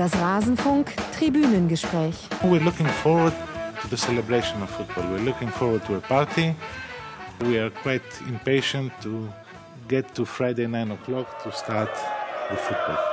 Das Rasenfunk Tribünengespräch. We're looking forward to the celebration of football. We're looking forward to a party. We are quite impatient to get to Friday 9 o'clock to start the football.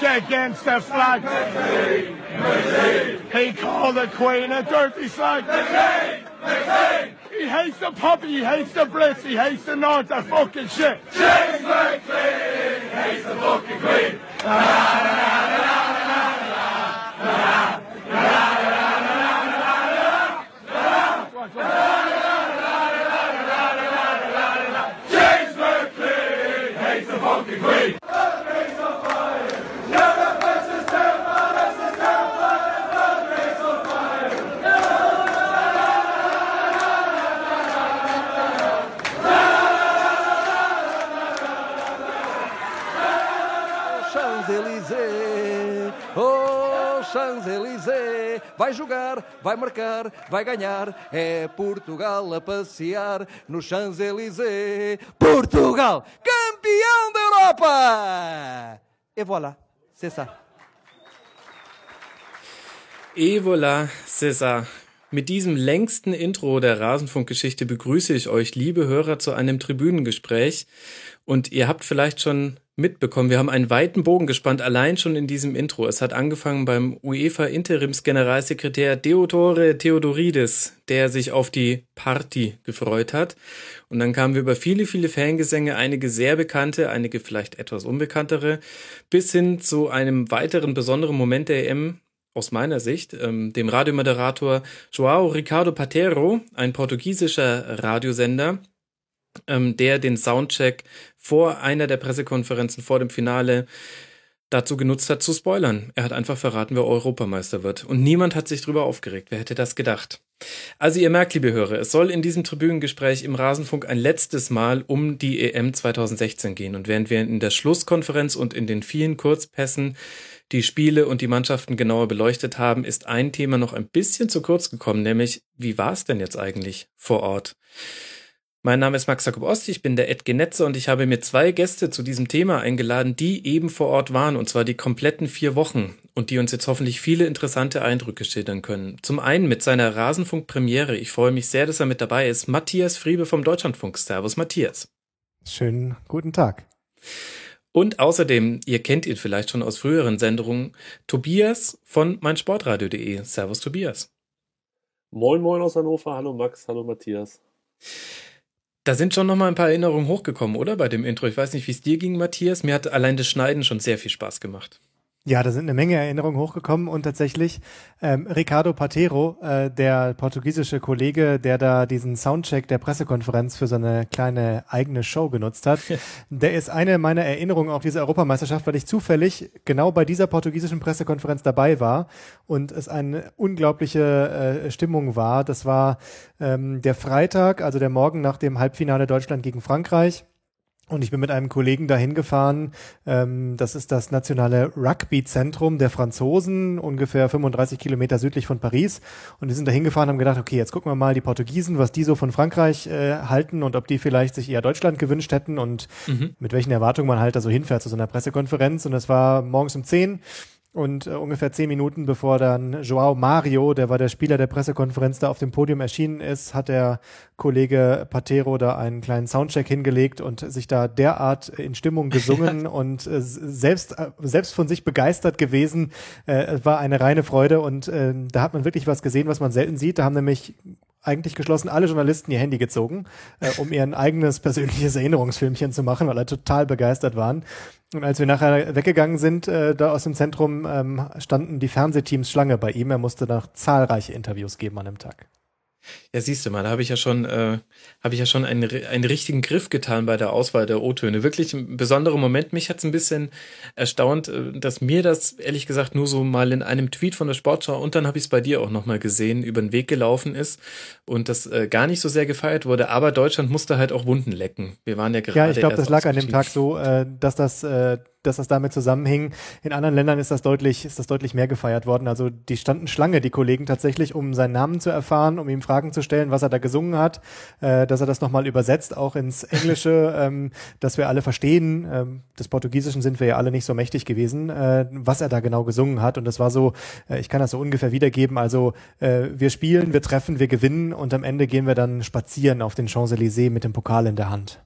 Back against the flag. He called the Queen a dirty slag. He hates the puppy, he hates the Brits, he hates the North, that fucking shit. James McLean hates the fucking Queen. Vai jogar, vai marcar, vai ganhar, é Portugal a passear no Champs-Élysées. Portugal, campeão da Europa! Et voilà, c'est ça. Et voilà, c'est ça. Mit diesem längsten Intro der Rasenfunkgeschichte begrüße ich euch, liebe Hörer, zu einem Tribünengespräch. Und ihr habt vielleicht schon mitbekommen, wir haben einen weiten Bogen gespannt, allein schon in diesem Intro. Es hat angefangen beim UEFA-Interimsgeneralsekretär Deodore Theodoridis, der sich auf die Party gefreut hat. Und dann kamen wir über viele, viele Fangesänge, einige sehr bekannte, einige vielleicht etwas unbekanntere, bis hin zu einem weiteren besonderen Moment der EM, aus meiner Sicht, ähm, dem Radiomoderator Joao Ricardo Patero, ein portugiesischer Radiosender, ähm, der den Soundcheck vor einer der Pressekonferenzen vor dem Finale dazu genutzt hat zu spoilern. Er hat einfach verraten, wer Europameister wird. Und niemand hat sich drüber aufgeregt. Wer hätte das gedacht? Also ihr merkt, liebe Hörer, es soll in diesem Tribünengespräch im Rasenfunk ein letztes Mal um die EM 2016 gehen. Und während wir in der Schlusskonferenz und in den vielen Kurzpässen die Spiele und die Mannschaften genauer beleuchtet haben, ist ein Thema noch ein bisschen zu kurz gekommen, nämlich wie war es denn jetzt eigentlich vor Ort? Mein Name ist Max Jakob Ost, ich bin der Ed Genetze und ich habe mir zwei Gäste zu diesem Thema eingeladen, die eben vor Ort waren, und zwar die kompletten vier Wochen und die uns jetzt hoffentlich viele interessante Eindrücke schildern können. Zum einen mit seiner Rasenfunk-Premiere. Ich freue mich sehr, dass er mit dabei ist. Matthias Friebe vom Deutschlandfunk. Servus, Matthias. Schönen guten Tag. Und außerdem, ihr kennt ihn vielleicht schon aus früheren Sendungen, Tobias von meinsportradio.de. Servus, Tobias. Moin, moin aus Hannover. Hallo Max, hallo Matthias. Da sind schon noch mal ein paar Erinnerungen hochgekommen, oder? Bei dem Intro. Ich weiß nicht, wie es dir ging, Matthias. Mir hat allein das Schneiden schon sehr viel Spaß gemacht. Ja, da sind eine Menge Erinnerungen hochgekommen und tatsächlich ähm, Ricardo Patero, äh, der portugiesische Kollege, der da diesen Soundcheck der Pressekonferenz für seine kleine eigene Show genutzt hat, der ist eine meiner Erinnerungen auf diese Europameisterschaft, weil ich zufällig genau bei dieser portugiesischen Pressekonferenz dabei war und es eine unglaubliche äh, Stimmung war. Das war ähm, der Freitag, also der Morgen nach dem Halbfinale Deutschland gegen Frankreich. Und ich bin mit einem Kollegen dahin gefahren. Ähm, das ist das nationale Rugby-Zentrum der Franzosen, ungefähr 35 Kilometer südlich von Paris. Und wir sind dahin gefahren, haben gedacht, okay, jetzt gucken wir mal die Portugiesen, was die so von Frankreich äh, halten und ob die vielleicht sich eher Deutschland gewünscht hätten und mhm. mit welchen Erwartungen man halt da so hinfährt zu so einer Pressekonferenz. Und das war morgens um 10 und äh, ungefähr zehn Minuten bevor dann Joao Mario, der war der Spieler der Pressekonferenz, da auf dem Podium erschienen ist, hat der Kollege Patero da einen kleinen Soundcheck hingelegt und sich da derart in Stimmung gesungen und äh, selbst, äh, selbst von sich begeistert gewesen. Äh, war eine reine Freude und äh, da hat man wirklich was gesehen, was man selten sieht. Da haben nämlich eigentlich geschlossen alle Journalisten ihr Handy gezogen, äh, um ihr eigenes persönliches Erinnerungsfilmchen zu machen, weil er total begeistert waren. Und als wir nachher weggegangen sind, äh, da aus dem Zentrum, ähm, standen die Fernsehteams Schlange bei ihm. Er musste noch zahlreiche Interviews geben an dem Tag. Ja, siehst du mal, da habe ich ja schon, äh, habe ich ja schon einen, einen richtigen Griff getan bei der Auswahl der O-Töne. Wirklich ein besonderer Moment. Mich hat es ein bisschen erstaunt, äh, dass mir das ehrlich gesagt nur so mal in einem Tweet von der Sportschau und dann habe ich es bei dir auch nochmal gesehen, über den Weg gelaufen ist und das äh, gar nicht so sehr gefeiert wurde. Aber Deutschland musste halt auch Wunden lecken. Wir waren ja gerade. Ja, ich glaube, das lag an dem Tag so, äh, dass das äh, dass das damit zusammenhing. In anderen Ländern ist das deutlich, ist das deutlich mehr gefeiert worden. Also die standen Schlange, die Kollegen tatsächlich, um seinen Namen zu erfahren, um ihm Fragen zu stellen, was er da gesungen hat, äh, dass er das nochmal übersetzt, auch ins Englische, ähm, dass wir alle verstehen. Ähm, des Portugiesischen sind wir ja alle nicht so mächtig gewesen, äh, was er da genau gesungen hat. Und das war so, äh, ich kann das so ungefähr wiedergeben. Also äh, wir spielen, wir treffen, wir gewinnen und am Ende gehen wir dann spazieren auf den Champs-Élysées mit dem Pokal in der Hand.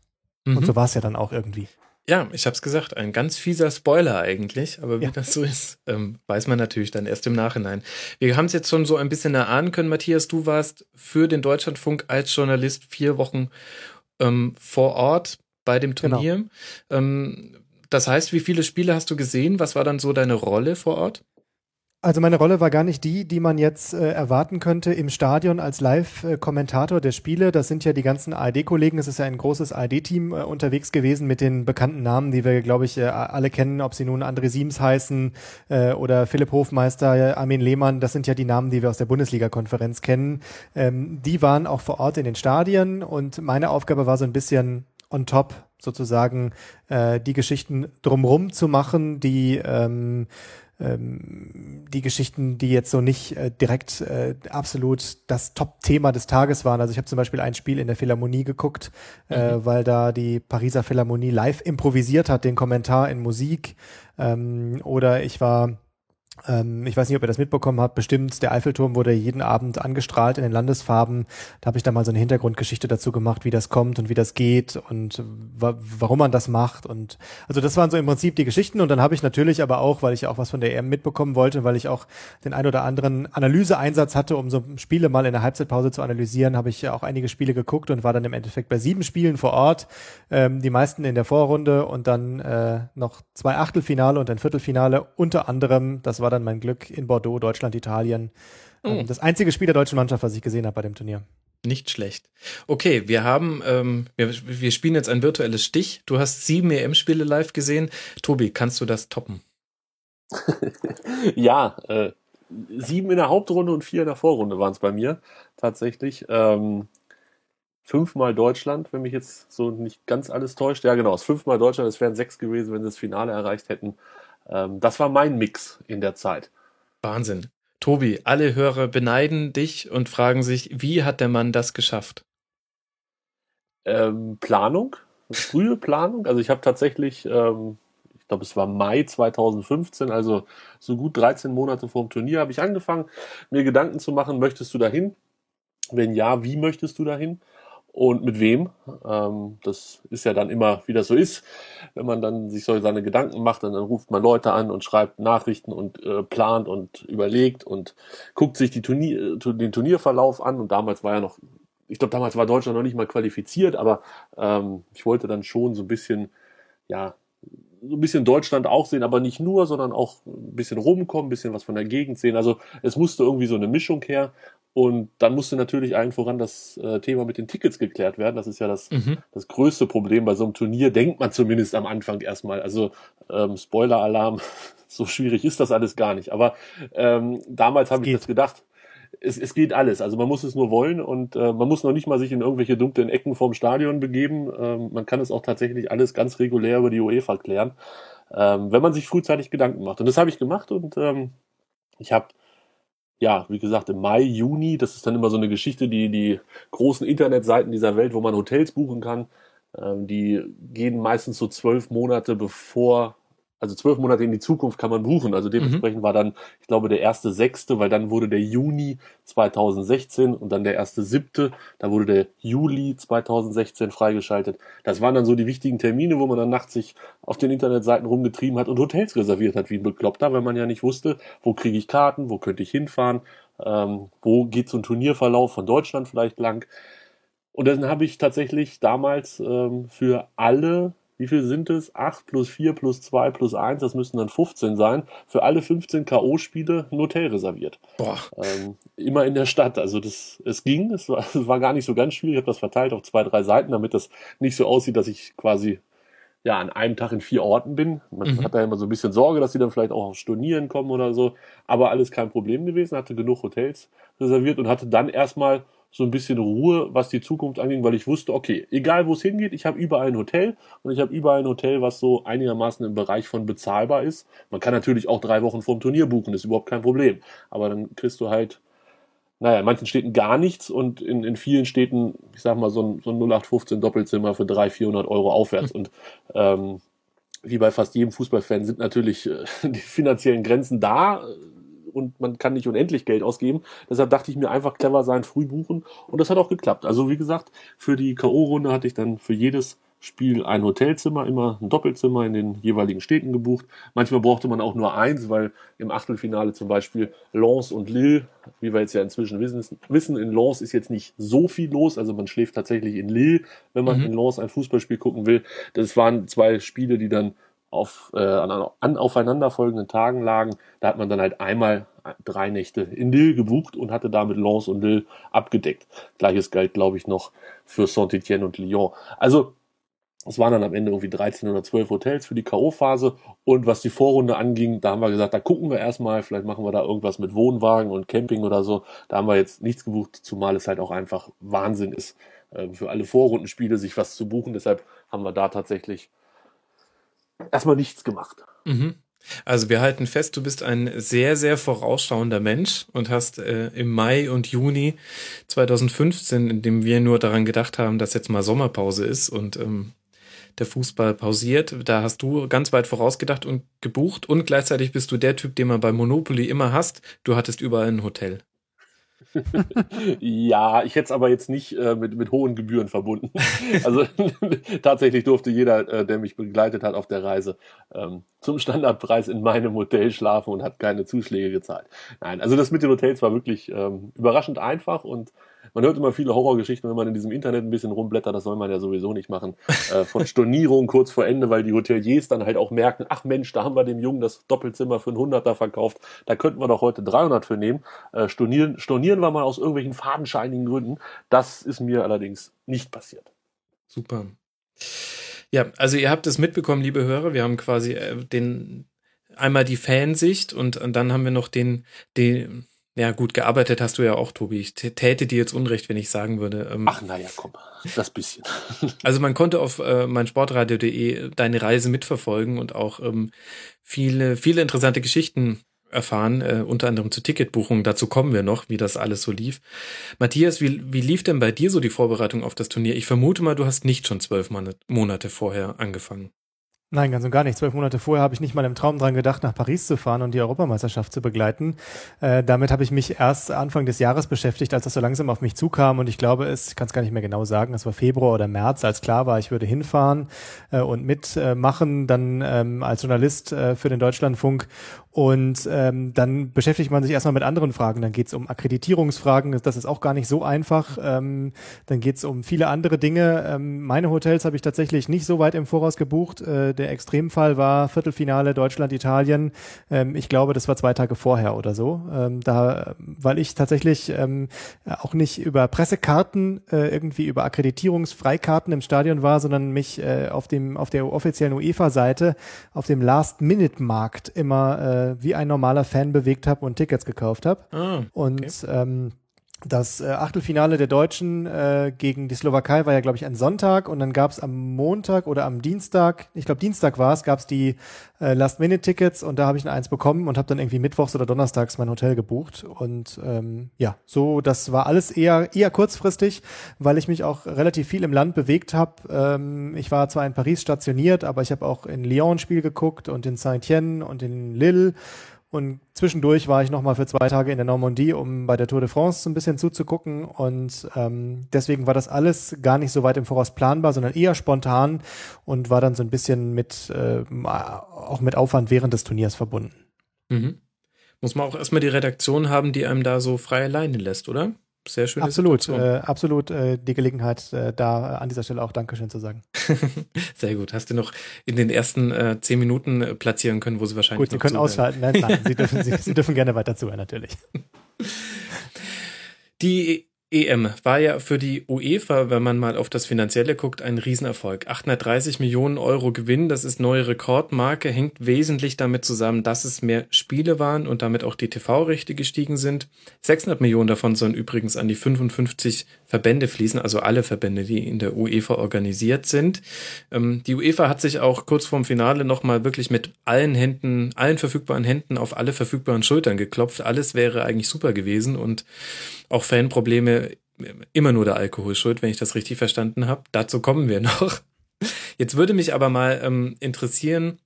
Mhm. Und so war es ja dann auch irgendwie. Ja, ich habe es gesagt, ein ganz fieser Spoiler eigentlich, aber wie ja. das so ist, ähm, weiß man natürlich dann erst im Nachhinein. Wir haben es jetzt schon so ein bisschen erahnen können, Matthias, du warst für den Deutschlandfunk als Journalist vier Wochen ähm, vor Ort bei dem genau. Turnier. Genau. Ähm, das heißt, wie viele Spiele hast du gesehen? Was war dann so deine Rolle vor Ort? Also meine Rolle war gar nicht die, die man jetzt äh, erwarten könnte im Stadion als Live-Kommentator der Spiele. Das sind ja die ganzen ARD-Kollegen. Es ist ja ein großes ARD-Team äh, unterwegs gewesen mit den bekannten Namen, die wir, glaube ich, äh, alle kennen, ob sie nun André Siems heißen äh, oder Philipp Hofmeister, Armin Lehmann. Das sind ja die Namen, die wir aus der Bundesliga-Konferenz kennen. Ähm, die waren auch vor Ort in den Stadien und meine Aufgabe war so ein bisschen on top sozusagen äh, die Geschichten drumrum zu machen, die ähm, ähm, die Geschichten, die jetzt so nicht äh, direkt äh, absolut das Top-Thema des Tages waren. Also ich habe zum Beispiel ein Spiel in der Philharmonie geguckt, äh, mhm. äh, weil da die Pariser Philharmonie live improvisiert hat, den Kommentar in Musik. Ähm, oder ich war ich weiß nicht, ob ihr das mitbekommen habt. Bestimmt, der Eiffelturm wurde jeden Abend angestrahlt in den Landesfarben. Da habe ich da mal so eine Hintergrundgeschichte dazu gemacht, wie das kommt und wie das geht und wa warum man das macht. Und also das waren so im Prinzip die Geschichten. Und dann habe ich natürlich aber auch, weil ich auch was von der EM mitbekommen wollte, weil ich auch den ein oder anderen Analyseeinsatz hatte, um so Spiele mal in der Halbzeitpause zu analysieren, habe ich auch einige Spiele geguckt und war dann im Endeffekt bei sieben Spielen vor Ort. Ähm, die meisten in der Vorrunde und dann äh, noch zwei Achtelfinale und ein Viertelfinale. Unter anderem, das war war dann mein Glück in Bordeaux, Deutschland, Italien. Oh. Das einzige Spiel der deutschen Mannschaft, was ich gesehen habe bei dem Turnier. Nicht schlecht. Okay, wir haben, ähm, wir, wir spielen jetzt ein virtuelles Stich. Du hast sieben EM-Spiele live gesehen. Tobi, kannst du das toppen? ja, äh, sieben in der Hauptrunde und vier in der Vorrunde waren es bei mir tatsächlich. Ähm, fünfmal Deutschland, wenn mich jetzt so nicht ganz alles täuscht. Ja, genau, es fünfmal Deutschland, es wären sechs gewesen, wenn sie das Finale erreicht hätten. Ähm, das war mein Mix in der Zeit. Wahnsinn. Tobi, alle Hörer beneiden dich und fragen sich, wie hat der Mann das geschafft? Ähm, Planung, frühe Planung. Also ich habe tatsächlich, ähm, ich glaube es war Mai 2015, also so gut 13 Monate vor dem Turnier, habe ich angefangen, mir Gedanken zu machen, möchtest du dahin? Wenn ja, wie möchtest du dahin? Und mit wem. Ähm, das ist ja dann immer, wie das so ist, wenn man dann sich so seine Gedanken macht, dann, dann ruft man Leute an und schreibt Nachrichten und äh, plant und überlegt und guckt sich die Turnier, äh, den Turnierverlauf an. Und damals war ja noch, ich glaube, damals war Deutschland noch nicht mal qualifiziert, aber ähm, ich wollte dann schon so ein bisschen, ja, so ein bisschen Deutschland auch sehen, aber nicht nur, sondern auch ein bisschen rumkommen, ein bisschen was von der Gegend sehen. Also es musste irgendwie so eine Mischung her. Und dann musste natürlich allen voran das äh, Thema mit den Tickets geklärt werden. Das ist ja das, mhm. das größte Problem bei so einem Turnier, denkt man zumindest am Anfang erstmal. Also ähm, Spoiler-Alarm, so schwierig ist das alles gar nicht. Aber ähm, damals habe ich das gedacht. Es, es geht alles. Also man muss es nur wollen und äh, man muss noch nicht mal sich in irgendwelche dunklen Ecken vorm Stadion begeben. Ähm, man kann es auch tatsächlich alles ganz regulär über die UEFA klären, ähm, wenn man sich frühzeitig Gedanken macht. Und das habe ich gemacht und ähm, ich habe ja, wie gesagt, im Mai, Juni, das ist dann immer so eine Geschichte, die die großen Internetseiten dieser Welt, wo man Hotels buchen kann, ähm, die gehen meistens so zwölf Monate bevor also zwölf Monate in die Zukunft kann man buchen. Also dementsprechend mhm. war dann, ich glaube, der erste sechste, weil dann wurde der Juni 2016 und dann der erste siebte, da wurde der Juli 2016 freigeschaltet. Das waren dann so die wichtigen Termine, wo man dann nachts sich auf den Internetseiten rumgetrieben hat und Hotels reserviert hat, wie ein Bekloppter, weil man ja nicht wusste, wo kriege ich Karten, wo könnte ich hinfahren, ähm, wo geht so ein Turnierverlauf von Deutschland vielleicht lang. Und dann habe ich tatsächlich damals ähm, für alle wie viel sind es? 8 plus 4 plus 2 plus 1, das müssten dann 15 sein. Für alle 15 K.O.-Spiele ein Hotel reserviert. Boah. Ähm, immer in der Stadt. Also das, es ging, es war, es war gar nicht so ganz schwierig. Ich habe das verteilt auf zwei, drei Seiten, damit das nicht so aussieht, dass ich quasi ja, an einem Tag in vier Orten bin. Man mhm. hat da immer so ein bisschen Sorge, dass die dann vielleicht auch auf Stornieren kommen oder so. Aber alles kein Problem gewesen, hatte genug Hotels reserviert und hatte dann erstmal so ein bisschen Ruhe, was die Zukunft anging, weil ich wusste, okay, egal wo es hingeht, ich habe überall ein Hotel und ich habe überall ein Hotel, was so einigermaßen im Bereich von bezahlbar ist. Man kann natürlich auch drei Wochen vorm Turnier buchen, ist überhaupt kein Problem. Aber dann kriegst du halt naja, in manchen Städten gar nichts und in, in vielen Städten, ich sag mal, so ein, so ein 0815 Doppelzimmer für 300, 400 Euro aufwärts. Und ähm, wie bei fast jedem Fußballfan sind natürlich äh, die finanziellen Grenzen da und man kann nicht unendlich Geld ausgeben. Deshalb dachte ich mir einfach clever sein, früh buchen und das hat auch geklappt. Also wie gesagt, für die K.O.-Runde hatte ich dann für jedes Spiel ein Hotelzimmer, immer ein Doppelzimmer in den jeweiligen Städten gebucht. Manchmal brauchte man auch nur eins, weil im Achtelfinale zum Beispiel Lens und Lille, wie wir jetzt ja inzwischen wissen, in Lens ist jetzt nicht so viel los. Also man schläft tatsächlich in Lille, wenn man mhm. in Lens ein Fußballspiel gucken will. Das waren zwei Spiele, die dann auf, äh, an, an aufeinanderfolgenden Tagen lagen. Da hat man dann halt einmal drei Nächte in Lille gebucht und hatte damit Lens und Lille abgedeckt. Gleiches galt, glaube ich, noch für Saint-Etienne und Lyon. Also es waren dann am Ende irgendwie 13 oder 12 Hotels für die K.O.-Phase. Und was die Vorrunde anging, da haben wir gesagt, da gucken wir erstmal, vielleicht machen wir da irgendwas mit Wohnwagen und Camping oder so. Da haben wir jetzt nichts gebucht, zumal es halt auch einfach Wahnsinn ist, äh, für alle Vorrundenspiele sich was zu buchen. Deshalb haben wir da tatsächlich erstmal nichts gemacht. Mhm. Also wir halten fest, du bist ein sehr, sehr vorausschauender Mensch und hast äh, im Mai und Juni 2015, in dem wir nur daran gedacht haben, dass jetzt mal Sommerpause ist und ähm, der Fußball pausiert. Da hast du ganz weit vorausgedacht und gebucht und gleichzeitig bist du der Typ, den man bei Monopoly immer hast. Du hattest überall ein Hotel. ja, ich hätte es aber jetzt nicht äh, mit, mit hohen Gebühren verbunden. Also tatsächlich durfte jeder, äh, der mich begleitet hat auf der Reise, ähm, zum Standardpreis in meinem Hotel schlafen und hat keine Zuschläge gezahlt. Nein, also das mit den Hotels war wirklich ähm, überraschend einfach und man hört immer viele Horrorgeschichten, wenn man in diesem Internet ein bisschen rumblättert, das soll man ja sowieso nicht machen, äh, von Stornierungen kurz vor Ende, weil die Hoteliers dann halt auch merken, ach Mensch, da haben wir dem Jungen das Doppelzimmer für ein Hunderter verkauft, da könnten wir doch heute 300 für nehmen. Äh, stornieren, stornieren wir mal aus irgendwelchen fadenscheinigen Gründen. Das ist mir allerdings nicht passiert. Super. Ja, also ihr habt es mitbekommen, liebe Hörer, wir haben quasi äh, den einmal die Fansicht und, und dann haben wir noch den, den ja, gut, gearbeitet hast du ja auch, Tobi. Ich täte dir jetzt Unrecht, wenn ich sagen würde. Ähm, Ach, naja, komm, das bisschen. also man konnte auf äh, meinsportradio.de deine Reise mitverfolgen und auch ähm, viele, viele interessante Geschichten erfahren, äh, unter anderem zur Ticketbuchung. Dazu kommen wir noch, wie das alles so lief. Matthias, wie, wie lief denn bei dir so die Vorbereitung auf das Turnier? Ich vermute mal, du hast nicht schon zwölf Monate vorher angefangen. Nein, ganz und gar nicht. Zwölf Monate vorher habe ich nicht mal im Traum dran gedacht, nach Paris zu fahren und die Europameisterschaft zu begleiten. Äh, damit habe ich mich erst Anfang des Jahres beschäftigt, als das so langsam auf mich zukam. Und ich glaube, es, ich kann es gar nicht mehr genau sagen, es war Februar oder März, als klar war, ich würde hinfahren äh, und mitmachen, dann ähm, als Journalist äh, für den Deutschlandfunk. Und ähm, dann beschäftigt man sich erstmal mit anderen Fragen. Dann geht es um Akkreditierungsfragen, das ist auch gar nicht so einfach. Ähm, dann geht es um viele andere Dinge. Ähm, meine Hotels habe ich tatsächlich nicht so weit im Voraus gebucht. Äh, der Extremfall war Viertelfinale Deutschland-Italien. Ähm, ich glaube, das war zwei Tage vorher oder so. Ähm, da, weil ich tatsächlich ähm, auch nicht über Pressekarten, äh, irgendwie über Akkreditierungsfreikarten im Stadion war, sondern mich äh, auf dem auf der offiziellen UEFA-Seite auf dem Last-Minute-Markt immer äh, äh, wie ein normaler Fan bewegt habe und Tickets gekauft habe. Ah, okay. Und ähm, das äh, Achtelfinale der Deutschen äh, gegen die Slowakei war ja, glaube ich, ein Sonntag und dann gab es am Montag oder am Dienstag, ich glaube Dienstag war es, gab es die äh, Last-Minute-Tickets und da habe ich eine eins bekommen und habe dann irgendwie mittwochs oder donnerstags mein Hotel gebucht. Und ähm, ja, so, das war alles eher, eher kurzfristig, weil ich mich auch relativ viel im Land bewegt habe. Ähm, ich war zwar in Paris stationiert, aber ich habe auch in Lyon Spiel geguckt und in Saint-Étienne und in Lille und zwischendurch war ich nochmal für zwei Tage in der Normandie, um bei der Tour de France so ein bisschen zuzugucken. Und ähm, deswegen war das alles gar nicht so weit im Voraus planbar, sondern eher spontan und war dann so ein bisschen mit, äh, auch mit Aufwand während des Turniers verbunden. Mhm. Muss man auch erstmal die Redaktion haben, die einem da so frei alleine lässt, oder? Sehr schöne absolut. Äh, absolut äh, die Gelegenheit, äh, da an dieser Stelle auch Dankeschön zu sagen. sehr gut. Hast du noch in den ersten äh, zehn Minuten äh, platzieren können, wo sie wahrscheinlich. Gut, Sie können ausschalten. Nein, nein, Sie dürfen, Sie, sie dürfen gerne weiter zuhören, natürlich. Die EM war ja für die UEFA, wenn man mal auf das Finanzielle guckt, ein Riesenerfolg. 830 Millionen Euro Gewinn, das ist neue Rekordmarke, hängt wesentlich damit zusammen, dass es mehr Spiele waren und damit auch die TV-Rechte gestiegen sind. 600 Millionen davon sollen übrigens an die 55 Verbände fließen, also alle Verbände, die in der UEFA organisiert sind. Ähm, die UEFA hat sich auch kurz vorm Finale nochmal wirklich mit allen Händen, allen verfügbaren Händen auf alle verfügbaren Schultern geklopft. Alles wäre eigentlich super gewesen und auch Fanprobleme immer nur der Alkohol schuld, wenn ich das richtig verstanden habe. Dazu kommen wir noch. Jetzt würde mich aber mal ähm, interessieren,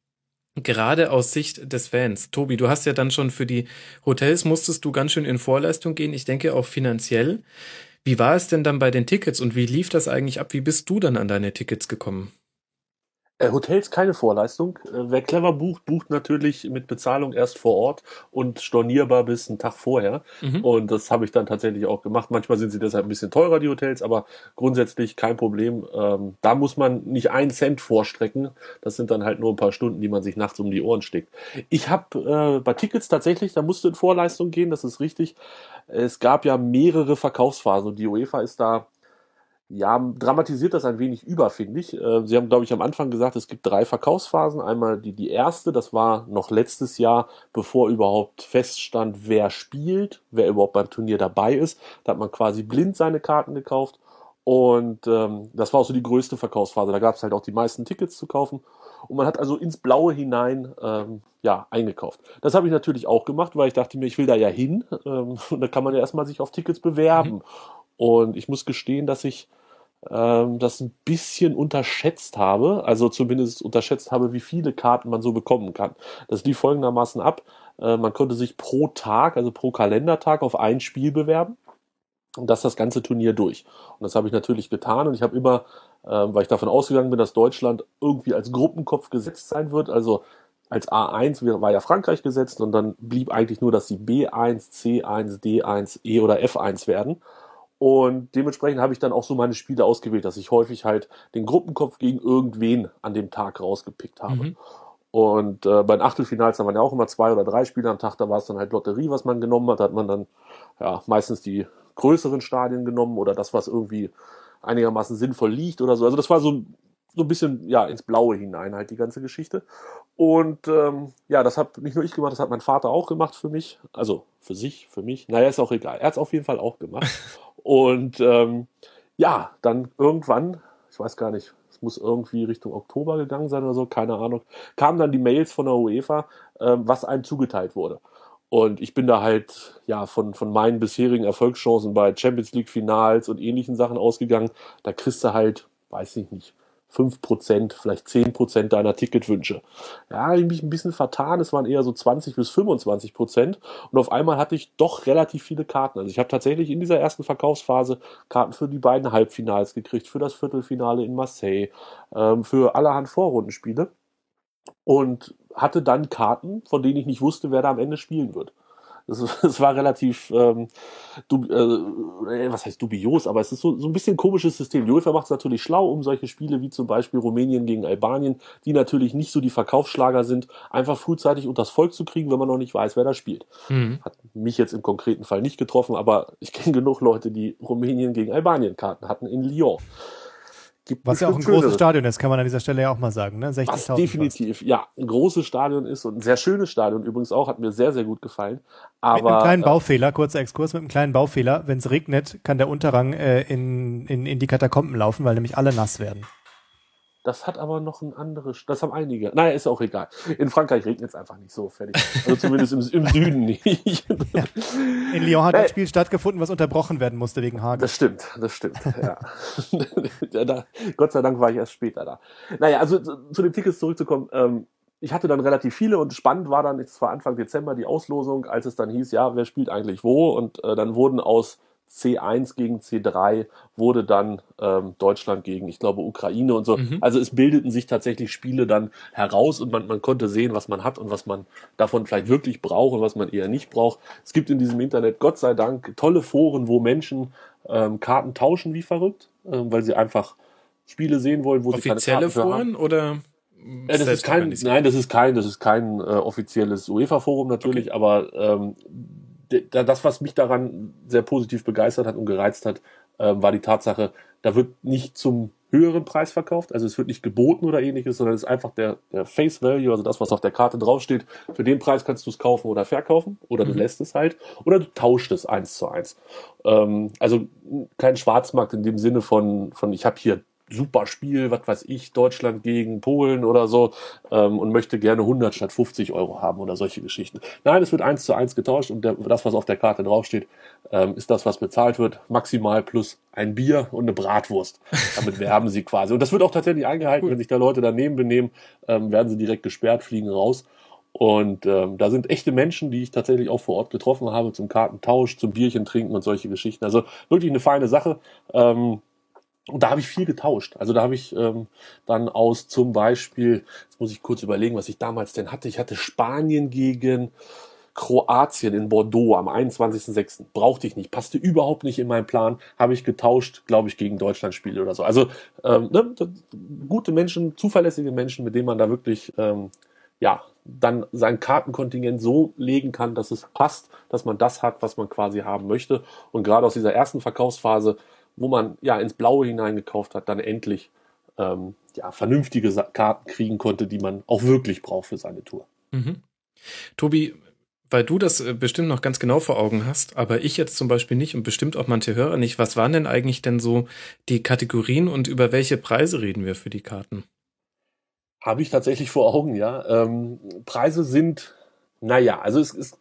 gerade aus Sicht des Fans. Tobi, du hast ja dann schon für die Hotels musstest du ganz schön in Vorleistung gehen. Ich denke auch finanziell. Wie war es denn dann bei den Tickets und wie lief das eigentlich ab? Wie bist du dann an deine Tickets gekommen? Äh, Hotels keine Vorleistung. Äh, wer clever bucht, bucht natürlich mit Bezahlung erst vor Ort und stornierbar bis einen Tag vorher. Mhm. Und das habe ich dann tatsächlich auch gemacht. Manchmal sind sie deshalb ein bisschen teurer, die Hotels, aber grundsätzlich kein Problem. Ähm, da muss man nicht einen Cent vorstrecken. Das sind dann halt nur ein paar Stunden, die man sich nachts um die Ohren steckt. Ich habe äh, bei Tickets tatsächlich, da musste in Vorleistung gehen, das ist richtig. Es gab ja mehrere Verkaufsphasen und die UEFA ist da ja, dramatisiert das ein wenig über, finde ich. Äh, Sie haben, glaube ich, am Anfang gesagt, es gibt drei Verkaufsphasen. Einmal die, die erste, das war noch letztes Jahr, bevor überhaupt feststand, wer spielt, wer überhaupt beim Turnier dabei ist. Da hat man quasi blind seine Karten gekauft. Und ähm, das war auch so die größte Verkaufsphase. Da gab es halt auch die meisten Tickets zu kaufen. Und man hat also ins Blaue hinein ähm, ja, eingekauft. Das habe ich natürlich auch gemacht, weil ich dachte mir, ich will da ja hin. Ähm, und da kann man ja erstmal sich auf Tickets bewerben. Mhm. Und ich muss gestehen, dass ich ähm, das ein bisschen unterschätzt habe, also zumindest unterschätzt habe, wie viele Karten man so bekommen kann. Das lief folgendermaßen ab. Äh, man konnte sich pro Tag, also pro Kalendertag auf ein Spiel bewerben und das das ganze Turnier durch. Und das habe ich natürlich getan und ich habe immer, äh, weil ich davon ausgegangen bin, dass Deutschland irgendwie als Gruppenkopf gesetzt sein wird, also als A1 war ja Frankreich gesetzt und dann blieb eigentlich nur, dass sie B1, C1, D1, E oder F1 werden. Und dementsprechend habe ich dann auch so meine Spiele ausgewählt, dass ich häufig halt den Gruppenkopf gegen irgendwen an dem Tag rausgepickt habe. Mhm. Und äh, bei den Achtelfinals haben wir ja auch immer zwei oder drei Spiele am Tag, da war es dann halt Lotterie, was man genommen hat. Da hat man dann ja meistens die größeren Stadien genommen oder das, was irgendwie einigermaßen sinnvoll liegt oder so. Also das war so, so ein bisschen ja ins Blaue hinein halt die ganze Geschichte. Und ähm, ja, das hat nicht nur ich gemacht, das hat mein Vater auch gemacht für mich. Also für sich, für mich. Naja, ist auch egal. Er hat es auf jeden Fall auch gemacht. Und ähm, ja, dann irgendwann, ich weiß gar nicht, es muss irgendwie Richtung Oktober gegangen sein oder so, keine Ahnung, kamen dann die Mails von der UEFA, ähm, was einem zugeteilt wurde. Und ich bin da halt ja von, von meinen bisherigen Erfolgschancen bei Champions League Finals und ähnlichen Sachen ausgegangen. Da kriegst du halt, weiß ich nicht, 5%, vielleicht 10% deiner Ticketwünsche. Ja, ich mich ein bisschen vertan, es waren eher so 20 bis 25% und auf einmal hatte ich doch relativ viele Karten. Also ich habe tatsächlich in dieser ersten Verkaufsphase Karten für die beiden Halbfinals gekriegt, für das Viertelfinale in Marseille, ähm, für allerhand Vorrundenspiele und hatte dann Karten, von denen ich nicht wusste, wer da am Ende spielen wird. Es, war relativ, ähm, dub, äh, was heißt dubios, aber es ist so, so ein bisschen ein komisches System. Die UEFA macht es natürlich schlau, um solche Spiele wie zum Beispiel Rumänien gegen Albanien, die natürlich nicht so die Verkaufsschlager sind, einfach frühzeitig unters Volk zu kriegen, wenn man noch nicht weiß, wer da spielt. Mhm. Hat mich jetzt im konkreten Fall nicht getroffen, aber ich kenne genug Leute, die Rumänien gegen Albanien Karten hatten in Lyon. Gibt Was ja auch ein großes Stadion ist, kann man an dieser Stelle ja auch mal sagen. Ne? Was definitiv, fast. ja, ein großes Stadion ist und ein sehr schönes Stadion übrigens auch, hat mir sehr, sehr gut gefallen. Aber, mit einem kleinen äh, Baufehler, kurzer Exkurs, mit einem kleinen Baufehler, wenn es regnet, kann der Unterrang äh, in, in, in die Katakomben laufen, weil nämlich alle nass werden. Das hat aber noch ein anderes, das haben einige. Naja, ist auch egal. In Frankreich regnet es einfach nicht so fertig. Also zumindest im, im Süden nicht. Ja. In Lyon hat ein Spiel stattgefunden, was unterbrochen werden musste wegen Hagel. Das stimmt, das stimmt, ja. da, Gott sei Dank war ich erst später da. Naja, also zu, zu den Tickets zurückzukommen. Ähm, ich hatte dann relativ viele und spannend war dann, es war Anfang Dezember die Auslosung, als es dann hieß, ja, wer spielt eigentlich wo? Und äh, dann wurden aus C1 gegen C3 wurde dann ähm, Deutschland gegen, ich glaube, Ukraine und so. Mhm. Also es bildeten sich tatsächlich Spiele dann heraus und man, man konnte sehen, was man hat und was man davon vielleicht wirklich braucht und was man eher nicht braucht. Es gibt in diesem Internet, Gott sei Dank, tolle Foren, wo Menschen ähm, Karten tauschen wie verrückt, ähm, weil sie einfach Spiele sehen wollen, wo Offizielle sie keine Karten Foren haben. oder ja, das ist kein, nein, das ist kein, das ist kein äh, offizielles UEFA-Forum natürlich, okay. aber ähm, das, was mich daran sehr positiv begeistert hat und gereizt hat, äh, war die Tatsache, da wird nicht zum höheren Preis verkauft, also es wird nicht geboten oder ähnliches, sondern es ist einfach der, der Face Value, also das, was auf der Karte draufsteht. Für den Preis kannst du es kaufen oder verkaufen oder mhm. du lässt es halt oder du tauscht es eins zu eins. Ähm, also kein Schwarzmarkt in dem Sinne von, von ich habe hier super Spiel, was weiß ich, Deutschland gegen Polen oder so ähm, und möchte gerne 100 statt 50 Euro haben oder solche Geschichten. Nein, es wird eins zu eins getauscht und der, das, was auf der Karte draufsteht, ähm, ist das, was bezahlt wird, maximal plus ein Bier und eine Bratwurst. Damit werben sie quasi. Und das wird auch tatsächlich eingehalten, wenn sich da Leute daneben benehmen, ähm, werden sie direkt gesperrt, fliegen raus. Und ähm, da sind echte Menschen, die ich tatsächlich auch vor Ort getroffen habe, zum Kartentausch, zum Bierchen trinken und solche Geschichten. Also wirklich eine feine Sache. Ähm, und da habe ich viel getauscht. Also da habe ich ähm, dann aus zum Beispiel, jetzt muss ich kurz überlegen, was ich damals denn hatte. Ich hatte Spanien gegen Kroatien in Bordeaux am 21.06. Brauchte ich nicht, passte überhaupt nicht in meinen Plan. Habe ich getauscht, glaube ich, gegen Deutschland-Spiele oder so. Also ähm, ne, gute Menschen, zuverlässige Menschen, mit denen man da wirklich ähm, ja dann sein Kartenkontingent so legen kann, dass es passt, dass man das hat, was man quasi haben möchte. Und gerade aus dieser ersten Verkaufsphase wo man ja ins Blaue hineingekauft hat, dann endlich ähm, ja, vernünftige Karten kriegen konnte, die man auch wirklich braucht für seine Tour. Mhm. Tobi, weil du das äh, bestimmt noch ganz genau vor Augen hast, aber ich jetzt zum Beispiel nicht und bestimmt auch manche Hörer nicht. Was waren denn eigentlich denn so die Kategorien und über welche Preise reden wir für die Karten? Habe ich tatsächlich vor Augen, ja. Ähm, Preise sind, naja, also es ist,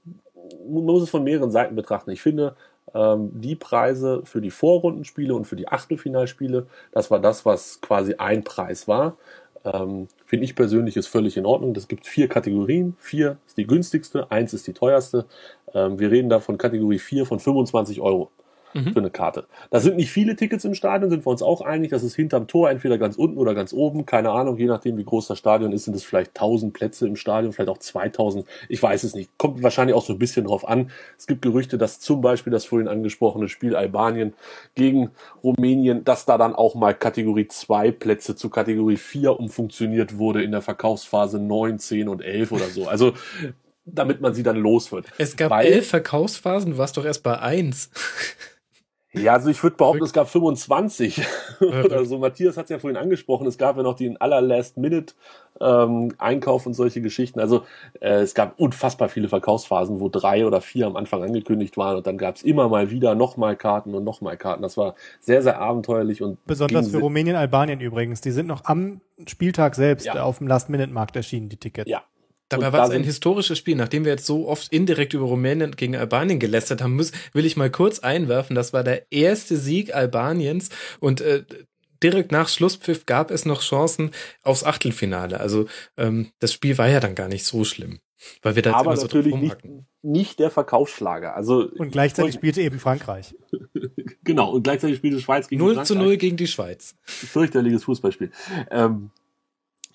man muss es von mehreren Seiten betrachten. Ich finde, ähm, die Preise für die Vorrundenspiele und für die Achtelfinalspiele, das war das, was quasi ein Preis war. Ähm, Finde ich persönlich ist völlig in Ordnung. Das gibt vier Kategorien. Vier ist die günstigste, eins ist die teuerste. Ähm, wir reden da von Kategorie 4 von 25 Euro mhm. für eine Karte. Da sind nicht viele Tickets im Stadion, sind wir uns auch einig. Das ist hinterm Tor, entweder ganz unten oder ganz oben. Keine Ahnung, je nachdem, wie groß das Stadion ist, sind es vielleicht 1000 Plätze im Stadion, vielleicht auch 2000. Ich weiß es nicht. Kommt wahrscheinlich auch so ein bisschen drauf an. Es gibt Gerüchte, dass zum Beispiel das vorhin angesprochene Spiel Albanien gegen Rumänien, dass da dann auch mal Kategorie 2 Plätze zu Kategorie 4 umfunktioniert wurde in der Verkaufsphase 9, 10 und 11 oder so. Also damit man sie dann los wird. Es gab Weil, elf Verkaufsphasen, du warst doch erst bei eins. Ja, also ich würde behaupten, es gab 25 oder so. Matthias hat es ja vorhin angesprochen, es gab ja noch den aller Last Minute ähm, Einkauf und solche Geschichten. Also äh, es gab unfassbar viele Verkaufsphasen, wo drei oder vier am Anfang angekündigt waren und dann gab es immer mal wieder nochmal Karten und nochmal Karten. Das war sehr, sehr abenteuerlich und besonders für Rumänien, Albanien übrigens. Die sind noch am Spieltag selbst ja. auf dem Last Minute Markt erschienen, die Tickets. Ja, Dabei war es ein historisches Spiel. Nachdem wir jetzt so oft indirekt über Rumänien gegen Albanien gelästert haben, muss, will ich mal kurz einwerfen. Das war der erste Sieg Albaniens und äh, direkt nach Schlusspfiff gab es noch Chancen aufs Achtelfinale. Also ähm, das Spiel war ja dann gar nicht so schlimm. Weil wir da Aber so natürlich nicht, nicht der Verkaufsschlager. Also und gleichzeitig spielte eben Frankreich. genau, und gleichzeitig spielte Schweiz gegen 0 Frankreich. zu 0 gegen die Schweiz. Fürchterliches Fußballspiel. Ähm,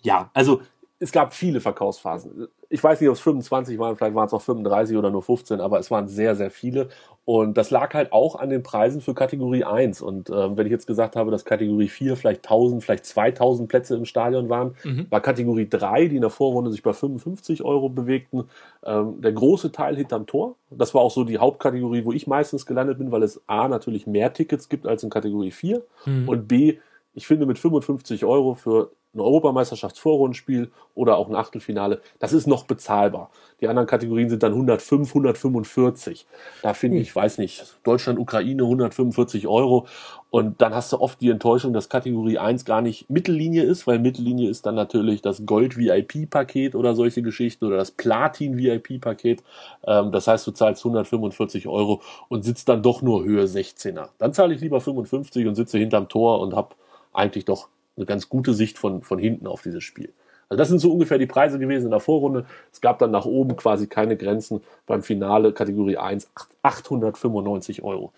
ja, also es gab viele Verkaufsphasen. Ich weiß nicht, ob es 25 waren, vielleicht waren es auch 35 oder nur 15, aber es waren sehr, sehr viele. Und das lag halt auch an den Preisen für Kategorie 1. Und äh, wenn ich jetzt gesagt habe, dass Kategorie 4 vielleicht 1000, vielleicht 2000 Plätze im Stadion waren, mhm. war Kategorie 3, die in der Vorrunde sich bei 55 Euro bewegten, ähm, der große Teil hinterm Tor. Das war auch so die Hauptkategorie, wo ich meistens gelandet bin, weil es A natürlich mehr Tickets gibt als in Kategorie 4 mhm. und B, ich finde mit 55 Euro für ein Europameisterschaftsvorrundenspiel oder auch ein Achtelfinale, das ist noch bezahlbar. Die anderen Kategorien sind dann 105, 145. Da finde hm. ich, weiß nicht, Deutschland, Ukraine 145 Euro. Und dann hast du oft die Enttäuschung, dass Kategorie 1 gar nicht Mittellinie ist, weil Mittellinie ist dann natürlich das Gold-VIP-Paket oder solche Geschichten oder das Platin-VIP-Paket. Ähm, das heißt, du zahlst 145 Euro und sitzt dann doch nur Höhe 16er. Dann zahle ich lieber 55 und sitze hinterm Tor und habe eigentlich doch eine ganz gute Sicht von, von hinten auf dieses Spiel. Also das sind so ungefähr die Preise gewesen in der Vorrunde. Es gab dann nach oben quasi keine Grenzen. Beim Finale Kategorie 1 895 Euro.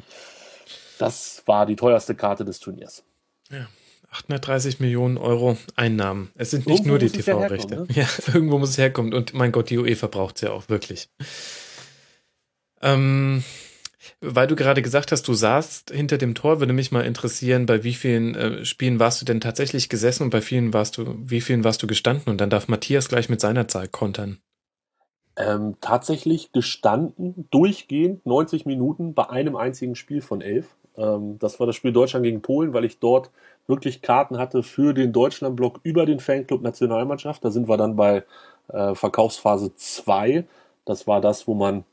Das war die teuerste Karte des Turniers. Ja. 830 Millionen Euro Einnahmen. Es sind nicht Irgendwo nur die ja TV-Rechte. herkommen, Ja, irgendwo muss es herkommen. Und mein Gott, die UEFA braucht es ja auch wirklich. Ähm, weil du gerade gesagt hast, du saßt hinter dem Tor, würde mich mal interessieren, bei wie vielen äh, Spielen warst du denn tatsächlich gesessen und bei vielen warst du, wie vielen warst du gestanden? Und dann darf Matthias gleich mit seiner Zahl kontern. Ähm, tatsächlich gestanden, durchgehend 90 Minuten bei einem einzigen Spiel von elf. Ähm, das war das Spiel Deutschland gegen Polen, weil ich dort wirklich Karten hatte für den Deutschlandblock über den Fanclub Nationalmannschaft. Da sind wir dann bei äh, Verkaufsphase 2. Das war das, wo man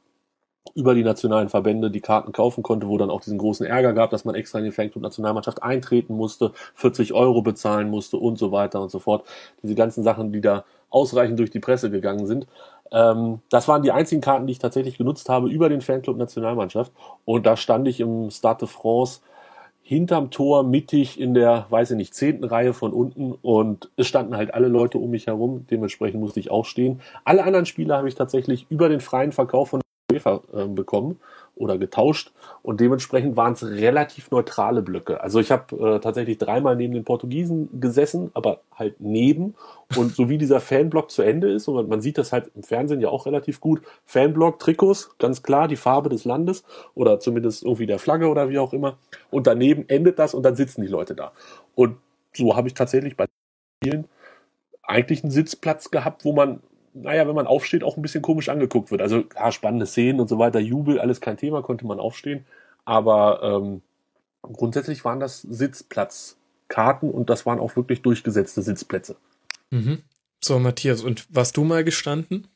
über die nationalen Verbände die Karten kaufen konnte, wo dann auch diesen großen Ärger gab, dass man extra in den Fanclub Nationalmannschaft eintreten musste, 40 Euro bezahlen musste und so weiter und so fort. Diese ganzen Sachen, die da ausreichend durch die Presse gegangen sind. Ähm, das waren die einzigen Karten, die ich tatsächlich genutzt habe über den Fanclub Nationalmannschaft. Und da stand ich im Stade de France hinterm Tor, mittig in der, weiß ich nicht, zehnten Reihe von unten und es standen halt alle Leute um mich herum, dementsprechend musste ich auch stehen. Alle anderen Spiele habe ich tatsächlich über den freien Verkauf von UEFA äh, bekommen oder getauscht und dementsprechend waren es relativ neutrale Blöcke. Also ich habe äh, tatsächlich dreimal neben den Portugiesen gesessen, aber halt neben und so wie dieser Fanblock zu Ende ist und man sieht das halt im Fernsehen ja auch relativ gut, Fanblock, Trikots, ganz klar, die Farbe des Landes oder zumindest irgendwie der Flagge oder wie auch immer und daneben endet das und dann sitzen die Leute da. Und so habe ich tatsächlich bei vielen eigentlich einen Sitzplatz gehabt, wo man naja, wenn man aufsteht, auch ein bisschen komisch angeguckt wird. Also klar, spannende Szenen und so weiter, Jubel, alles kein Thema, konnte man aufstehen. Aber ähm, grundsätzlich waren das Sitzplatzkarten und das waren auch wirklich durchgesetzte Sitzplätze. Mhm. So, Matthias, und warst du mal gestanden?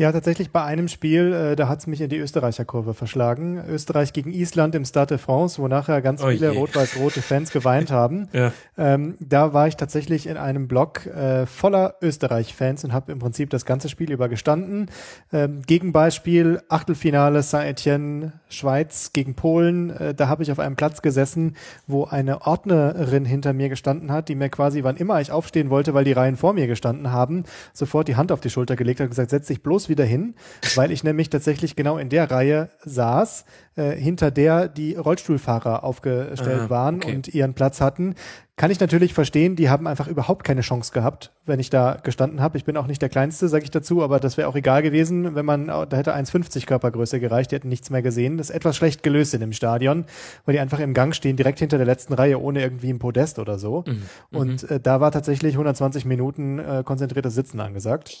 Ja, tatsächlich bei einem Spiel, äh, da hat's mich in die Österreicher Kurve verschlagen. Österreich gegen Island im Stade de France, wo nachher ganz Oh viele rot-weiß-rote Fans geweint haben. Ja. Ähm, da war ich tatsächlich in einem Block äh, voller Österreich-Fans und habe im Prinzip das ganze Spiel über gestanden. Ähm, Gegenbeispiel, Achtelfinale Saint-Etienne, Schweiz gegen Polen. Äh, da habe ich auf einem Platz gesessen, wo eine Ordnerin hinter mir gestanden hat, die mir quasi, wann immer ich aufstehen wollte, weil die Reihen vor mir gestanden haben, sofort die Hand auf die Schulter gelegt hat und gesagt, setz dich bloß wieder hin, weil ich nämlich tatsächlich genau in der Reihe saß, äh, hinter der die Rollstuhlfahrer aufgestellt Ah, waren okay. und ihren Platz hatten. Kann ich natürlich verstehen, die haben einfach überhaupt keine Chance gehabt, wenn ich da gestanden habe. Ich bin auch nicht der Kleinste, sage ich dazu, aber das wäre auch egal gewesen, wenn man, da hätte 1,50 Körpergröße gereicht, die hätten nichts mehr gesehen. Das ist etwas schlecht gelöst in dem Stadion, weil die einfach im Gang stehen, direkt hinter der letzten Reihe, ohne irgendwie ein Podest oder so. Und äh, da war tatsächlich 120 Minuten äh, konzentriertes Sitzen angesagt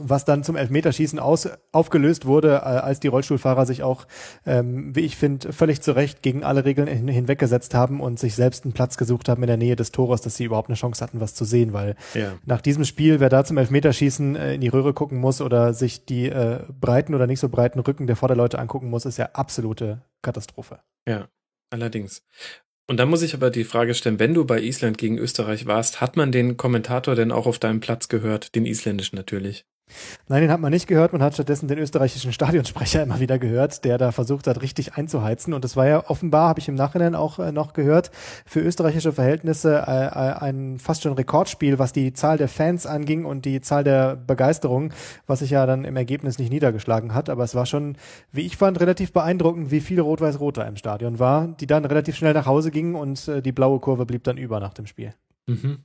was dann zum Elfmeterschießen aus, aufgelöst wurde, äh, als die Rollstuhlfahrer sich auch, ähm, wie ich finde, völlig zu Recht gegen alle Regeln hin, hinweggesetzt haben und sich selbst einen Platz gesucht haben in der Nähe des Tores, dass sie überhaupt eine Chance hatten, was zu sehen, weil Ja. nach diesem Spiel, wer da zum Elfmeterschießen äh, in die Röhre gucken muss oder sich die äh, breiten oder nicht so breiten Rücken der Vorderleute angucken muss, ist ja absolute Katastrophe. Ja, allerdings. Und dann muss ich aber die Frage stellen, wenn du bei Island gegen Österreich warst, hat man den Kommentator denn auch auf deinem Platz gehört? Den isländischen natürlich. Nein, den hat man nicht gehört. Man hat stattdessen den österreichischen Stadionsprecher immer wieder gehört, der da versucht hat, richtig einzuheizen. Und das war ja offenbar, habe ich im Nachhinein auch äh, noch gehört, für österreichische Verhältnisse äh, äh, ein fast schon Rekordspiel, was die Zahl der Fans anging und die Zahl der Begeisterung, was sich ja dann im Ergebnis nicht niedergeschlagen hat. Aber es war schon, wie ich fand, relativ beeindruckend, wie viel Rot-Weiß-Rot da im Stadion war, die dann relativ schnell nach Hause gingen und äh, die blaue Kurve blieb dann über nach dem Spiel. Mhm.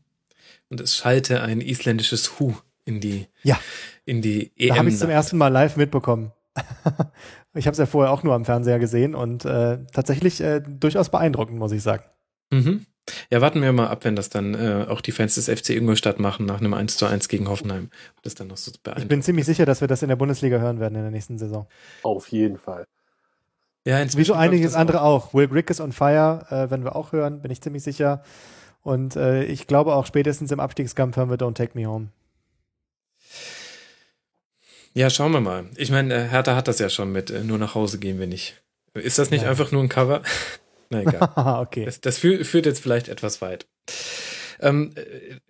Und es schallte ein isländisches Hu in die, Ja. in die Da EM. habe ich zum ersten Mal live mitbekommen. ich habe es ja vorher auch nur am Fernseher gesehen und äh, tatsächlich äh, durchaus beeindruckend, muss ich sagen. Mhm. Ja, warten wir mal ab, wenn das dann äh, auch die Fans des FC Ingolstadt machen nach einem 1 zu 1 gegen Hoffenheim. Das dann noch so Ich bin ziemlich sicher, dass wir das in der Bundesliga hören werden in der nächsten Saison. Auf jeden Fall. ja, Wie so einiges andere auch. Will Grigg is on fire, äh, werden wir auch hören, bin ich ziemlich sicher. Und äh, ich glaube auch spätestens im Abstiegskampf hören wir Don't Take Me Home. Ja, schauen wir mal. Ich meine, äh, Hertha hat das ja schon mit äh, nur nach Hause gehen wir nicht. Ist das nicht Ja. einfach nur ein Cover? Na egal. Okay. Das, das führt, führt jetzt vielleicht etwas weit. Ähm, äh,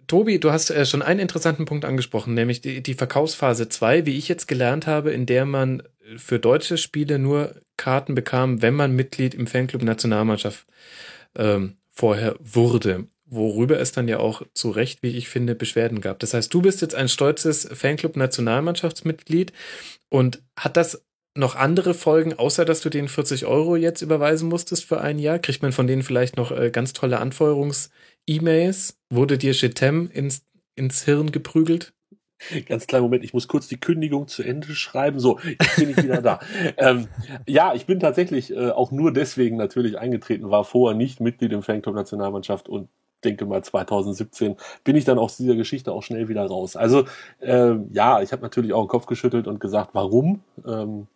Tobi, du hast äh, schon einen interessanten Punkt angesprochen, nämlich die, die Verkaufsphase 2, wie ich jetzt gelernt habe, in der man für deutsche Spiele nur Karten bekam, wenn man Mitglied im Fanclub Nationalmannschaft ähm, vorher wurde. Worüber es dann ja auch zu Recht, wie ich finde, Beschwerden gab. Das heißt, du bist jetzt ein stolzes Fanclub Nationalmannschaftsmitglied und hat das noch andere Folgen, außer dass du den 40 Euro jetzt überweisen musstest für ein Jahr? Kriegt man von denen vielleicht noch äh, ganz tolle Anfeuerungs-E-Mails? Wurde dir Chetem ins, ins Hirn geprügelt? Ganz kleinen Moment, ich muss kurz die Kündigung zu Ende schreiben. So, jetzt bin ich wieder da. ähm, ja, ich bin tatsächlich äh, auch nur deswegen natürlich eingetreten, war vorher nicht Mitglied im Fanclub Nationalmannschaft und denke mal 2017 bin ich dann aus dieser Geschichte auch schnell wieder raus. Also äh, ja, ich habe natürlich auch den Kopf geschüttelt und gesagt, warum? Ähm,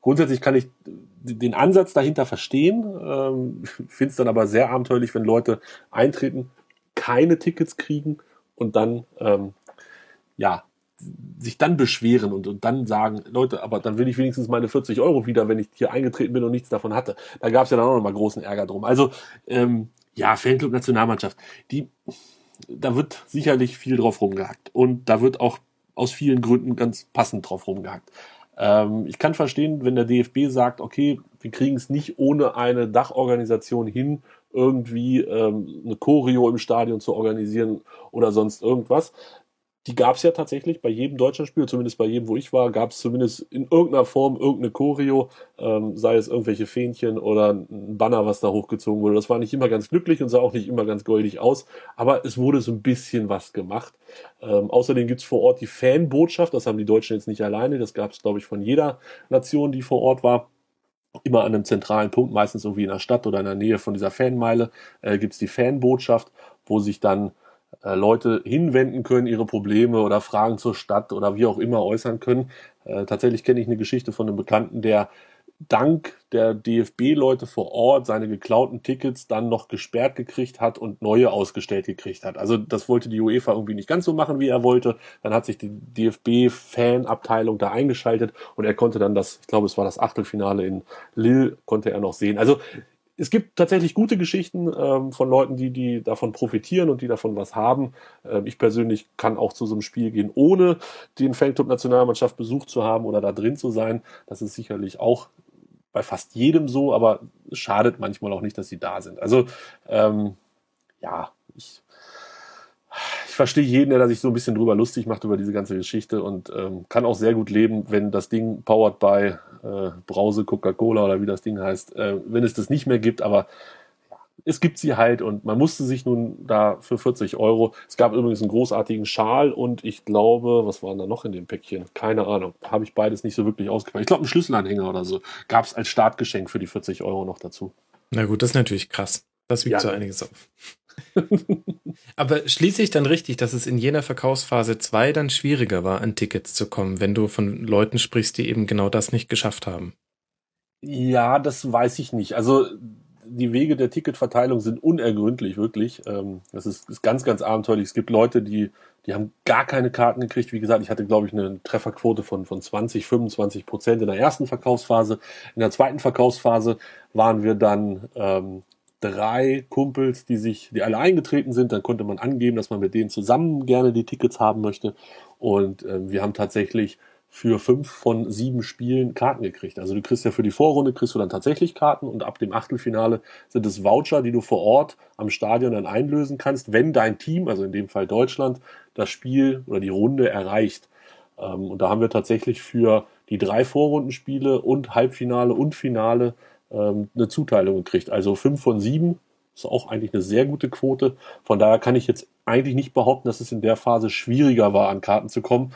grundsätzlich kann ich den Ansatz dahinter verstehen, ähm, finde es dann aber sehr abenteuerlich, wenn Leute eintreten, keine Tickets kriegen und dann ähm, ja sich dann beschweren und, und dann sagen, Leute, aber dann will ich wenigstens meine 40 Euro wieder, wenn ich hier eingetreten bin und nichts davon hatte. Da gab es ja dann auch noch mal großen Ärger drum. Also ähm, ja, Fanclub Nationalmannschaft, die, da wird sicherlich viel drauf rumgehackt. Und da wird auch aus vielen Gründen ganz passend drauf rumgehackt. Ähm, ich kann verstehen, wenn der DFB sagt, okay, wir kriegen es nicht ohne eine Dachorganisation hin, irgendwie ähm, eine Choreo im Stadion zu organisieren oder sonst irgendwas die gab es ja tatsächlich bei jedem Deutschlandspiel, zumindest bei jedem, wo ich war, gab es zumindest in irgendeiner Form irgendeine Choreo, ähm, sei es irgendwelche Fähnchen oder ein Banner, was da hochgezogen wurde. Das war nicht immer ganz glücklich und sah auch nicht immer ganz goldig aus, aber es wurde so ein bisschen was gemacht. Ähm, außerdem gibt's vor Ort die Fanbotschaft, das haben die Deutschen jetzt nicht alleine, das gab es, glaube ich, von jeder Nation, die vor Ort war immer an einem zentralen Punkt, meistens irgendwie in der Stadt oder in der Nähe von dieser Fanmeile, äh, gibt's die Fanbotschaft, wo sich dann äh, Leute hinwenden können, ihre Probleme oder Fragen zur Stadt oder wie auch immer äußern können. Äh, tatsächlich kenne ich eine Geschichte von einem Bekannten, der dank der DFB-Leute vor Ort seine geklauten Tickets dann noch gesperrt gekriegt hat und neue ausgestellt gekriegt hat. Also das wollte die UEFA irgendwie nicht ganz so machen, wie er wollte. Dann hat sich die DFB-Fan-Abteilung da eingeschaltet und er konnte dann das, ich glaube, es war das Achtelfinale in Lille, konnte er noch sehen. Also es gibt tatsächlich gute Geschichten ähm, von Leuten, die, die davon profitieren und die davon was haben. Ähm, ich persönlich kann auch zu so einem Spiel gehen, ohne den Fanclub Nationalmannschaft besucht zu haben oder da drin zu sein. Das ist sicherlich auch bei fast jedem so, aber es schadet manchmal auch nicht, dass sie da sind. Also ähm, ja, ich ich verstehe jeden, der sich so ein bisschen drüber lustig macht über diese ganze Geschichte und ähm, kann auch sehr gut leben, wenn das Ding powered by äh, Brause Coca-Cola oder wie das Ding heißt, äh, wenn es das nicht mehr gibt, aber es gibt sie halt und man musste sich nun da für 40 Euro, es gab übrigens einen großartigen Schal und ich glaube, was waren da noch in dem Päckchen? Keine Ahnung, habe ich beides nicht so wirklich ausgepackt. Ich glaube, einen Schlüsselanhänger oder so gab es als Startgeschenk für die 40 Euro noch dazu. Na gut, das ist natürlich krass. Das wiegt ja. so einiges auf. Aber schließe ich dann richtig, dass es in jener Verkaufsphase 2 dann schwieriger war, an Tickets zu kommen, wenn du von Leuten sprichst, die eben genau das nicht geschafft haben? Ja, das weiß ich nicht. Also die Wege der Ticketverteilung sind unergründlich, wirklich. Ähm, das ist, ist ganz, ganz abenteuerlich. Es gibt Leute, die, die haben gar keine Karten gekriegt. Wie gesagt, ich hatte, glaube ich, eine Trefferquote von, von 20, 25 Prozent in der ersten Verkaufsphase. In der zweiten Verkaufsphase waren wir dann ähm, drei Kumpels, die sich, die alle eingetreten sind. Dann konnte man angeben, dass man mit denen zusammen gerne die Tickets haben möchte. Und äh, wir haben tatsächlich für fünf von sieben Spielen Karten gekriegt. Also du kriegst ja für die Vorrunde kriegst du dann tatsächlich Karten und ab dem Achtelfinale sind es Voucher, die du vor Ort am Stadion dann einlösen kannst, wenn dein Team, also in dem Fall Deutschland, das Spiel oder die Runde erreicht. Ähm, und da haben wir tatsächlich für die drei Vorrundenspiele und Halbfinale und Finale ähm, eine Zuteilung gekriegt. Also fünf von sieben ist auch eigentlich eine sehr gute Quote. Von daher kann ich jetzt eigentlich nicht behaupten, dass es in der Phase schwieriger war, an Karten zu kommen.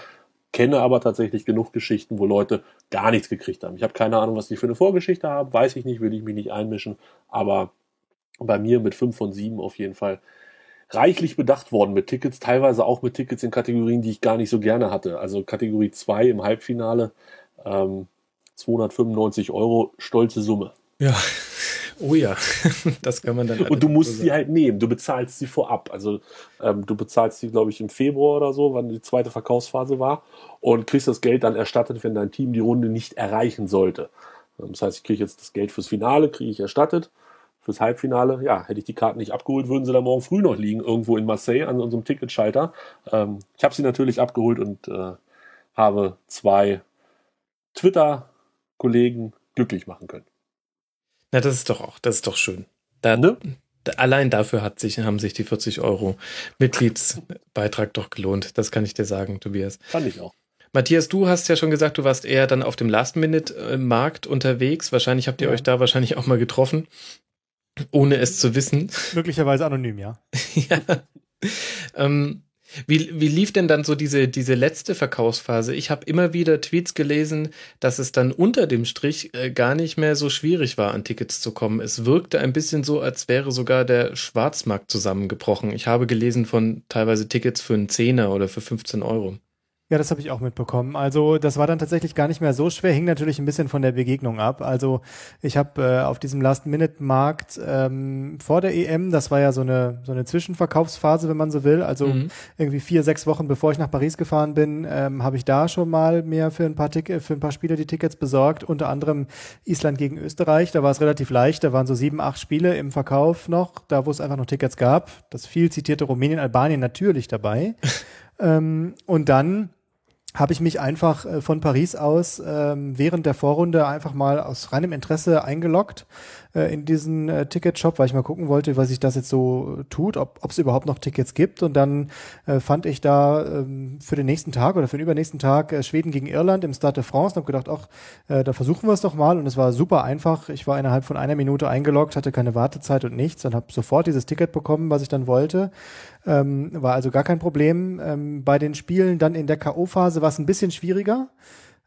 Kenne aber tatsächlich genug Geschichten, wo Leute gar nichts gekriegt haben. Ich habe keine Ahnung, was die für eine Vorgeschichte haben, weiß ich nicht, will ich mich nicht einmischen. Aber bei mir mit fünf von sieben auf jeden Fall reichlich bedacht worden mit Tickets, teilweise auch mit Tickets in Kategorien, die ich gar nicht so gerne hatte. Also Kategorie 2 im Halbfinale, ähm, 295 Euro, stolze Summe. Ja. Oh ja, das kann man dann. Und du musst so sie halt nehmen. Du bezahlst sie vorab. Also ähm, du bezahlst sie, glaube ich, im Februar oder so, wann die zweite Verkaufsphase war, und kriegst das Geld dann erstattet, wenn dein Team die Runde nicht erreichen sollte. Ähm, das heißt, ich kriege jetzt das Geld fürs Finale, kriege ich erstattet. Fürs Halbfinale, ja, hätte ich die Karten nicht abgeholt, würden sie da morgen früh noch liegen, irgendwo in Marseille an unserem Ticketschalter. Ähm, ich habe sie natürlich abgeholt und äh, habe zwei Twitter-Kollegen glücklich machen können. Na, das ist doch auch, das ist doch schön. Da, ne? Allein dafür hat sich, haben sich die 40 Euro Mitgliedsbeitrag doch gelohnt. Das kann ich dir sagen, Tobias. Fand ich auch. Matthias, du hast ja schon gesagt, du warst eher dann auf dem Last-Minute-Markt unterwegs. Wahrscheinlich habt ihr ja. euch da wahrscheinlich auch mal getroffen, ohne es zu wissen. Möglicherweise anonym, ja. ja. Ähm, wie, wie lief denn dann so diese, diese letzte Verkaufsphase? Ich habe immer wieder Tweets gelesen, dass es dann unter dem Strich äh, gar nicht mehr so schwierig war, an Tickets zu kommen. Es wirkte ein bisschen so, als wäre sogar der Schwarzmarkt zusammengebrochen. Ich habe gelesen von teilweise Tickets für einen Zehner oder für 15 Euro. Ja, das habe ich auch mitbekommen. Also das war dann tatsächlich gar nicht mehr so schwer, hing natürlich ein bisschen von der Begegnung ab. Also ich habe äh, auf diesem Last-Minute-Markt ähm, vor der EM, das war ja so eine so eine Zwischenverkaufsphase, wenn man so will. Also mhm. irgendwie vier, sechs Wochen bevor ich nach Paris gefahren bin, ähm, habe ich da schon mal mir für ein paar Tick für ein paar Spiele die Tickets besorgt. Unter anderem Island gegen Österreich. Da war es relativ leicht. Da waren so sieben, acht Spiele im Verkauf noch, da wo es einfach noch Tickets gab. Das viel zitierte Rumänien, Albanien natürlich dabei. ähm, und dann habe ich mich einfach äh, von Paris aus ähm, während der Vorrunde einfach mal aus reinem Interesse eingeloggt äh, in diesen äh, Ticketshop, weil ich mal gucken wollte, was sich das jetzt so tut, ob es überhaupt noch Tickets gibt. Und dann äh, fand ich da ähm, für den nächsten Tag oder für den übernächsten Tag äh, Schweden gegen Irland im Stade de France und habe gedacht, ach, äh, da versuchen wir es doch mal. Und es war super einfach. Ich war innerhalb von einer Minute eingeloggt, hatte keine Wartezeit und nichts und habe sofort dieses Ticket bekommen, was ich dann wollte. Ähm, war also gar kein Problem. Ähm, bei den Spielen dann in der K.O.-Phase war es ein bisschen schwieriger.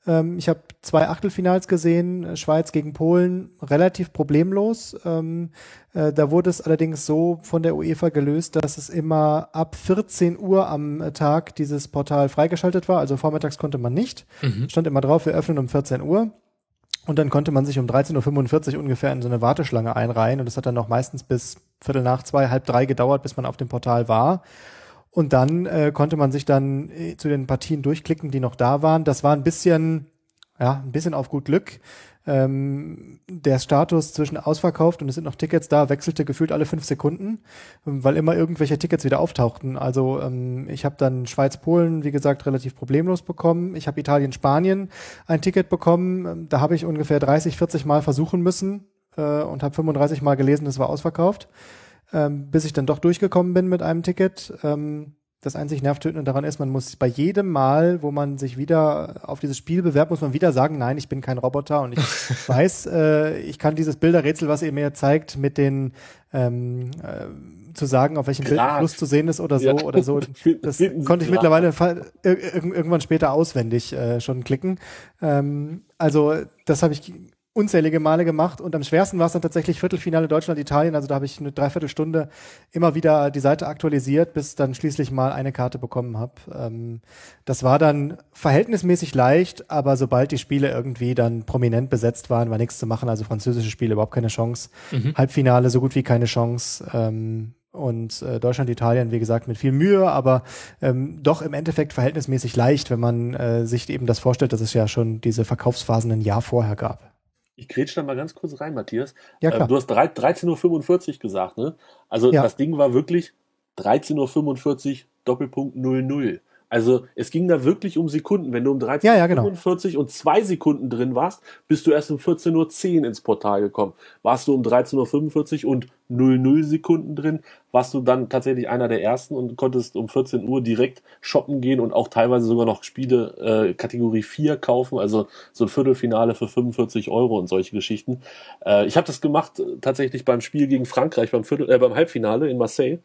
Ähm, ich habe zwei Achtelfinals gesehen, äh, Schweiz gegen Polen, relativ problemlos. Ähm, äh, da wurde es allerdings so von der UEFA gelöst, dass es immer ab 14 Uhr am Tag dieses Portal freigeschaltet war. Also vormittags konnte man nicht. Mhm. Stand immer drauf, wir öffnen um 14 Uhr. Und dann konnte man sich um 13.45 Uhr ungefähr in so eine Warteschlange einreihen. Und das hat dann noch meistens bis Viertel nach zwei, halb drei gedauert, bis man auf dem Portal war. Und dann äh, konnte man sich dann äh, zu den Partien durchklicken, die noch da waren. Das war ein bisschen, ja, ein bisschen auf gut Glück. Ähm, der Status zwischen ausverkauft und es sind noch Tickets da wechselte gefühlt alle fünf Sekunden, weil immer irgendwelche Tickets wieder auftauchten. Also ähm, ich habe dann Schweiz-Polen, wie gesagt, relativ problemlos bekommen. Ich habe Italien-Spanien ein Ticket bekommen. Da habe ich ungefähr 30, 40 Mal versuchen müssen äh, und habe 35 Mal gelesen, es war ausverkauft ähm, bis ich dann doch durchgekommen bin mit einem Ticket. Ähm, das einzig Nervtötende daran ist, man muss bei jedem Mal, wo man sich wieder auf dieses Spiel bewerbt, muss man wieder sagen, nein, ich bin kein Roboter und ich weiß, äh, ich kann dieses Bilderrätsel, was ihr mir zeigt, mit den ähm, äh, zu sagen, auf welchem Bild Fluss zu sehen ist oder so ja. oder so. Das konnte ich mittlerweile irgendwann später auswendig äh, schon klicken. Ähm, also das habe ich unzählige Male gemacht und am schwersten war es dann tatsächlich Viertelfinale Deutschland-Italien. Also da habe ich eine Dreiviertelstunde immer wieder die Seite aktualisiert, bis dann schließlich mal eine Karte bekommen habe. Ähm, das war dann verhältnismäßig leicht, aber sobald die Spiele irgendwie dann prominent besetzt waren, war nichts zu machen. Also französische Spiele überhaupt keine Chance. Mhm. Halbfinale so gut wie keine Chance. Ähm, und äh, Deutschland, Italien, wie gesagt, mit viel Mühe, aber ähm, doch im Endeffekt verhältnismäßig leicht, wenn man äh, sich eben das vorstellt, dass es ja schon diese Verkaufsphasen ein Jahr vorher gab. Ich grätsch da mal ganz kurz rein, Matthias. Ja, klar. Äh, du hast 13.45 Uhr gesagt, ne? Also ja. das Ding war wirklich 13.45 Uhr Doppelpunkt 00. Also es ging da wirklich um Sekunden. Wenn du um 13.45 ja, ja, genau. und zwei Sekunden drin warst, bist du erst um 14.10 Uhr ins Portal gekommen. Warst du um 13.45 Uhr und 00 Sekunden drin, warst du dann tatsächlich einer der ersten und konntest um 14 Uhr direkt shoppen gehen und auch teilweise sogar noch Spiele äh, Kategorie 4 kaufen, also so ein Viertelfinale für 45 Euro und solche Geschichten. Äh, ich habe das gemacht äh, tatsächlich beim Spiel gegen Frankreich, beim, Viertel, äh, beim Halbfinale in Marseille,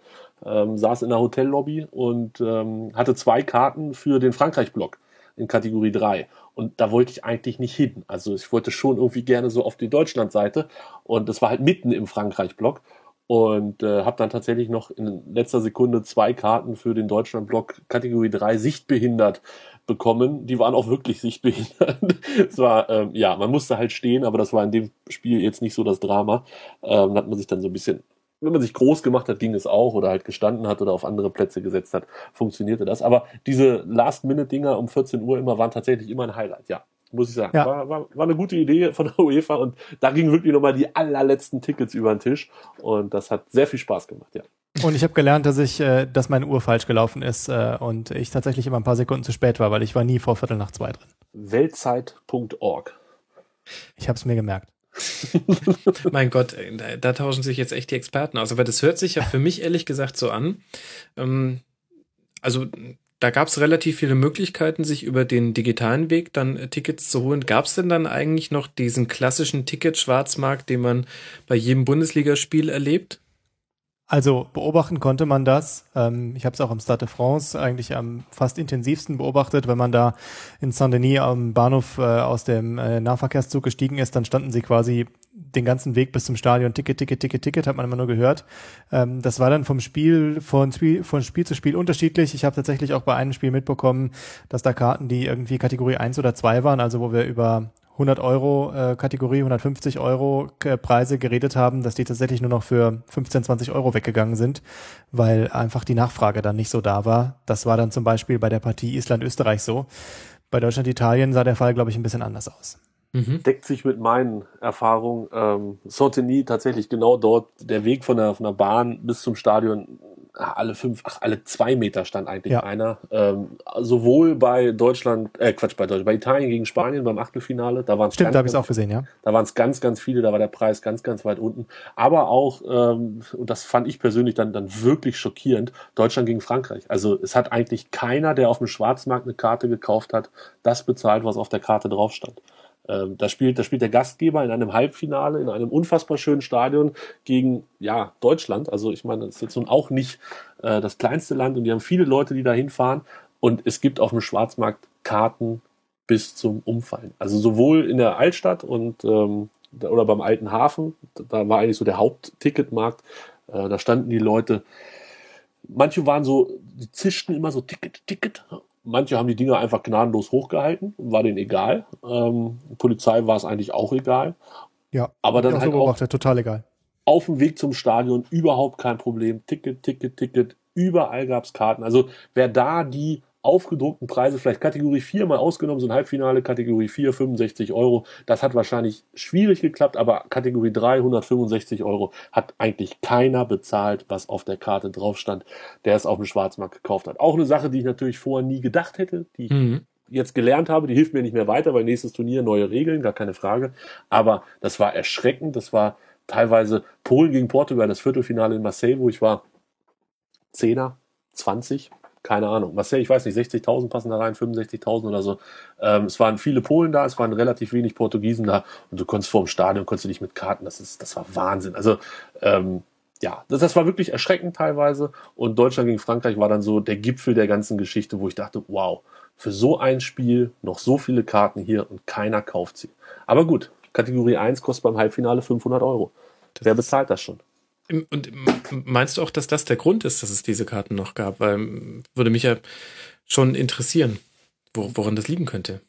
ähm, saß in der Hotellobby und ähm, hatte zwei Karten für den Frankreich-Block in Kategorie 3. Und da wollte ich eigentlich nicht hin. Also ich wollte schon irgendwie gerne so auf die Deutschland-Seite. Und das war halt mitten im Frankreich-Block. Und äh, habe dann tatsächlich noch in letzter Sekunde zwei Karten für den Deutschland-Block Kategorie 3 sichtbehindert bekommen. Die waren auch wirklich sichtbehindert. es war, ähm, ja, man musste halt stehen, aber das war in dem Spiel jetzt nicht so das Drama. Ähm, da hat man sich dann so ein bisschen wenn man sich groß gemacht hat, ging es auch oder halt gestanden hat oder auf andere Plätze gesetzt hat, funktionierte das. Aber diese Last-Minute-Dinger um 14 Uhr immer waren tatsächlich immer ein Highlight, ja. Muss ich sagen. Ja. War, war, war eine gute Idee von der UEFA und da gingen wirklich nochmal die allerletzten Tickets über den Tisch und das hat sehr viel Spaß gemacht, ja. Und ich habe gelernt, dass ich, äh, dass meine Uhr falsch gelaufen ist äh, und ich tatsächlich immer ein paar Sekunden zu spät war, weil ich war nie vor Viertel nach zwei drin. Weltzeit.org. Ich habe es mir gemerkt. mein Gott, da, da, tauschen sich jetzt echt die Experten aus. Aber das hört sich ja für mich ehrlich gesagt so an. Ähm, also da gab es relativ viele Möglichkeiten, sich über den digitalen Weg dann äh, Tickets zu holen. Gab es denn dann eigentlich noch diesen klassischen Ticket-Schwarzmarkt, den man bei jedem Bundesligaspiel erlebt? Also beobachten konnte man das. Ähm, ich habe es auch im Stade de France eigentlich am fast intensivsten beobachtet. Wenn man da in Saint-Denis am Bahnhof äh, aus dem äh, Nahverkehrszug gestiegen ist, dann standen sie quasi den ganzen Weg bis zum Stadion. Ticket, Ticket, Ticket, Ticket, hat man immer nur gehört. Ähm, das war dann vom Spiel, von Spiel, von Spiel zu Spiel unterschiedlich. Ich habe tatsächlich auch bei einem Spiel mitbekommen, dass da Karten, die irgendwie Kategorie 1 oder 2 waren, also wo wir über 100 Euro äh, Kategorie, 150 Euro äh, Preise geredet haben, dass die tatsächlich nur noch für 15, 20 Euro weggegangen sind, weil einfach die Nachfrage dann nicht so da war. Das war dann zum Beispiel bei der Partie Island-Österreich so. Bei Deutschland-Italien sah der Fall, glaube ich, ein bisschen anders aus. Mhm. Deckt sich mit meinen Erfahrungen. Ähm, Saint-Denis tatsächlich genau dort, der Weg von der, von der Bahn bis zum Stadion alle fünf, ach, alle zwei Meter stand eigentlich ja. einer. Ähm, sowohl bei Deutschland, äh, Quatsch, bei Deutschland, bei Italien gegen Spanien beim Achtelfinale, da waren es Stimmt, da habe ich auch gesehen, ja. Da waren es ganz, ganz viele, da war der Preis ganz, ganz weit unten. Aber auch, ähm, und das fand ich persönlich dann, dann wirklich schockierend, Deutschland gegen Frankreich. Also es hat eigentlich keiner, der auf dem Schwarzmarkt eine Karte gekauft hat, das bezahlt, was auf der Karte drauf stand. Ähm, da spielt, da spielt der Gastgeber in einem Halbfinale in einem unfassbar schönen Stadion gegen ja Deutschland. Also ich meine, das ist jetzt nun auch nicht äh, das kleinste Land und die haben viele Leute, die da hinfahren. Und es gibt auf dem Schwarzmarkt Karten bis zum Umfallen. Also sowohl in der Altstadt und ähm, oder beim alten Hafen, da war eigentlich so der Hauptticketmarkt. Äh, da standen die Leute. Manche waren so, die zischten immer so Ticket, Ticket Manche haben die Dinger einfach gnadenlos hochgehalten, war denen egal. Ähm, Polizei war es eigentlich auch egal. Ja, aber dann halt auch total egal. Auf dem Weg zum Stadion überhaupt kein Problem. Ticket, Ticket, Ticket. Überall gab's Karten. Also wer da die aufgedruckten Preise, vielleicht Kategorie 4 mal ausgenommen, so ein Halbfinale, Kategorie 4, 65 Euro. Das hat wahrscheinlich schwierig geklappt, aber Kategorie 3, 165 Euro hat eigentlich keiner bezahlt, was auf der Karte drauf stand, der es auf dem Schwarzmarkt gekauft hat. Auch eine Sache, die ich natürlich vorher nie gedacht hätte, die ich mhm. jetzt gelernt habe, die hilft mir nicht mehr weiter, weil nächstes Turnier neue Regeln, gar keine Frage. Aber das war erschreckend, das war teilweise Polen gegen Portugal, das Viertelfinale in Marseille, wo ich war, Zehner, 20, keine Ahnung. Marseille, ich weiß nicht, 60.000 passen da rein, 65.000 oder so. Ähm, es waren viele Polen da, es waren relativ wenig Portugiesen da und du konntest vor dem Stadion, konntest du dich mit Karten, das ist, das war Wahnsinn. Also, ähm, ja, das, das war wirklich erschreckend teilweise und Deutschland gegen Frankreich war dann so der Gipfel der ganzen Geschichte, wo ich dachte, wow, für so ein Spiel noch so viele Karten hier und keiner kauft sie. Aber gut, Kategorie 1 kostet beim Halbfinale 500 Euro. Wer bezahlt das schon? Und meinst du auch, dass das der Grund ist, dass es diese Karten noch gab? Weil würde mich ja schon interessieren, woran das liegen könnte.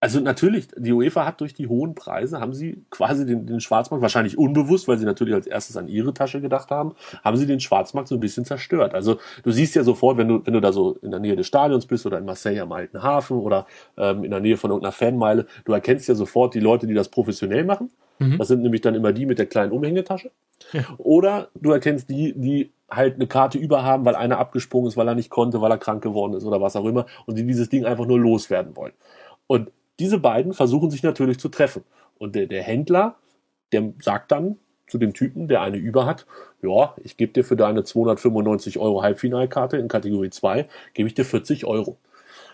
Also natürlich, die UEFA hat durch die hohen Preise, haben sie quasi den, den Schwarzmarkt, wahrscheinlich unbewusst, weil sie natürlich als erstes an ihre Tasche gedacht haben, haben sie den Schwarzmarkt so ein bisschen zerstört. Also du siehst ja sofort, wenn du, wenn du da so in der Nähe des Stadions bist oder in Marseille am Alten Hafen oder ähm, in der Nähe von irgendeiner Fanmeile, du erkennst ja sofort die Leute, die das professionell machen. Mhm. Das sind nämlich dann immer die mit der kleinen Umhängetasche. Ja. Oder du erkennst die, die halt eine Karte über haben, weil einer abgesprungen ist, weil er nicht konnte, weil er krank geworden ist oder was auch immer und die dieses Ding einfach nur loswerden wollen. Und diese beiden versuchen sich natürlich zu treffen. Und der, der Händler, der sagt dann zu dem Typen, der eine über hat, ja, ich gebe dir für deine 295 Euro Halbfinalkarte in Kategorie 2, gebe ich dir 40 Euro.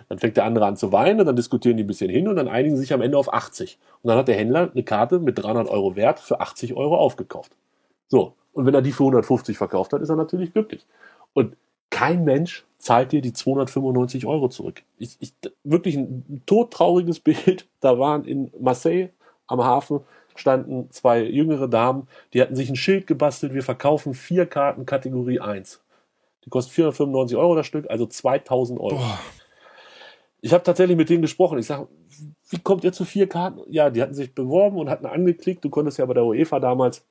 Dann fängt der andere an zu weinen, dann diskutieren die ein bisschen hin und dann einigen sich am Ende auf 80. Und dann hat der Händler eine Karte mit 300 Euro Wert für 80 Euro aufgekauft. So. Und wenn er die für 150 verkauft hat, ist er natürlich glücklich. Und kein Mensch zahlt dir die 295 Euro zurück. Ich, ich, wirklich ein todtrauriges Bild. Da waren in Marseille am Hafen standen zwei jüngere Damen, die hatten sich ein Schild gebastelt, wir verkaufen vier Karten Kategorie 1. Die kosten 495 Euro das Stück, also 2000 Euro. Boah. Ich habe tatsächlich mit denen gesprochen. Ich sage, wie kommt ihr zu vier Karten? Ja, die hatten sich beworben und hatten angeklickt. Du konntest ja bei der UEFA damals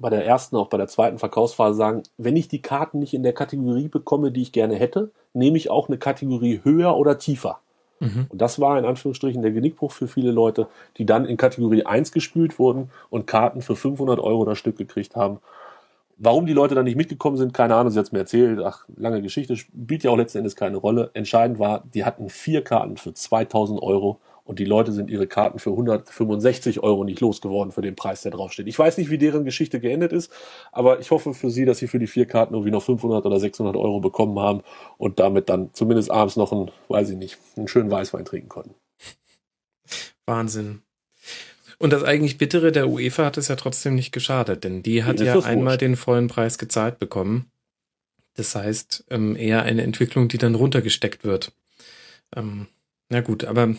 bei der ersten, auch bei der zweiten Verkaufsphase sagen, wenn ich die Karten nicht in der Kategorie bekomme, die ich gerne hätte, nehme ich auch eine Kategorie höher oder tiefer. Mhm. Und das war in Anführungsstrichen der Genickbruch für viele Leute, die dann in Kategorie 1 gespült wurden und Karten für 500 Euro das Stück gekriegt haben. Warum die Leute dann nicht mitgekommen sind, keine Ahnung, sie hat es mir erzählt, ach, lange Geschichte, spielt ja auch letzten Endes keine Rolle. Entscheidend war, die hatten vier Karten für 2000 Euro Und die Leute sind ihre Karten für 165 Euro nicht losgeworden für den Preis, der draufsteht. Ich weiß nicht, wie deren Geschichte geendet ist, aber ich hoffe für sie, dass sie für die vier Karten irgendwie noch 500 oder 600 Euro bekommen haben und damit dann zumindest abends noch einen, weiß ich nicht, einen schönen Weißwein trinken konnten. Wahnsinn. Und das eigentlich Bittere der UEFA hat es ja trotzdem nicht geschadet, denn die hat ja einmal den vollen Preis gezahlt bekommen. Das heißt, ähm, eher eine Entwicklung, die dann runtergesteckt wird. Ähm, na gut, aber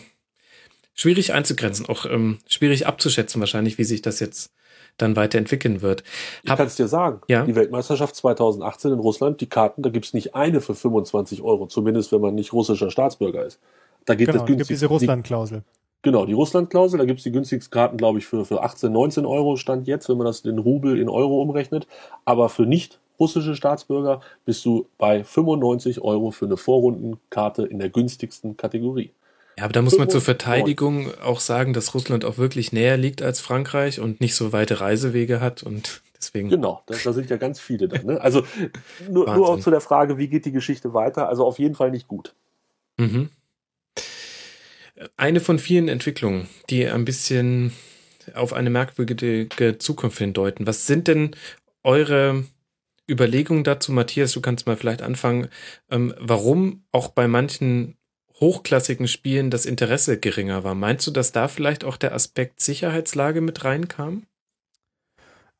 schwierig einzugrenzen, auch ähm, schwierig abzuschätzen wahrscheinlich, wie sich das jetzt dann weiterentwickeln wird. Ich kann es dir sagen. Ja? Die Weltmeisterschaft 2018 in Russland, die Karten, da gibt's nicht eine für 25 Euro, zumindest wenn man nicht russischer Staatsbürger ist. Da geht genau, das günstig. gibt diese Russland-Klausel. Genau, die Russland-Klausel, da gibt's die günstigsten Karten, glaube ich, für, für 18, 19 Euro stand jetzt, wenn man das in Rubel in Euro umrechnet. Aber für nicht russische Staatsbürger bist du bei 95 Euro für eine Vorrundenkarte in der günstigsten Kategorie. Ja, aber da muss man zur Verteidigung auch sagen, dass Russland auch wirklich näher liegt als Frankreich und nicht so weite Reisewege hat und deswegen. Genau, da, da sind ja ganz viele da. Ne? Also nur, nur auch zu der Frage, wie geht die Geschichte weiter? Also auf jeden Fall nicht gut. Mhm. Eine von vielen Entwicklungen, die ein bisschen auf eine merkwürdige Zukunft hindeuten. Was sind denn eure Überlegungen dazu, Matthias? Du kannst mal vielleicht anfangen, ähm, warum auch bei manchen hochklassigen Spielen das Interesse geringer war. Meinst du, dass da vielleicht auch der Aspekt Sicherheitslage mit reinkam?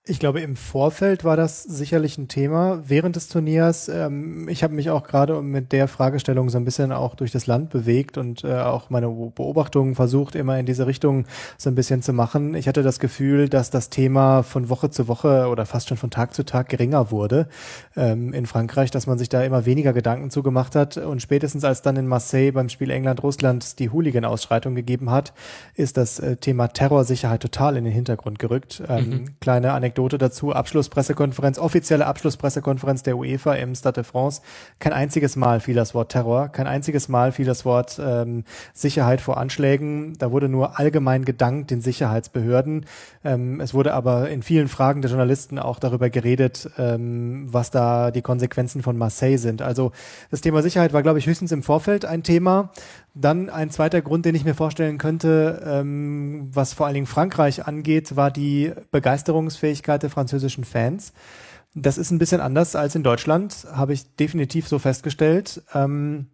Ich glaube, im Vorfeld war das sicherlich ein Thema während des Turniers. Ähm, ich habe mich auch gerade mit der Fragestellung so ein bisschen auch durch das Land bewegt und äh, auch meine Beobachtungen versucht, immer in diese Richtung so ein bisschen zu machen. Ich hatte das Gefühl, dass das Thema von Woche zu Woche oder fast schon von Tag zu Tag geringer wurde ähm, in Frankreich, dass man sich da immer weniger Gedanken zugemacht hat. Und spätestens als dann in Marseille beim Spiel England-Russland die Hooligan-Ausschreitung gegeben hat, ist das äh, Thema Terrorsicherheit total in den Hintergrund gerückt. Ähm, mhm. Kleine Anekdote Anekdote dazu, Abschlusspressekonferenz, offizielle Abschlusspressekonferenz der UEFA im Stade de France. Kein einziges Mal fiel das Wort Terror, kein einziges Mal fiel das Wort ähm, Sicherheit vor Anschlägen. Da wurde nur allgemein gedankt den Sicherheitsbehörden. Ähm, es wurde aber in vielen Fragen der Journalisten auch darüber geredet, ähm, was da die Konsequenzen von Marseille sind. Also das Thema Sicherheit war, glaube ich, höchstens im Vorfeld ein Thema. Dann ein zweiter Grund, den ich mir vorstellen könnte, ähm, was vor allen Dingen Frankreich angeht, war die Begeisterungsfähigkeit der französischen Fans. Das ist ein bisschen anders als in Deutschland, habe ich definitiv so festgestellt. Ähm,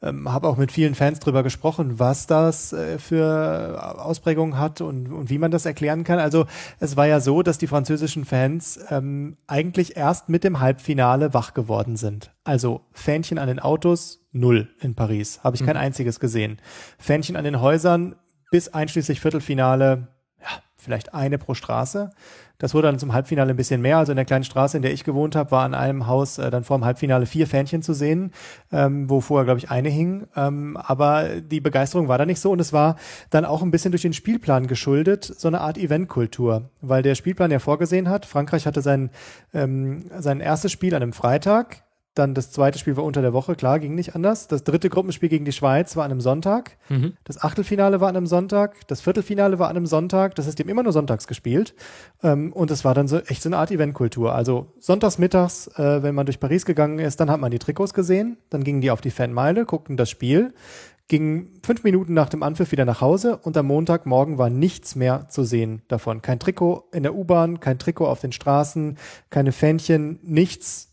ähm, habe auch mit vielen Fans drüber gesprochen, was das äh, für Ausprägungen hat und, und wie man das erklären kann. Also es war ja so, dass die französischen Fans ähm, eigentlich erst mit dem Halbfinale wach geworden sind. Also Fähnchen an den Autos, null in Paris. Habe ich kein mhm. einziges gesehen. Fähnchen an den Häusern bis einschließlich Viertelfinale, ja, vielleicht eine pro Straße. Das wurde dann zum Halbfinale ein bisschen mehr. Also in der kleinen Straße, in der ich gewohnt habe, war an einem Haus äh, dann vor dem Halbfinale vier Fähnchen zu sehen, ähm, wo vorher, glaube ich, eine hing. Ähm, aber die Begeisterung war da nicht so und es war dann auch ein bisschen durch den Spielplan geschuldet, so eine Art Eventkultur, weil der Spielplan ja vorgesehen hat. Frankreich hatte sein, ähm, sein erstes Spiel an einem Freitag dann das zweite Spiel war unter der Woche, klar, ging nicht anders. Das dritte Gruppenspiel gegen die Schweiz war an einem Sonntag. Mhm. Das Achtelfinale war an einem Sonntag. Das Viertelfinale war an einem Sonntag. Das ist eben immer nur sonntags gespielt. Ähm, und es war dann so echt so eine Art Eventkultur. Also sonntags mittags, äh, wenn man durch Paris gegangen ist, dann hat man die Trikots gesehen. Dann gingen die auf die Fanmeile, guckten das Spiel ging fünf Minuten nach dem Anpfiff wieder nach Hause und am Montagmorgen war nichts mehr zu sehen davon. Kein Trikot in der U-Bahn, kein Trikot auf den Straßen, keine Fähnchen, nichts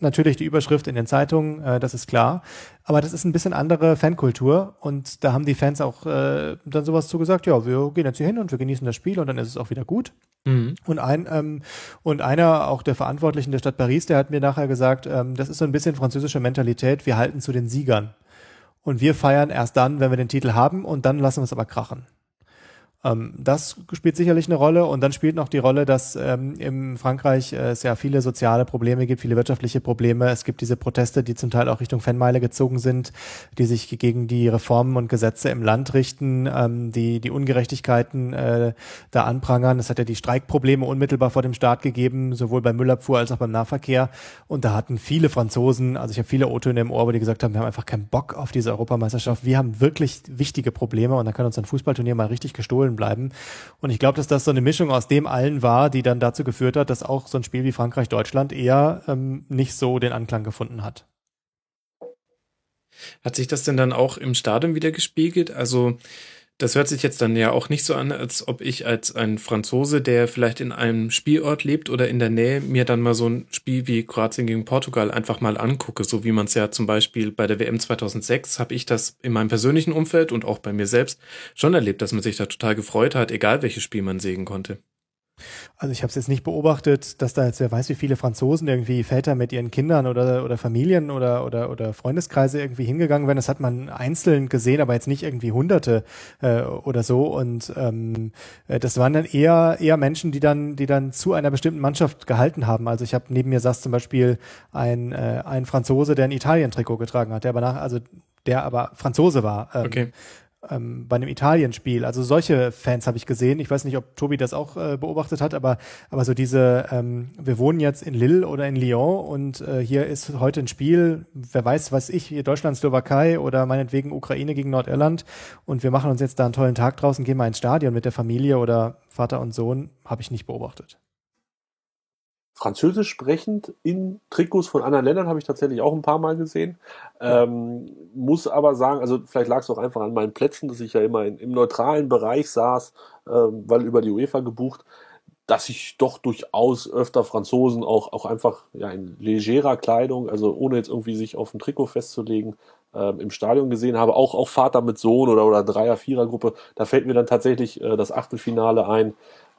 natürlich die Überschrift in den Zeitungen, äh, das ist klar. Aber das ist ein bisschen andere Fankultur und da haben die Fans auch äh, dann sowas zugesagt, ja, wir gehen jetzt hier hin und wir genießen das Spiel und dann ist es auch wieder gut. Mhm. Und ein ähm, und einer auch der Verantwortlichen der Stadt Paris, der hat mir nachher gesagt, ähm, das ist so ein bisschen französische Mentalität, wir halten zu den Siegern. Und wir feiern erst dann, wenn wir den Titel haben und dann lassen wir es aber krachen. Ähm, das spielt sicherlich eine Rolle und dann spielt noch die Rolle, dass ähm, im Frankreich äh, es ja viele soziale Probleme gibt, viele wirtschaftliche Probleme. Es gibt diese Proteste, die zum Teil auch Richtung Fanmeile gezogen sind, die sich gegen die Reformen und Gesetze im Land richten, ähm, die die Ungerechtigkeiten äh, da anprangern. Es hat ja die Streikprobleme unmittelbar vor dem Start gegeben, sowohl beim Müllabfuhr als auch beim Nahverkehr. Und da hatten viele Franzosen, also ich habe viele O-Töne im Ohr, wo die gesagt haben, wir haben einfach keinen Bock auf diese Europameisterschaft. Wir haben wirklich wichtige Probleme und da kann uns ein Fußballturnier mal richtig gestohlen Polen bleiben. Und ich glaube, dass das so eine Mischung aus dem allen war, die dann dazu geführt hat, dass auch so ein Spiel wie Frankreich-Deutschland eher ähm, nicht so den Anklang gefunden hat. Hat sich das denn dann auch im Stadion wieder gespiegelt? Also das hört sich jetzt dann ja auch nicht so an, als ob ich als ein Franzose, der vielleicht in einem Spielort lebt oder in der Nähe, mir dann mal so ein Spiel wie Kroatien gegen Portugal einfach mal angucke, so wie man es ja zum Beispiel bei der WM 2006 habe ich das in meinem persönlichen Umfeld und auch bei mir selbst schon erlebt, dass man sich da total gefreut hat, egal welches Spiel man sehen konnte. Also ich habe es jetzt nicht beobachtet, dass da jetzt wer weiß, wie viele Franzosen irgendwie Väter mit ihren Kindern oder, oder Familien oder, oder, oder Freundeskreise irgendwie hingegangen wären. Das hat man einzeln gesehen, aber jetzt nicht irgendwie Hunderte äh, oder so. Und ähm, äh, das waren dann eher eher Menschen, die dann die dann zu einer bestimmten Mannschaft gehalten haben. Also ich habe neben mir saß zum Beispiel ein äh, ein Franzose, der ein Italien-Trikot getragen hat, der aber nach also der aber Franzose war. Ähm, okay ähm, bei einem Italien-Spiel. Also solche Fans habe ich gesehen. Ich weiß nicht, ob Tobi das auch äh, beobachtet hat, aber, aber so diese, ähm, wir wohnen jetzt in Lille oder in Lyon und äh, hier ist heute ein Spiel, wer weiß, was ich, hier Deutschland, Slowakei oder meinetwegen Ukraine gegen Nordirland und wir machen uns jetzt da einen tollen Tag draußen, gehen mal ins Stadion mit der Familie oder Vater und Sohn, habe ich nicht beobachtet. Französisch sprechend in Trikots von anderen Ländern habe ich tatsächlich auch ein paar Mal gesehen. Ähm, muss aber sagen, also vielleicht lag es auch einfach an meinen Plätzen, dass ich ja immer in, im neutralen Bereich saß, ähm, weil über die UEFA gebucht, dass ich doch durchaus öfter Franzosen auch, auch einfach ja, in legerer Kleidung, also ohne jetzt irgendwie sich auf ein Trikot festzulegen, ähm, im Stadion gesehen habe. Auch, auch Vater mit Sohn oder, oder Dreier-, Vierer-Gruppe. Da fällt mir dann tatsächlich äh, das Achtelfinale ein,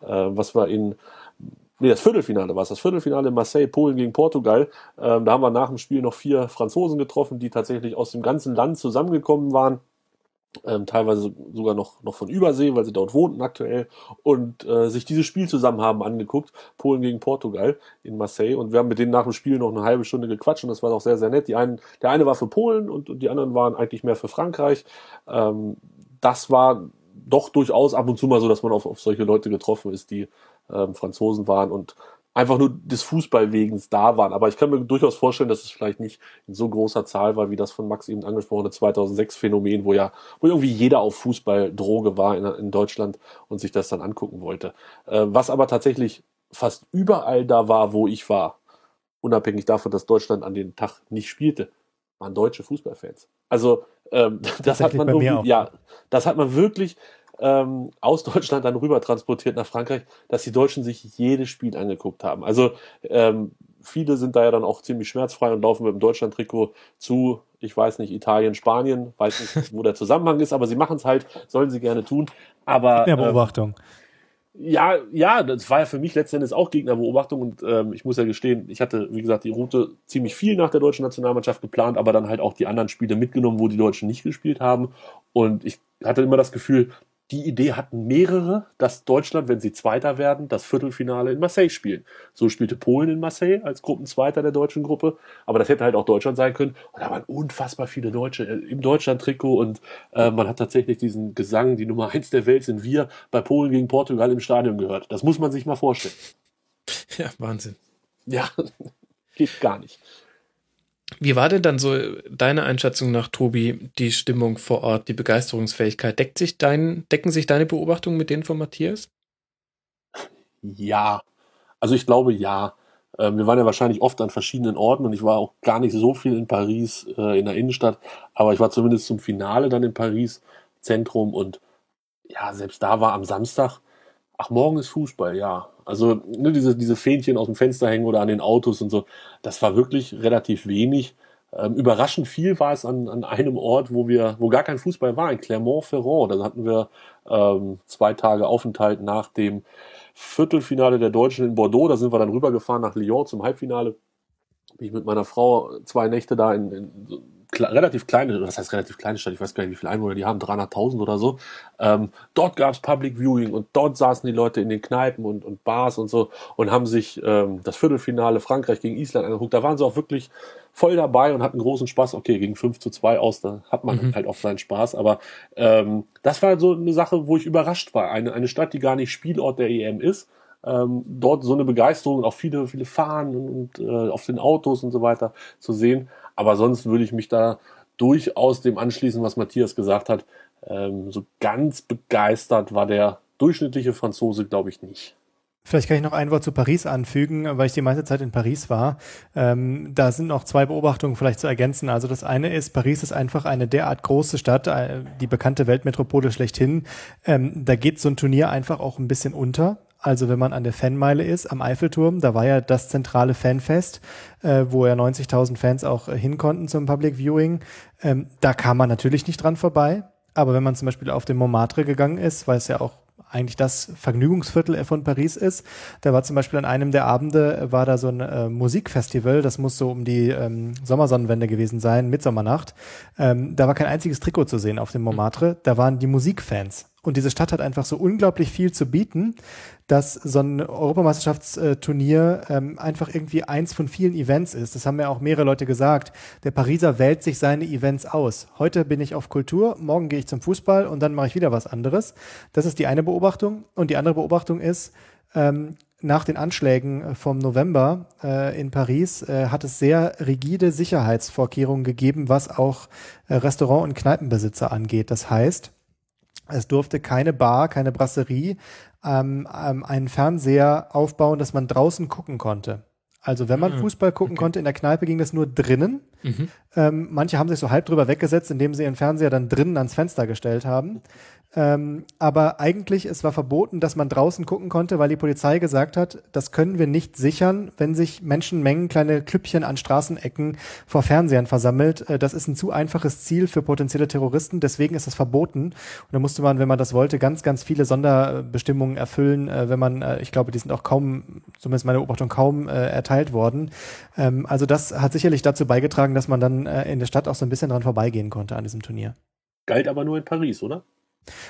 äh, was wir in nee, das Viertelfinale war es, das Viertelfinale in Marseille, Polen gegen Portugal. Ähm, da haben wir nach dem Spiel noch vier Franzosen getroffen, die tatsächlich aus dem ganzen Land zusammengekommen waren. Ähm, teilweise sogar noch, noch von Übersee, weil sie dort wohnten aktuell und äh, sich dieses Spiel zusammen haben angeguckt, Polen gegen Portugal in Marseille und wir haben mit denen nach dem Spiel noch eine halbe Stunde gequatscht und das war auch sehr, sehr nett. Die einen, der eine war für Polen und, und die anderen waren eigentlich mehr für Frankreich. Ähm, das war doch durchaus ab und zu mal so, dass man auf, auf solche Leute getroffen ist, die ähm, Franzosen waren und einfach nur des Fußballwegens da waren. Aber ich kann mir durchaus vorstellen, dass es vielleicht nicht in so großer Zahl war, wie das von Max eben angesprochene 2006-Phänomen, wo ja wo irgendwie jeder auf Fußball Droge war in, in Deutschland und sich das dann angucken wollte. Äh, was aber tatsächlich fast überall da war, wo ich war, unabhängig davon, dass Deutschland an den Tag nicht spielte, waren deutsche Fußballfans. Also ähm, das hat man irgendwie, ja, das hat man wirklich ähm, aus Deutschland dann rüber transportiert nach Frankreich, dass die Deutschen sich jedes Spiel angeguckt haben. Also ähm, viele sind da ja dann auch ziemlich schmerzfrei und laufen mit dem Deutschland-Trikot zu, ich weiß nicht, Italien, Spanien, weiß nicht, wo der Zusammenhang ist, aber sie machen es halt, sollen sie gerne tun. Aber ja, Beobachtung. Ähm, ja, ja, das war ja für mich letztendlich auch Gegnerbeobachtung und ähm, ich muss ja gestehen, ich hatte, wie gesagt, die Route ziemlich viel nach der deutschen Nationalmannschaft geplant, aber dann halt auch die anderen Spiele mitgenommen, wo die Deutschen nicht gespielt haben. Und ich hatte immer das Gefühl, die Idee hatten mehrere, dass Deutschland, wenn sie Zweiter werden, das Viertelfinale in Marseille spielen. So spielte Polen in Marseille als Gruppenzweiter der deutschen Gruppe, aber das hätte halt auch Deutschland sein können. Und da waren unfassbar viele Deutsche im Deutschland-Trikot und äh, man hat tatsächlich diesen Gesang, die Nummer eins der Welt sind wir, bei Polen gegen Portugal im Stadion gehört. Das muss man sich mal vorstellen. Ja, Wahnsinn. Ja, geht gar nicht. Wie war denn dann so deine Einschätzung nach Tobi, die Stimmung vor Ort, die Begeisterungsfähigkeit? Deckt sich dein, decken sich deine Beobachtungen mit denen von Matthias? Ja, also ich glaube ja. Ähm, wir waren ja wahrscheinlich oft an verschiedenen Orten und ich war auch gar nicht so viel in Paris, äh, in der Innenstadt, aber ich war zumindest zum Finale dann in Paris, Zentrum und ja, selbst da war am Samstag, ach, morgen ist Fußball, ja. Also ne, diese, diese Fähnchen aus dem Fenster hängen oder an den Autos und so, das war wirklich relativ wenig. Ähm, überraschend viel war es an, an einem Ort, wo wir, wo gar kein Fußball war, in Clermont-Ferrand. Da hatten wir ähm, zwei Tage Aufenthalt nach dem Viertelfinale der Deutschen in Bordeaux. Da sind wir dann rübergefahren nach Lyon zum Halbfinale. Bin ich mit meiner Frau zwei Nächte da in, in relativ kleine, das heißt relativ kleine Stadt, ich weiß gar nicht, wie viele Einwohner die haben, 300.000 oder so. Ähm, dort gab's Public Viewing und dort saßen die Leute in den Kneipen und, und Bars und so und haben sich ähm, das Viertelfinale Frankreich gegen Island angeguckt. Da waren sie auch wirklich voll dabei und hatten großen Spaß. Okay, gegen 5 zu 2 aus, da hat man mhm. halt auch seinen Spaß. Aber ähm, das war so eine Sache, wo ich überrascht war. Eine, eine Stadt, die gar nicht Spielort der EM ist, ähm, dort so eine Begeisterung und auch viele, viele Fahren und, und äh, auf den Autos und so weiter zu sehen. Aber sonst würde ich mich da durchaus dem anschließen, was Matthias gesagt hat. Ähm, so ganz begeistert war der durchschnittliche Franzose, glaube ich, nicht. Vielleicht kann ich noch ein Wort zu Paris anfügen, weil ich die meiste Zeit in Paris war. Ähm, da sind noch zwei Beobachtungen vielleicht zu ergänzen. Also das eine ist, Paris ist einfach eine derart große Stadt, äh, die bekannte Weltmetropole schlechthin. Ähm, da geht so ein Turnier einfach auch ein bisschen unter. Also wenn man an der Fanmeile ist, am Eiffelturm, da war ja das zentrale Fanfest, äh, wo ja 90.000 Fans auch äh, hin konnten zum Public Viewing. Ähm, da kam man natürlich nicht dran vorbei. Aber wenn man zum Beispiel auf den Montmartre gegangen ist, weil es ja auch eigentlich das Vergnügungsviertel von Paris ist. Da war zum Beispiel an einem der Abende war da so ein äh, Musikfestival, das muss so um die ähm, Sommersonnenwende gewesen sein, Mitsommernacht. Ähm, da war kein einziges Trikot zu sehen auf dem Montmartre, da waren die Musikfans. Und diese Stadt hat einfach so unglaublich viel zu bieten, dass so ein Europameisterschaftsturnier ähm, einfach irgendwie eins von vielen Events ist. Das haben ja auch mehrere Leute gesagt. Der Pariser wählt sich seine Events aus. Heute bin ich auf Kultur, morgen gehe ich zum Fußball und dann mache ich wieder was anderes. Das ist die eine Beobachtung. Und die andere Beobachtung ist, ähm, nach den Anschlägen vom November äh, in Paris äh, hat es sehr rigide Sicherheitsvorkehrungen gegeben, was auch äh, Restaurant- und Kneipenbesitzer angeht. Das heißt, es durfte keine Bar, keine Brasserie ähm, ähm, einen Fernseher aufbauen, dass man draußen gucken konnte. Also wenn man mhm. Fußball gucken okay. konnte in der Kneipe, ging das nur drinnen. Mhm. Ähm, manche haben sich so halb drüber weggesetzt, indem sie ihren Fernseher dann drinnen ans Fenster gestellt haben. Ähm, aber eigentlich, es war verboten, dass man draußen gucken konnte, weil die Polizei gesagt hat, das können wir nicht sichern, wenn sich Menschenmengen, kleine Klüppchen an Straßenecken vor Fernsehern versammelt. Äh, das ist ein zu einfaches Ziel für potenzielle Terroristen, deswegen ist es verboten. Und da musste man, wenn man das wollte, ganz, ganz viele Sonderbestimmungen erfüllen, äh, wenn man, äh, ich glaube, die sind auch kaum, zumindest meine Beobachtung, kaum äh, erteilt worden. Ähm, also das hat sicherlich dazu beigetragen, dass man dann äh, in der Stadt auch so ein bisschen dran vorbeigehen konnte an diesem Turnier. Galt aber nur in Paris, oder?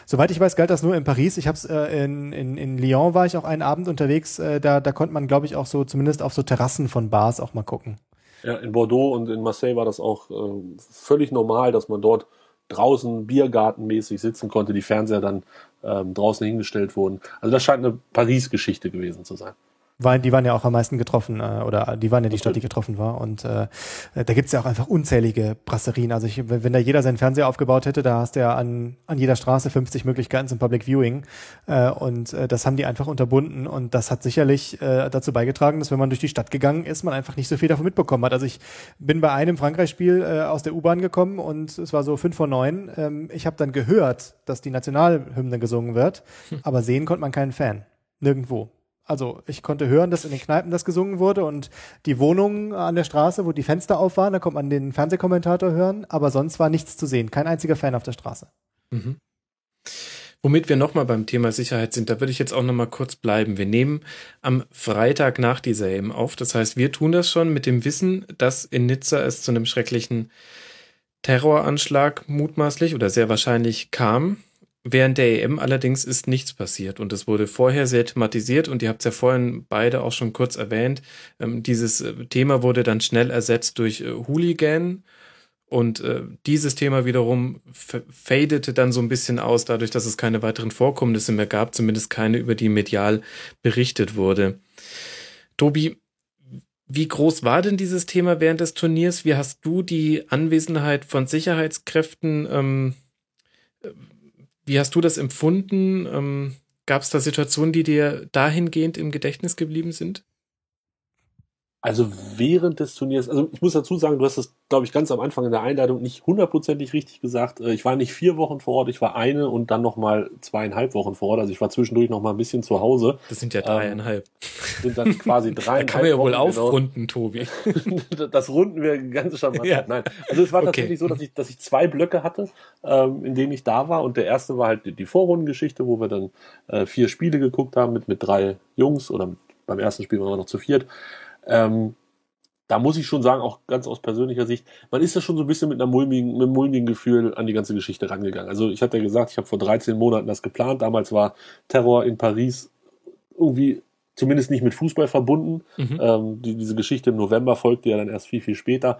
Soweit ich weiß, galt das nur in Paris. Ich habe es äh, in, in, in Lyon war ich auch einen Abend unterwegs. Äh, da, da konnte man, glaube ich, auch so zumindest auf so Terrassen von Bars auch mal gucken. Ja, in Bordeaux und in Marseille war das auch äh, völlig normal, dass man dort draußen biergartenmäßig sitzen konnte, die Fernseher dann ähm, draußen hingestellt wurden. Also das scheint eine Paris-Geschichte gewesen zu sein waren, die waren ja auch am meisten getroffen äh, oder die waren ja die Stadt, die getroffen war. Und äh, da gibt's ja auch einfach unzählige Brasserien. Also ich, wenn, da jeder seinen Fernseher aufgebaut hätte, da hast du ja an, an jeder Straße 50 Möglichkeiten zum Public Viewing. Äh, und äh, das haben die einfach unterbunden. Und das hat sicherlich äh, dazu beigetragen, dass wenn man durch die Stadt gegangen ist, man einfach nicht so viel davon mitbekommen hat. Also ich bin bei einem Frankreich-Spiel äh, aus der U-Bahn gekommen und es war so fünf vor neun. Ähm, ich habe dann gehört, dass die Nationalhymne gesungen wird, hm. aber sehen konnte man keinen Fan. Nirgendwo. Also ich konnte hören, dass in den Kneipen das gesungen wurde und die Wohnungen an der Straße, wo die Fenster auf waren, da konnte man den Fernsehkommentator hören, aber sonst war nichts zu sehen. Kein einziger Fan auf der Straße. Mhm. Womit wir nochmal beim Thema Sicherheit sind, da würde ich jetzt auch nochmal kurz bleiben. Wir nehmen am Freitag nach dieser EM auf. Das heißt, wir tun das schon mit dem Wissen, dass in Nizza es zu einem schrecklichen Terroranschlag mutmaßlich oder sehr wahrscheinlich kam. Während der EM allerdings ist nichts passiert und es wurde vorher sehr thematisiert und ihr habt es ja vorhin beide auch schon kurz erwähnt. Ähm, dieses äh, Thema wurde dann schnell ersetzt durch äh, Hooligan und äh, dieses Thema wiederum fadete dann so ein bisschen aus, dadurch, dass es keine weiteren Vorkommnisse mehr gab, zumindest keine, über die medial berichtet wurde. Tobi, wie groß war denn dieses Thema während des Turniers? Wie hast du die Anwesenheit von Sicherheitskräften ähm, wie hast du das empfunden? Ähm, Gab es da Situationen, die dir dahingehend im Gedächtnis geblieben sind? Also während des Turniers, also ich muss dazu sagen, du hast das, glaube ich, ganz am Anfang in der Einleitung nicht hundertprozentig richtig gesagt. Äh, ich war nicht vier Wochen vor Ort, ich war eine und dann nochmal zweieinhalb Wochen vor Ort. Also ich war zwischendurch nochmal ein bisschen zu Hause. Das sind ja dreieinhalb. Ähm, sind dann quasi dreieinhalb. da kann man ja wohl Wochen, genau. aufrunden, genau. Tobi. das runden wir ganz charmant. Ja. Nein. Also es war okay. tatsächlich so, dass ich, dass ich zwei Blöcke hatte, ähm, in denen ich da war. Und der erste war halt die Vorrundengeschichte, wo wir dann äh, vier Spiele geguckt haben mit, mit drei Jungs oder beim ersten Spiel waren wir noch zu viert. Ähm, da muss ich schon sagen, auch ganz aus persönlicher Sicht, man ist ja schon so ein bisschen mit, einer mulmigen, mit einem mulmigen Gefühl an die ganze Geschichte rangegangen. Also ich hatte ja gesagt, ich habe vor 13 Monaten das geplant. Damals war Terror in Paris irgendwie zumindest nicht mit Fußball verbunden. Mhm. Ähm, die, diese Geschichte im November folgte ja dann erst viel, viel später.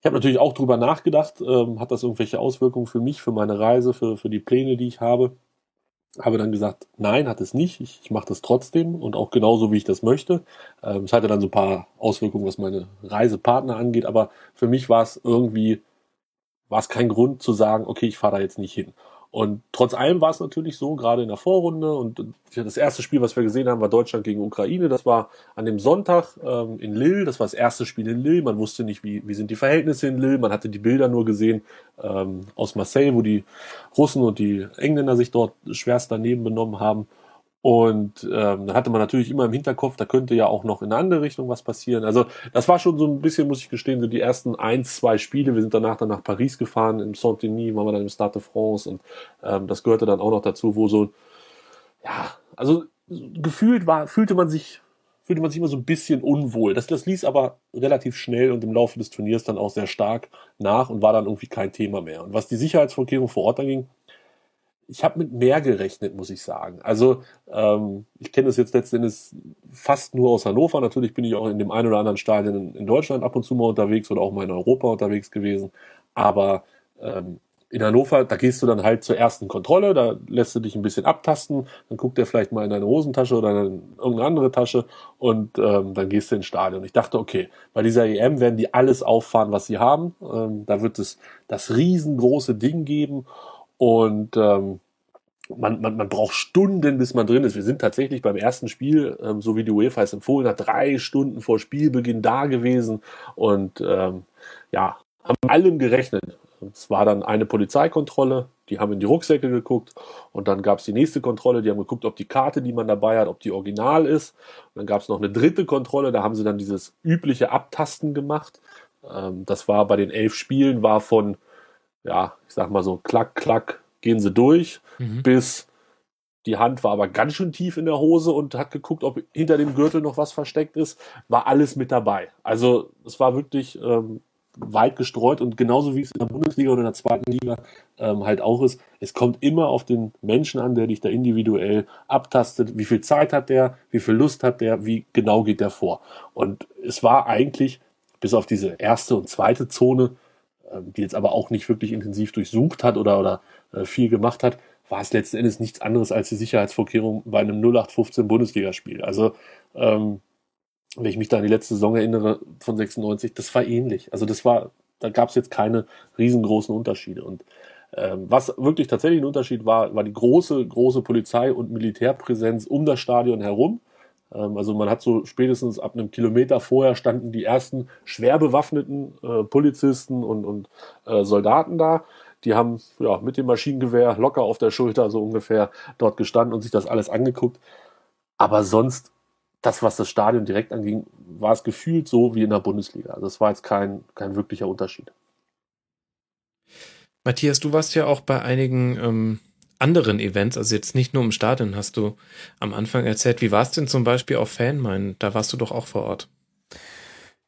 Ich habe natürlich auch drüber nachgedacht, ähm, hat das irgendwelche Auswirkungen für mich, für meine Reise, für, für die Pläne, die ich habe habe dann gesagt, nein, hat es nicht. Ich, ich mache das trotzdem und auch genauso, wie ich das möchte. Ähm, es hatte dann so ein paar Auswirkungen, was meine Reisepartner angeht, aber für mich war es irgendwie, war es kein Grund zu sagen, okay, ich fahre da jetzt nicht hin. Und trotz allem war es natürlich so, gerade in der Vorrunde und das erste Spiel, was wir gesehen haben, war Deutschland gegen Ukraine. Das war an dem Sonntag ähm, in Lille. Das war das erste Spiel in Lille. Man wusste nicht, wie, wie sind die Verhältnisse in Lille. Man hatte die Bilder nur gesehen ähm, aus Marseille, wo die Russen und die Engländer sich dort schwerst daneben benommen haben. Und ähm, dann hatte man natürlich immer im Hinterkopf, da könnte ja auch noch in eine andere Richtung was passieren. Also das war schon so ein bisschen, muss ich gestehen, so die ersten ein, zwei Spiele. Wir sind danach dann nach Paris gefahren, im Saint-Denis, waren wir dann im Stade de France und ähm, das gehörte dann auch noch dazu, wo so, ja, also gefühlt war, fühlte man sich, fühlte man sich immer so ein bisschen unwohl. Das, das ließ aber relativ schnell und im Laufe des Turniers dann auch sehr stark nach und war dann irgendwie kein Thema mehr. Und was die Sicherheitsvorkehrungen vor Ort anging, ich habe mit mehr gerechnet, muss ich sagen. Also ähm, ich kenne das jetzt letzten Endes fast nur aus Hannover. Natürlich bin ich auch in dem einen oder anderen Stadion in, in Deutschland ab und zu mal unterwegs oder auch mal in Europa unterwegs gewesen. Aber ähm, in Hannover, da gehst du dann halt zur ersten Kontrolle, da lässt du dich ein bisschen abtasten, dann guckt er vielleicht mal in deine Hosentasche oder in irgendeine andere Tasche und ähm, dann gehst du ins Stadion. Ich dachte, okay, bei dieser EM werden die alles auffahren, was sie haben. Ähm, da wird es das riesengroße Ding geben und ähm, man, man, man braucht Stunden, bis man drin ist. Wir sind tatsächlich beim ersten Spiel, ähm, so wie die UEFA es empfohlen hat, drei Stunden vor Spielbeginn da gewesen und ähm, ja, haben allem gerechnet. Es war dann eine Polizeikontrolle, die haben in die Rucksäcke geguckt und dann gab es die nächste Kontrolle, die haben geguckt, ob die Karte, die man dabei hat, ob die original ist. Und dann gab es noch eine dritte Kontrolle, da haben sie dann dieses übliche Abtasten gemacht. Ähm, das war bei den elf Spielen, war von ja, ich sag mal so, klack, klack, gehen sie durch, mhm. bis die Hand war aber ganz schön tief in der Hose und hat geguckt, ob hinter dem Gürtel noch was versteckt ist. War alles mit dabei. Also es war wirklich ähm, weit gestreut und genauso wie es in der Bundesliga oder in der zweiten Liga ähm, halt auch ist, es kommt immer auf den Menschen an, der dich da individuell abtastet. Wie viel Zeit hat der? Wie viel Lust hat der? Wie genau geht der vor? Und es war eigentlich bis auf diese erste und zweite Zone die jetzt aber auch nicht wirklich intensiv durchsucht hat oder, oder äh, viel gemacht hat, war es letzten Endes nichts anderes als die Sicherheitsvorkehrung bei einem 0815 Bundesligaspiel. Also ähm, wenn ich mich da an die letzte Saison erinnere von 96, das war ähnlich. Also das war, da gab es jetzt keine riesengroßen Unterschiede. Und ähm, was wirklich tatsächlich ein Unterschied war, war die große, große Polizei- und Militärpräsenz um das Stadion herum. Ähm, also man hat so spätestens ab einem Kilometer vorher standen die ersten schwer bewaffneten äh, Polizisten und, und äh, Soldaten da. Die haben ja mit dem Maschinengewehr locker auf der Schulter so ungefähr dort gestanden und sich das alles angeguckt. Aber sonst, das, was das Stadion direkt anging, war es gefühlt so wie in der Bundesliga. Also es war jetzt kein, kein wirklicher Unterschied. Matthias, du warst ja auch bei einigen ähm, anderen Events, also jetzt nicht nur im Stadion, hast du am Anfang erzählt. Wie war es denn zum Beispiel auf Fanmein? Da warst du doch auch vor Ort.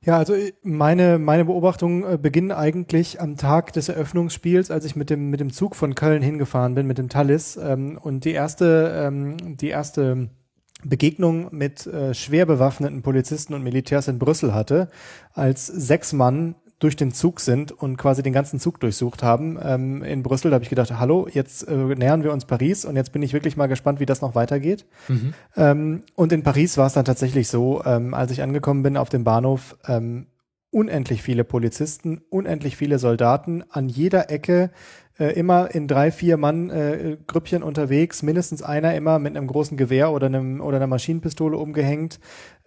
Ja, also äh, meine, meine Beobachtungen äh, beginnen eigentlich am Tag des Eröffnungsspiels, als ich mit dem, mit dem Zug von Köln hingefahren bin, mit dem Thalys. Ähm, und die erste, ähm, die erste Begegnung mit äh, schwer bewaffneten Polizisten und Militärs in Brüssel hatte, als sechs Mann durch den Zug sind und quasi den ganzen Zug durchsucht haben ähm, in Brüssel. Da habe ich gedacht, hallo, jetzt äh, nähern wir uns Paris und jetzt bin ich wirklich mal gespannt, wie das noch weitergeht. Mhm. Ähm, und in Paris war es dann tatsächlich so, ähm, als ich angekommen bin auf dem Bahnhof, ähm, unendlich viele Polizisten, unendlich viele Soldaten, an jeder Ecke äh, immer in drei, vier Mann äh, Grüppchen unterwegs, mindestens einer immer mit einem großen Gewehr oder einem oder einer Maschinenpistole umgehängt.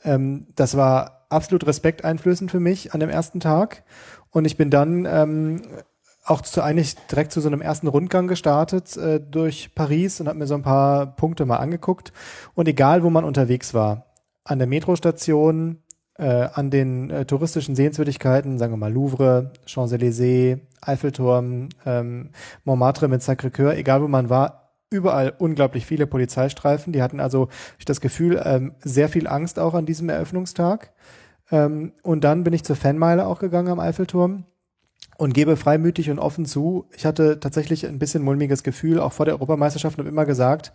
Ähm, das war absolut respekteinflößend für mich an dem ersten Tag. Und ich bin dann ähm, auch zu, eigentlich direkt zu so einem ersten Rundgang gestartet äh, durch Paris und habe mir so ein paar Punkte mal angeguckt. Und egal, wo man unterwegs war, an der Metrostation, äh, an den äh, touristischen Sehenswürdigkeiten, sagen wir mal Louvre, Champs-Élysées, Eiffelturm, ähm, Montmartre mit Sacré-Cœur, egal wo man war, überall unglaublich viele Polizeistreifen. Die hatten also ich das Gefühl, ähm, sehr viel Angst auch an diesem Eröffnungstag. Ähm, und dann bin ich zur Fanmeile auch gegangen am Eiffelturm und gebe freimütig und offen zu, ich hatte tatsächlich ein bisschen mulmiges Gefühl, auch vor der Europameisterschaft und immer gesagt,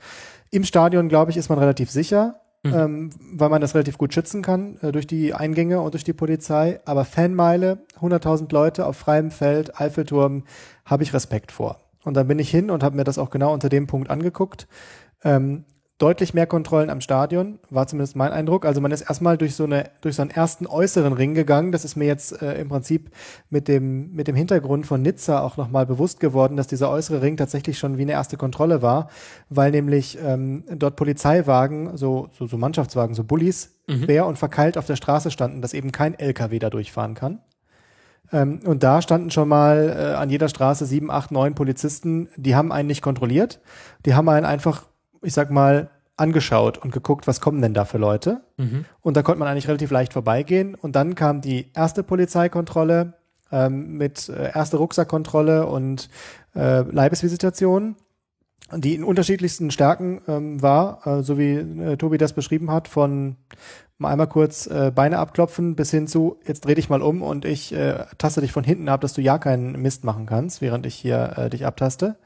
im Stadion, glaube ich, ist man relativ sicher, mhm. ähm, weil man das relativ gut schützen kann äh, durch die Eingänge und durch die Polizei. Aber Fanmeile, 100.000 Leute auf freiem Feld, Eiffelturm, habe ich Respekt vor. Und dann bin ich hin und habe mir das auch genau unter dem Punkt angeguckt. Ähm, deutlich mehr Kontrollen am Stadion, war zumindest mein Eindruck. Also man ist erstmal durch so eine, durch so einen ersten äußeren Ring gegangen. Das ist mir jetzt äh, im Prinzip mit dem, mit dem Hintergrund von Nizza auch nochmal bewusst geworden, dass dieser äußere Ring tatsächlich schon wie eine erste Kontrolle war, weil nämlich ähm, dort Polizeiwagen, so, so, so Mannschaftswagen, so Bullies, mhm. quer und verkeilt auf der Straße standen, dass eben kein LKW da durchfahren kann. Ähm, und da standen schon mal äh, an jeder Straße sieben, acht, neun Polizisten, die haben einen nicht kontrolliert. Die haben einen einfach, ich sag mal, angeschaut und geguckt, was kommen denn da für Leute. Mhm. Und da konnte man eigentlich relativ leicht vorbeigehen. Und dann kam die erste Polizeikontrolle ähm, mit äh, erste Rucksackkontrolle und äh, Leibesvisitation die in unterschiedlichsten Stärken ähm, war, äh, so wie äh, Tobi das beschrieben hat, von mal einmal kurz äh, Beine abklopfen bis hin zu, jetzt dreh dich mal um und ich äh, taste dich von hinten ab, dass du ja keinen Mist machen kannst, während ich hier äh, dich abtaste.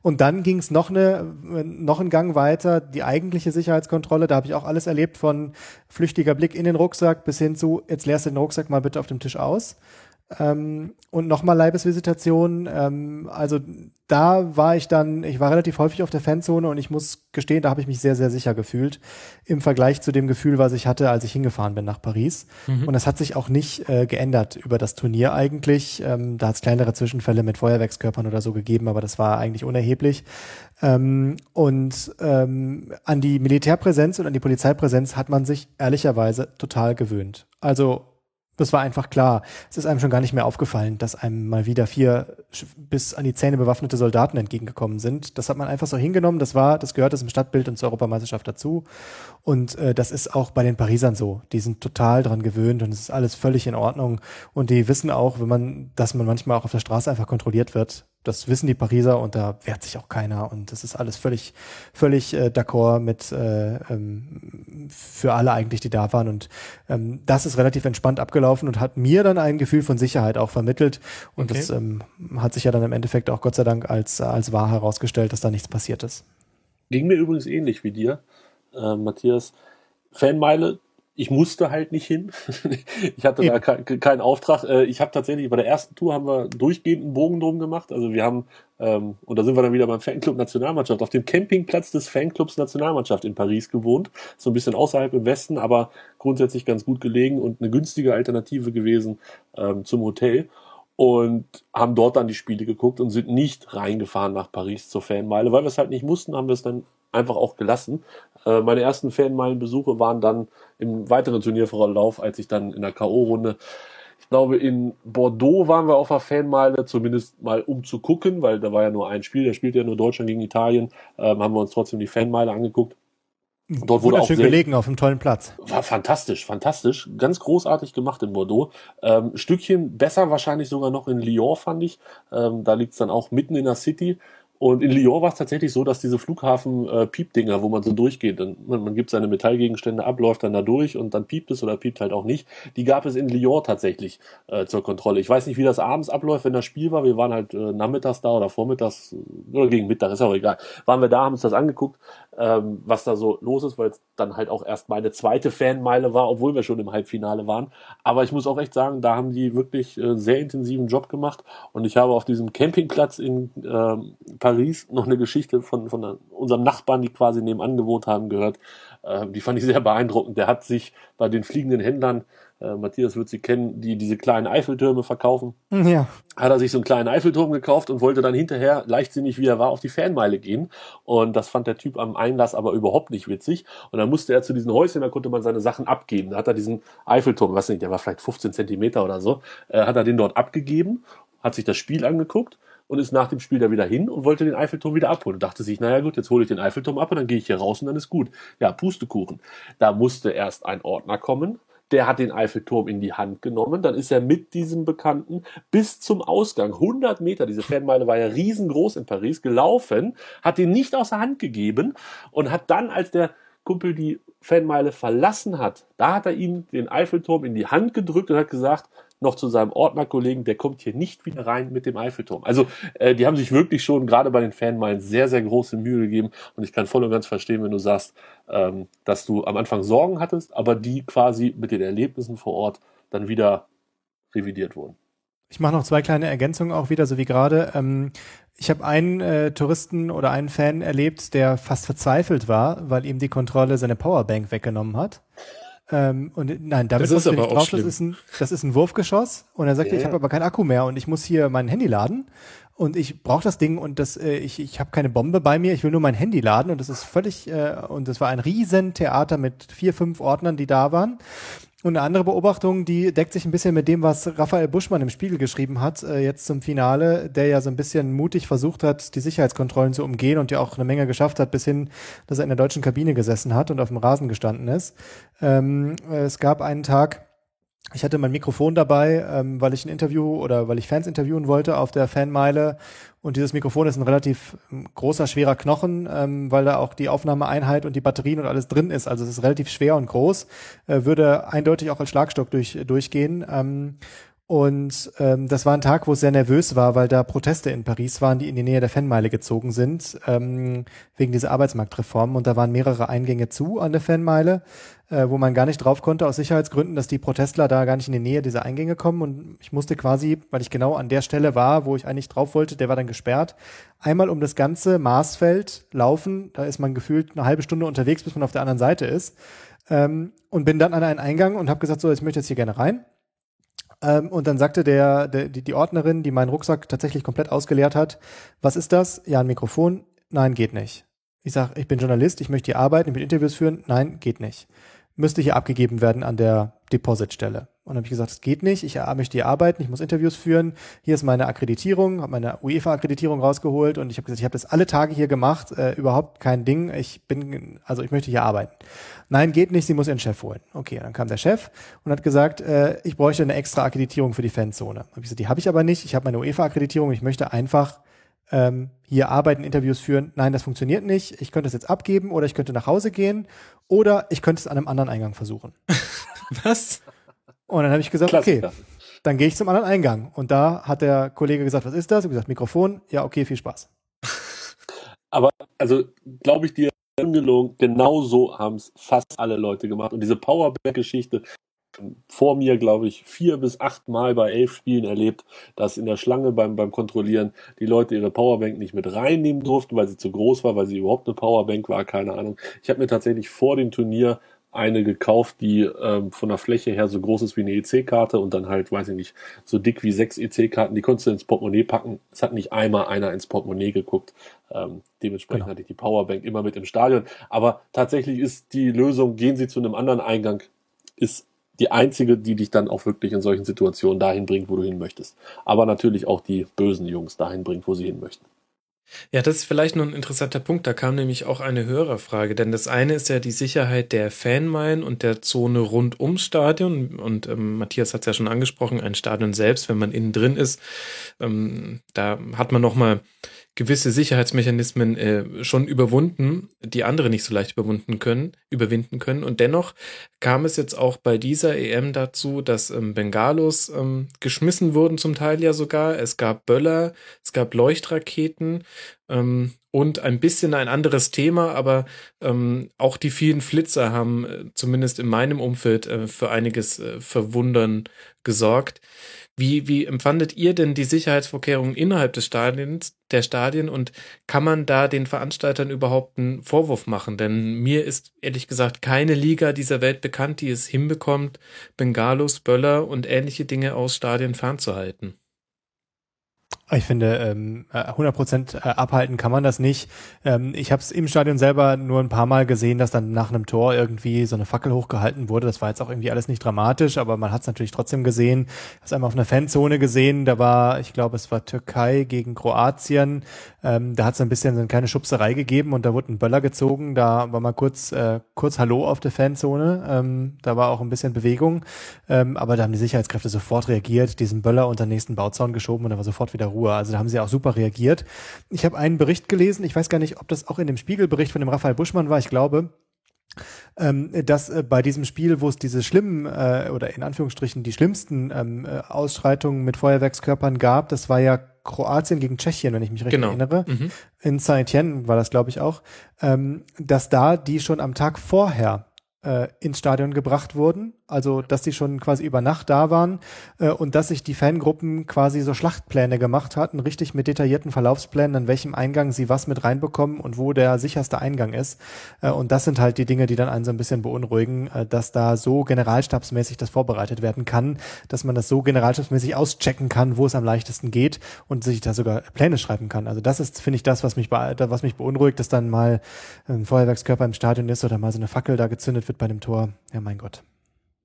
Und dann ging es noch eine, noch einen Gang weiter, die eigentliche Sicherheitskontrolle. Da habe ich auch alles erlebt, von flüchtiger Blick in den Rucksack bis hin zu, jetzt leerst du den Rucksack mal bitte auf dem Tisch aus. Ähm, und nochmal Leibesvisitation. Ähm, also da war ich dann, ich war relativ häufig auf der Fanzone und ich muss gestehen, da habe ich mich sehr, sehr sicher gefühlt im Vergleich zu dem Gefühl, was ich hatte, als ich hingefahren bin nach Paris. Mhm. Und das hat sich auch nicht äh, geändert über das Turnier eigentlich. Ähm, da hat es kleinere Zwischenfälle mit Feuerwerkskörpern oder so gegeben, aber das war eigentlich unerheblich. Ähm, und ähm, an die Militärpräsenz und an die Polizeipräsenz hat man sich ehrlicherweise total gewöhnt. Also das war einfach klar. Es ist einem schon gar nicht mehr aufgefallen, dass einem mal wieder vier bis an die Zähne bewaffnete Soldaten entgegengekommen sind. Das hat man einfach so hingenommen. Das war, das gehört im Stadtbild und zur Europameisterschaft dazu. Und äh, das ist auch bei den Parisern so. Die sind total dran gewöhnt und es ist alles völlig in Ordnung. Und die wissen auch, wenn man, dass man manchmal auch auf der Straße einfach kontrolliert wird das wissen die Pariser und da wehrt sich auch keiner und das ist alles völlig, völlig äh, d'accord mit äh, ähm, für alle eigentlich, die da waren und ähm, das ist relativ entspannt abgelaufen und hat mir dann ein Gefühl von Sicherheit auch vermittelt und okay. das ähm, hat sich ja dann im Endeffekt auch Gott sei Dank als, als wahr herausgestellt, dass da nichts passiert ist. Ging mir übrigens ähnlich wie dir, äh, Matthias. Fanmeile ich musste halt nicht hin. ich hatte da keinen kein Auftrag. Äh, ich habe tatsächlich bei der ersten Tour haben wir durchgehend einen Bogen drum gemacht. Also wir haben, ähm, und da sind wir dann wieder beim Fanclub Nationalmannschaft, auf dem Campingplatz des Fanclubs Nationalmannschaft in Paris gewohnt. So ein bisschen außerhalb im Westen, aber grundsätzlich ganz gut gelegen und eine günstige Alternative gewesen ähm, zum Hotel. Und haben dort dann die Spiele geguckt und sind nicht reingefahren nach Paris zur Fanmeile, weil wir es halt nicht mussten, haben wir es dann einfach auch gelassen. Äh, meine ersten Fanmeilenbesuche waren dann im weiteren Turnierverlauf, als ich dann in der K.O.-Runde ich glaube, in Bordeaux waren wir auf der Fanmeile, zumindest mal um zu gucken, weil da war ja nur ein Spiel, da spielt ja nur Deutschland gegen Italien, ähm, haben wir uns trotzdem die Fanmeile angeguckt. Dort wurde auch sehr, gelegen auf einem tollen Platz. War fantastisch, fantastisch. Ganz großartig gemacht in Bordeaux. Ähm, Stückchen besser wahrscheinlich sogar noch in Lyon, fand ich. Ähm, da liegt's dann auch mitten in der City. Und in Lyon war es tatsächlich so, dass diese Flughafen-Piep-Dinger, äh, wo man so durchgeht, dann, man, gibt seine Metallgegenstände ab, läuft dann da durch und dann piept es oder piept halt auch nicht. Die gab es in Lyon tatsächlich äh, zur Kontrolle. Ich weiß nicht, wie das abends abläuft, wenn das Spiel war. Wir waren halt äh, nachmittags da oder vormittags oder gegen Mittag, ist auch egal. Waren wir da, haben uns das angeguckt, ähm, was da so los ist, weil es dann halt auch erst meine zweite Fanmeile war, obwohl wir schon im Halbfinale waren. Aber ich muss auch echt sagen, da haben die wirklich äh, sehr intensiven Job gemacht und ich habe auf diesem Campingplatz in ähm, Paris noch eine Geschichte von, von unserem Nachbarn, die quasi nebenan gewohnt haben, gehört. Äh, die fand ich sehr beeindruckend. Der hat sich bei den fliegenden Händlern äh, Matthias wird sie kennen, die diese kleinen Eiffeltürme verkaufen. Ja. Hat er sich so einen kleinen Eiffelturm gekauft und wollte dann hinterher, leichtsinnig wie er war, auf die Fanmeile gehen. Und das fand der Typ am Einlass aber überhaupt nicht witzig. Und dann musste er zu diesen Häuschen, da konnte man seine Sachen abgeben. Da hat er diesen Eiffelturm, was nicht, der war vielleicht 15 Zentimeter oder so, äh, hat er den dort abgegeben, hat sich das Spiel angeguckt und ist nach dem Spiel da wieder hin und wollte den Eiffelturm wieder abholen und dachte sich, naja gut, jetzt hole ich den Eiffelturm ab und dann gehe ich hier raus und dann ist gut. Ja, Pustekuchen. Da musste erst ein Ordner kommen, der hat den Eiffelturm in die Hand genommen, dann ist er mit diesem Bekannten bis zum Ausgang, 100 Meter, diese Fanmeile war ja riesengroß in Paris, gelaufen, hat ihn nicht aus der Hand gegeben und hat dann, als der Kumpel die Fanmeile verlassen hat, da hat er ihm den Eiffelturm in die Hand gedrückt und hat gesagt, noch zu seinem Ordnerkollegen, der kommt hier nicht wieder rein mit dem Eiffelturm. Also äh, die haben sich wirklich schon gerade bei den Fanmeilen sehr, sehr große Mühe gegeben und ich kann voll und ganz verstehen, wenn du sagst, ähm, dass du am Anfang Sorgen hattest, aber die quasi mit den Erlebnissen vor Ort dann wieder revidiert wurden. Ich mache noch zwei kleine Ergänzungen auch wieder, so wie gerade. Ähm, Ich habe einen äh, Touristen oder einen Fan erlebt, der fast verzweifelt war, weil ihm die Kontrolle seine Powerbank weggenommen hat. Ähm, und nein, damit das ist aber auch drauf, schlimm. das ist ein, das ist ein Wurfgeschoss. Und er sagte, Ja. ich habe aber keinen Akku mehr und ich muss hier mein Handy laden. Und ich brauche das Ding und das, äh, ich, ich habe keine Bombe bei mir, ich will nur mein Handy laden und das ist völlig, äh, und das war ein riesen Theater mit vier, fünf Ordnern, die da waren. Und eine andere Beobachtung, die deckt sich ein bisschen mit dem, was Raphael Buschmann im Spiegel geschrieben hat, äh, jetzt zum Finale, der ja so ein bisschen mutig versucht hat, die Sicherheitskontrollen zu umgehen und ja auch eine Menge geschafft hat, bis hin, dass er in der deutschen Kabine gesessen hat und auf dem Rasen gestanden ist. Ähm, äh, es gab einen Tag, ich hatte mein Mikrofon dabei, ähm, weil ich ein Interview oder weil ich Fans interviewen wollte auf der Fanmeile. Und dieses Mikrofon ist ein relativ ähm, großer, schwerer Knochen, ähm, weil da auch die Aufnahmeeinheit und die Batterien und alles drin ist. Also es ist relativ schwer und groß, äh, würde eindeutig auch als Schlagstock durch, durchgehen. Ähm, und ähm, das war ein Tag, wo es sehr nervös war, weil da Proteste in Paris waren, die in die Nähe der Fanmeile gezogen sind, ähm, wegen dieser Arbeitsmarktreform. Und da waren mehrere Eingänge zu an der Fanmeile, äh, wo man gar nicht drauf konnte aus Sicherheitsgründen, dass die Protestler da gar nicht in die Nähe dieser Eingänge kommen. Und ich musste quasi, weil ich genau an der Stelle war, wo ich eigentlich drauf wollte, der war dann gesperrt, einmal um das ganze Maßfeld laufen. Da ist man gefühlt eine halbe Stunde unterwegs, bis man auf der anderen Seite ist. Ähm, und bin dann an einen Eingang und habe gesagt, so, ich möchte jetzt hier gerne rein. Ähm, und dann sagte der, der die, die Ordnerin, die meinen Rucksack tatsächlich komplett ausgeleert hat, was ist das? Ja, ein Mikrofon. Nein, geht nicht. Ich sage, ich bin Journalist, ich möchte hier arbeiten, ich will Interviews führen. Nein, geht nicht. Müsste hier abgegeben werden an der Depositstelle. Und dann habe ich gesagt, es geht nicht, ich möchte hier arbeiten, ich muss Interviews führen. Hier ist meine Akkreditierung, habe meine UEFA-Akkreditierung rausgeholt und ich habe gesagt, ich habe das alle Tage hier gemacht, äh, überhaupt kein Ding. Ich bin, also ich möchte hier arbeiten. Nein, geht nicht, sie muss ihren Chef holen. Okay, dann kam der Chef und hat gesagt, äh, ich bräuchte eine extra Akkreditierung für die Fanzone. Hab ich gesagt, die habe ich aber nicht, ich habe meine UEFA-Akkreditierung, ich möchte einfach ähm, hier arbeiten, Interviews führen. Nein, das funktioniert nicht. Ich könnte es jetzt abgeben oder ich könnte nach Hause gehen oder ich könnte es an einem anderen Eingang versuchen. Was? Und dann habe ich gesagt, Klassiker. okay, dann gehe ich zum anderen Eingang. Und da hat der Kollege gesagt, was ist das? Ich habe gesagt, Mikrofon. Ja, okay, viel Spaß. Aber also glaube ich dir ungelogen, genau so haben es fast alle Leute gemacht. Und diese Powerbank-Geschichte vor mir, glaube ich, vier bis acht Mal bei elf Spielen erlebt, dass in der Schlange beim, beim Kontrollieren die Leute ihre Powerbank nicht mit reinnehmen durften, weil sie zu groß war, weil sie überhaupt eine Powerbank war, keine Ahnung. Ich habe mir tatsächlich vor dem Turnier eine gekauft, die ähm, von der Fläche her so groß ist wie eine EC-Karte und dann halt, weiß ich nicht, so dick wie sechs EC-Karten. Die konntest du ins Portemonnaie packen. Es hat nicht einmal einer ins Portemonnaie geguckt. Ähm, dementsprechend Genau. hatte ich die Powerbank immer mit im Stadion. Aber tatsächlich ist die Lösung, gehen Sie zu einem anderen Eingang, ist die einzige, die dich dann auch wirklich in solchen Situationen dahin bringt, wo du hin möchtest. Aber natürlich auch die bösen Jungs dahin bringt, wo sie hin möchten. Ja, das ist vielleicht noch ein interessanter Punkt. Da kam nämlich auch eine Hörerfrage, denn das eine ist ja die Sicherheit der Fanmeilen und der Zone rund ums Stadion. Und ähm, Matthias hat es ja schon angesprochen, ein Stadion selbst, wenn man innen drin ist, ähm, da hat man noch mal gewisse Sicherheitsmechanismen äh, schon überwunden, die andere nicht so leicht überwunden können, überwinden können. Und dennoch kam es jetzt auch bei dieser EM dazu, dass ähm, Bengalos ähm, geschmissen wurden, zum Teil ja sogar. Es gab Böller, es gab Leuchtraketen ähm, und ein bisschen ein anderes Thema, aber ähm, auch die vielen Flitzer haben äh, zumindest in meinem Umfeld äh, für einiges äh, Verwundern gesorgt. Wie, wie empfandet ihr denn die Sicherheitsvorkehrungen innerhalb des Stadions, der Stadien und kann man da den Veranstaltern überhaupt einen Vorwurf machen? Denn mir ist ehrlich gesagt keine Liga dieser Welt bekannt, die es hinbekommt, Bengalos, Böller und ähnliche Dinge aus Stadien fernzuhalten. Ich finde, ähm, äh, 100 Prozent äh, abhalten kann man das nicht. Ähm, ich habe es im Stadion selber nur ein paar Mal gesehen, dass dann nach einem Tor irgendwie so eine Fackel hochgehalten wurde. Das war jetzt auch irgendwie alles nicht dramatisch, aber man hat es natürlich trotzdem gesehen. Ich habe einmal auf einer Fanzone gesehen, da war, ich glaube, es war Türkei gegen Kroatien. Ähm, da hat es ein bisschen so eine kleine Schubserei gegeben und da wurde ein Böller gezogen. Da war mal kurz, äh, kurz Hallo auf der Fanzone. Ähm, da war auch ein bisschen Bewegung. Aber da haben die Sicherheitskräfte sofort reagiert, diesen Böller unter den nächsten Bauzaun geschoben und da war sofort wieder Ruhe. Also da haben sie auch super reagiert. Ich habe einen Bericht gelesen, ich weiß gar nicht, ob das auch in dem Spiegelbericht von dem Raphael Buschmann war, ich glaube, ähm, dass äh, bei diesem Spiel, wo es diese schlimmen äh, oder in Anführungsstrichen die schlimmsten ähm, äh, Ausschreitungen mit Feuerwerkskörpern gab, das war ja Kroatien gegen Tschechien, wenn ich mich recht Genau. erinnere. Mhm. In Saint-Étienne war das, glaube ich, auch, ähm, dass da die schon am Tag vorher äh, ins Stadion gebracht wurden also dass die schon quasi über Nacht da waren äh, und dass sich die Fangruppen quasi so Schlachtpläne gemacht hatten, richtig mit detaillierten Verlaufsplänen, an welchem Eingang sie was mit reinbekommen und wo der sicherste Eingang ist. Äh, und das sind halt die Dinge, die dann einen so ein bisschen beunruhigen, äh, dass da so generalstabsmäßig das vorbereitet werden kann, dass man das so generalstabsmäßig auschecken kann, wo es am leichtesten geht und sich da sogar Pläne schreiben kann. Also das ist, finde ich, das, was mich, was mich beunruhigt, dass dann mal ein Feuerwerkskörper im Stadion ist oder mal so eine Fackel da gezündet wird bei dem Tor. Ja, mein Gott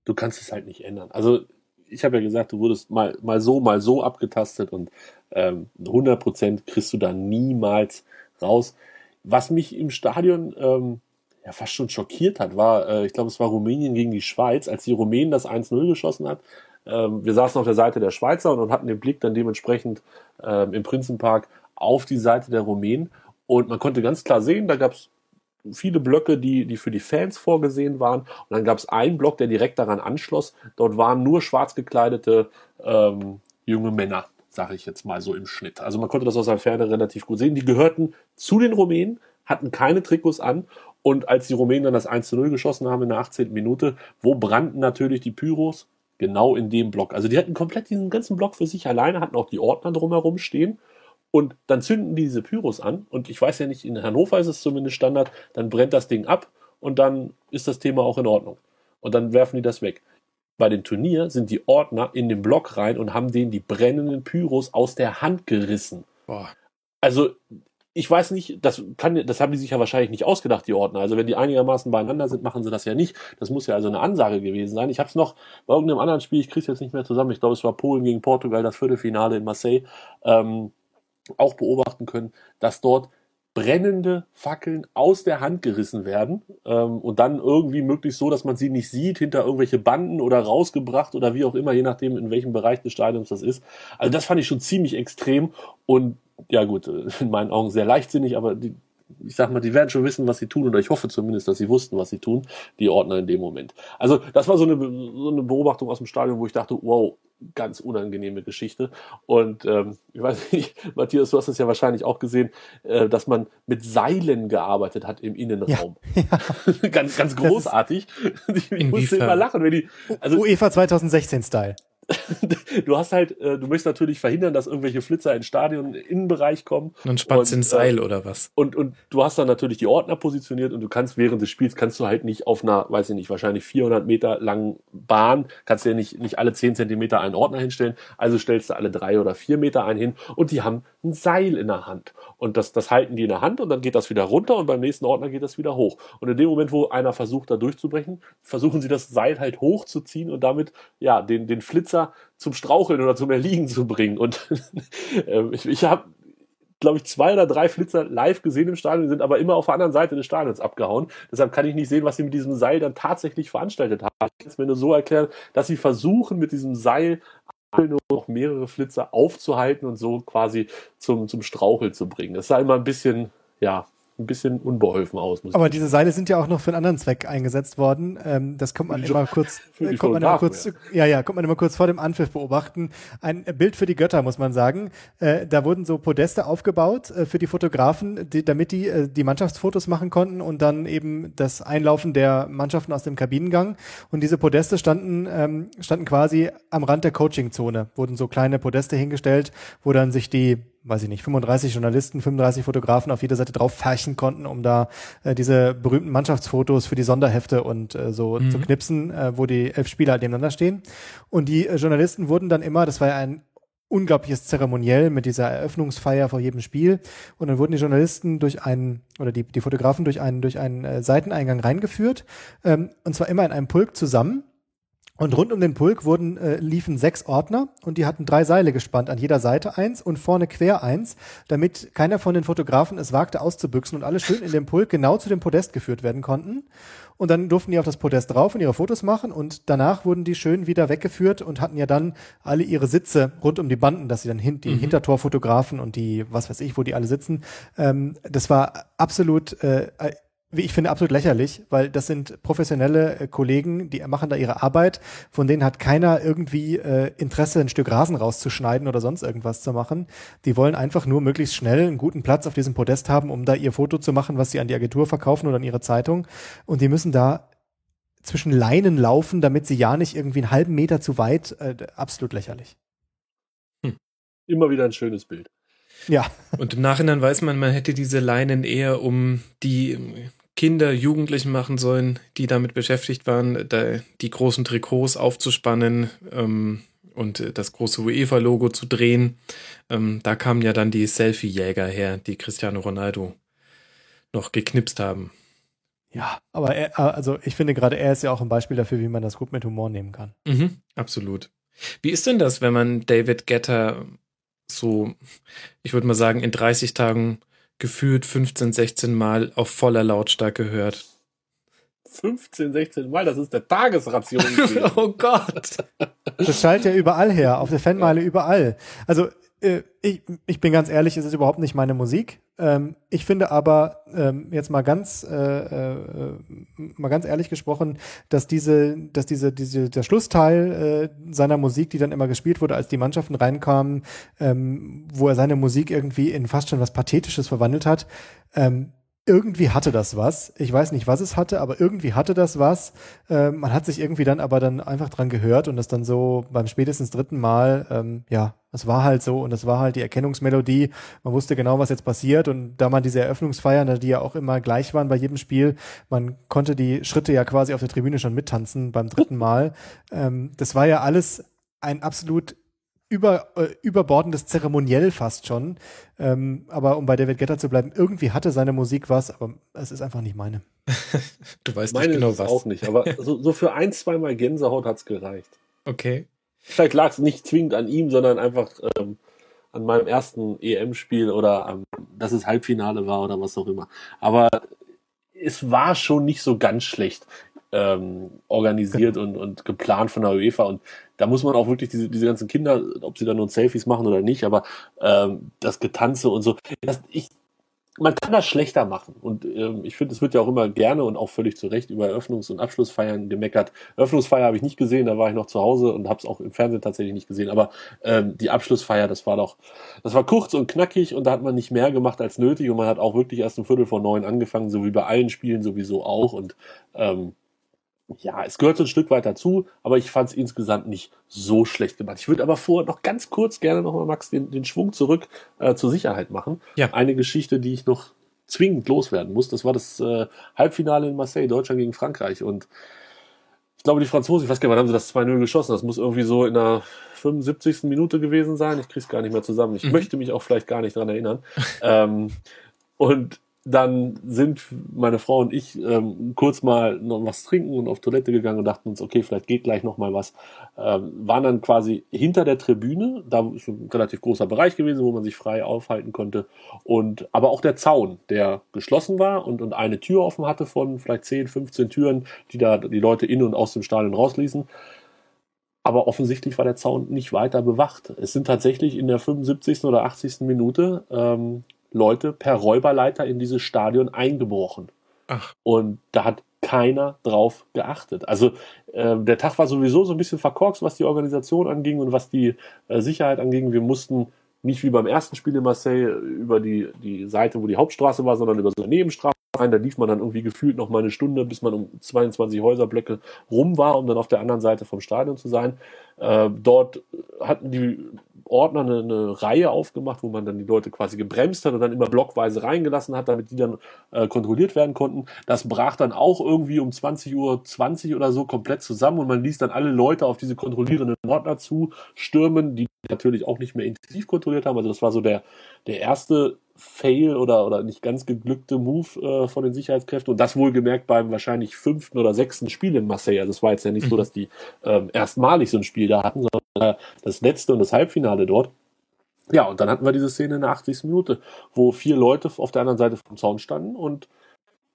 du kannst es halt nicht ändern. Also ich habe ja gesagt, du wurdest mal, mal so, mal so abgetastet und ähm, 100% kriegst du da niemals raus. Was mich im Stadion ähm, ja fast schon schockiert hat, war, äh, ich glaube, es war Rumänien gegen die Schweiz, als die Rumänen das 1-0 geschossen hat. Ähm, wir saßen auf der Seite der Schweizer und, und hatten den Blick dann dementsprechend ähm, im Prinzenpark auf die Seite der Rumänen. Und man konnte ganz klar sehen, da gab es viele Blöcke, die, die für die Fans vorgesehen waren. Und dann gab es einen Block, der direkt daran anschloss. Dort waren nur schwarz gekleidete ähm, junge Männer, sage ich jetzt mal so im Schnitt. Also man konnte das aus der Ferne relativ gut sehen. Die gehörten zu den Rumänen, hatten keine Trikots an. Und als die Rumänen dann das 1 zu 0 geschossen haben in der 18. Minute, wo brannten natürlich die Pyros? Genau in dem Block. Also die hatten komplett diesen ganzen Block für sich alleine, hatten auch die Ordner drumherum stehen. Und dann zünden die diese Pyros an. Und ich weiß ja nicht, in Hannover ist es zumindest Standard, dann brennt das Ding ab und dann ist das Thema auch in Ordnung. Und dann werfen die das weg. Bei dem Turnier sind die Ordner in den Block rein und haben denen die brennenden Pyros aus der Hand gerissen. Boah. Also, ich weiß nicht, das kann, das haben die sich ja wahrscheinlich nicht ausgedacht, die Ordner. Also wenn die einigermaßen beieinander sind, machen sie das ja nicht. Das muss ja also eine Ansage gewesen sein. Ich habe es noch bei irgendeinem anderen Spiel, ich kriege es jetzt nicht mehr zusammen. Ich glaube, es war Polen gegen Portugal, das Viertelfinale in Marseille. Ähm, auch beobachten können, dass dort brennende Fackeln aus der Hand gerissen werden ähm, und dann irgendwie möglichst so, dass man sie nicht sieht, hinter irgendwelche Banden oder rausgebracht oder wie auch immer, je nachdem, in welchem Bereich des Stadions das ist. Also das fand ich schon ziemlich extrem und ja gut, äh, in meinen Augen sehr leichtsinnig, aber die, ich sag mal, die werden schon wissen, was sie tun, oder ich hoffe zumindest, dass sie wussten, was sie tun, die Ordner in dem Moment. Also das war so eine, so eine Beobachtung aus dem Stadion, wo ich dachte, wow, ganz unangenehme Geschichte. Und ähm, ich weiß nicht, Matthias, du hast es ja wahrscheinlich auch gesehen, äh, dass man mit Seilen gearbeitet hat im Innenraum. Ja, ja. ganz, ganz großartig. Ich, ich musste immer lachen, wenn die. Also, UEFA 2016-Style. du hast halt, äh, du möchtest natürlich verhindern, dass irgendwelche Flitzer ins Stadion Innenbereich kommen. Und spannst ins Seil äh, oder was? Und, und du hast dann natürlich die Ordner positioniert und du kannst während des Spiels kannst du halt nicht auf einer, weiß ich nicht, wahrscheinlich 400 Meter langen Bahn, kannst du ja nicht, nicht alle 10 Zentimeter einen Ordner hinstellen. Also stellst du alle drei oder vier Meter einen hin und die haben ein Seil in der Hand. Und das, das halten die in der Hand und dann geht das wieder runter und beim nächsten Ordner geht das wieder hoch. Und in dem Moment, wo einer versucht, da durchzubrechen, versuchen sie das Seil halt hochzuziehen und damit, ja, den, den Flitzer zum Straucheln oder zum Erliegen zu bringen. Und äh, ich, ich habe glaube ich, zwei oder drei Flitzer live gesehen im Stadion, sind aber immer auf der anderen Seite des Stadions abgehauen. Deshalb kann ich nicht sehen, was sie mit diesem Seil dann tatsächlich veranstaltet haben. Ich kann es mir nur so erklären, dass sie versuchen, mit diesem Seil noch mehrere Flitzer aufzuhalten und so quasi zum, zum Strauchel zu bringen. Das sah immer ein bisschen, ja, ein bisschen unbeholfen aus. Aber diese Seile sind ja auch noch für einen anderen Zweck eingesetzt worden. Ähm, das kommt man immer kurz, äh, kommt man immer kurz, ja, ja, kommt man immer kurz vor dem Anpfiff beobachten. Ein Bild für die Götter, muss man sagen. Äh, da wurden so Podeste aufgebaut äh, für die Fotografen, die, damit die äh, die Mannschaftsfotos machen konnten und dann eben das Einlaufen der Mannschaften aus dem Kabinengang. Und diese Podeste standen, ähm, standen quasi am Rand der Coachingzone. Wurden so kleine Podeste hingestellt, wo dann sich die weiß ich nicht, 35 Journalisten, 35 Fotografen auf jeder Seite drauf färchen konnten, um da äh, diese berühmten Mannschaftsfotos für die Sonderhefte und äh, so mhm. zu knipsen, äh, wo die elf Spieler halt nebeneinander stehen. Und die äh, Journalisten wurden dann immer, das war ja ein unglaubliches Zeremoniell mit dieser Eröffnungsfeier vor jedem Spiel. Und dann wurden die Journalisten durch einen, oder die, die Fotografen durch einen, durch einen äh, Seiteneingang reingeführt. Ähm, und zwar immer in einem Pulk zusammen. Und rund um den Pulk wurden, äh, liefen sechs Ordner und die hatten drei Seile gespannt, an jeder Seite eins und vorne quer eins, damit keiner von den Fotografen es wagte auszubüchsen und alle schön in dem Pulk genau zu dem Podest geführt werden konnten. Und dann durften die auf das Podest drauf und ihre Fotos machen und danach wurden die schön wieder weggeführt und hatten ja dann alle ihre Sitze rund um die Banden, dass sie dann hin, die mhm. Hintertorfotografen und die, was weiß ich, wo die alle sitzen. Ähm, das war absolut äh, wie ich finde, absolut lächerlich, weil das sind professionelle äh, Kollegen, die machen da ihre Arbeit, von denen hat keiner irgendwie äh, Interesse, ein Stück Rasen rauszuschneiden oder sonst irgendwas zu machen. Die wollen einfach nur möglichst schnell einen guten Platz auf diesem Podest haben, um da ihr Foto zu machen, was sie an die Agentur verkaufen oder an ihre Zeitung. Und die müssen da zwischen Leinen laufen, damit sie ja nicht irgendwie einen halben Meter zu weit. Äh, absolut lächerlich. Hm. Immer wieder ein schönes Bild. Ja. Und im Nachhinein weiß man, man hätte diese Leinen eher um die Kinder, Jugendlichen machen sollen, die damit beschäftigt waren, da die großen Trikots aufzuspannen ähm, und das große UEFA-Logo zu drehen. Ähm, da kamen ja dann die Selfie-Jäger her, die Cristiano Ronaldo noch geknipst haben. Ja, aber er, also ich finde gerade er ist ja auch ein Beispiel dafür, wie man das gut mit Humor nehmen kann. Mhm, absolut. Wie ist denn das, wenn man David Getter so, ich würde mal sagen, in 30 Tagen gefühlt 15, 16 Mal auf voller Lautstärke hört? 15, 16 Mal, das ist der Tagesration. oh Gott. Das schallt ja überall her, auf der Fanmeile überall. Also ich, ich bin ganz ehrlich, es ist überhaupt nicht meine Musik. Ähm, ich finde aber ähm, jetzt mal ganz äh, äh, mal ganz ehrlich gesprochen, dass diese, dass diese, diese der Schlussteil äh, seiner Musik, die dann immer gespielt wurde, als die Mannschaften reinkamen, ähm, wo er seine Musik irgendwie in fast schon was Pathetisches verwandelt hat, ähm, irgendwie hatte das was. Ich weiß nicht, was es hatte, aber irgendwie hatte das was. Äh, man hat sich irgendwie dann aber dann einfach dran gehört und das dann so beim spätestens dritten Mal, ähm, ja, es war halt so und es war halt die Erkennungsmelodie. Man wusste genau, was jetzt passiert und da man diese Eröffnungsfeiern, die ja auch immer gleich waren bei jedem Spiel, man konnte die Schritte ja quasi auf der Tribüne schon mittanzen beim dritten Mal. Ähm, das war ja alles ein absolut über, äh, überbordendes Zeremoniell fast schon. Ähm, aber um bei David Getter zu bleiben, irgendwie hatte seine Musik was, aber es ist einfach nicht meine. du weißt meine nicht genau was. auch nicht, aber so, so für ein, zweimal Gänsehaut hat's gereicht. Okay. Vielleicht lag es nicht zwingend an ihm, sondern einfach ähm, an meinem ersten EM-Spiel oder ähm, dass es Halbfinale war oder was auch immer. Aber es war schon nicht so ganz schlecht ähm, organisiert und, und geplant von der UEFA. Und da muss man auch wirklich diese, diese ganzen Kinder, ob sie da nur Selfies machen oder nicht, aber ähm, das Getanze und so. Das, ich, man kann das schlechter machen. Und ähm, ich finde, es wird ja auch immer gerne und auch völlig zu Recht über Eröffnungs- und Abschlussfeiern gemeckert. Eröffnungsfeier habe ich nicht gesehen, da war ich noch zu Hause und habe es auch im Fernsehen tatsächlich nicht gesehen. Aber ähm, die Abschlussfeier, das war doch, das war kurz und knackig und da hat man nicht mehr gemacht als nötig und man hat auch wirklich erst ein Viertel vor neun angefangen, so wie bei allen Spielen sowieso auch. Und ähm, ja, es gehört so ein Stück weit dazu, aber ich fand es insgesamt nicht so schlecht gemacht. Ich würde aber vorher noch ganz kurz gerne nochmal, Max, den, den Schwung zurück äh, zur Sicherheit machen. Ja. Eine Geschichte, die ich noch zwingend loswerden muss, das war das äh, Halbfinale in Marseille, Deutschland gegen Frankreich. Und ich glaube, die Franzosen, ich weiß gar nicht, wann haben sie das 2-0 geschossen? Das muss irgendwie so in der 75. Minute gewesen sein. Ich krieg's gar nicht mehr zusammen. Ich mhm. möchte mich auch vielleicht gar nicht dran erinnern. ähm, und dann sind meine Frau und ich ähm, kurz mal noch was trinken und auf Toilette gegangen und dachten uns, okay, vielleicht geht gleich noch mal was. Ähm, waren dann quasi hinter der Tribüne, da ist ein relativ großer Bereich gewesen, wo man sich frei aufhalten konnte. Und aber auch der Zaun, der geschlossen war und, und eine Tür offen hatte von vielleicht 10, 15 Türen, die da die Leute in und aus dem Stadion rausließen. Aber offensichtlich war der Zaun nicht weiter bewacht. Es sind tatsächlich in der 75. oder 80. Minute ähm, Leute per Räuberleiter in dieses Stadion eingebrochen. Ach. Und da hat keiner drauf geachtet. Also äh, der Tag war sowieso so ein bisschen verkorkst, was die Organisation anging und was die äh, Sicherheit anging. Wir mussten nicht wie beim ersten Spiel in Marseille über die, die Seite, wo die Hauptstraße war, sondern über so eine Nebenstraße rein. Da lief man dann irgendwie gefühlt noch mal eine Stunde, bis man um 22 Häuserblöcke rum war, um dann auf der anderen Seite vom Stadion zu sein. Äh, dort hatten die Ordner eine, eine Reihe aufgemacht, wo man dann die Leute quasi gebremst hat und dann immer blockweise reingelassen hat, damit die dann äh, kontrolliert werden konnten. Das brach dann auch irgendwie um 20 Uhr 20 oder so komplett zusammen und man ließ dann alle Leute auf diese kontrollierenden Ordner zu stürmen, die natürlich auch nicht mehr intensiv kontrolliert haben. Also das war so der, der erste Fail oder, oder nicht ganz geglückte Move äh, von den Sicherheitskräften und das wohlgemerkt beim wahrscheinlich fünften oder sechsten Spiel in Marseille. Also es war jetzt ja nicht so, mhm. dass die ähm, erstmalig so ein Spiel da hatten, sondern äh, das letzte und das Halbfinale dort. Ja, und dann hatten wir diese Szene in der 80. Minute, wo vier Leute auf der anderen Seite vom Zaun standen und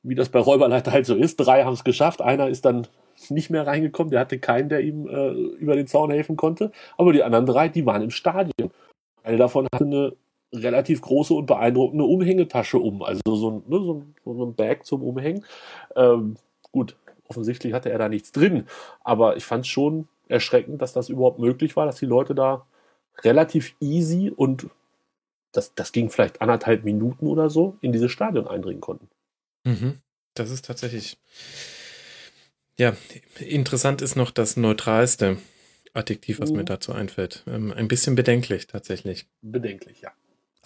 wie das bei Räuberleiter halt so ist, drei haben es geschafft, einer ist dann nicht mehr reingekommen, der hatte keinen, der ihm äh, über den Zaun helfen konnte, aber die anderen drei, die waren im Stadion. Eine davon hatte eine relativ große und beeindruckende Umhängetasche um, also so ein, ne, so, so ein Bag zum Umhängen. Ähm, gut, offensichtlich hatte er da nichts drin, aber ich fand es schon erschreckend, dass das überhaupt möglich war, dass die Leute da relativ easy und das, das ging vielleicht anderthalb Minuten oder so in dieses Stadion eindringen konnten. Mhm. Das ist tatsächlich Ja, interessant ist noch das neutralste Adjektiv, was mhm. mir dazu einfällt. Ähm, ein bisschen bedenklich tatsächlich. Bedenklich, ja.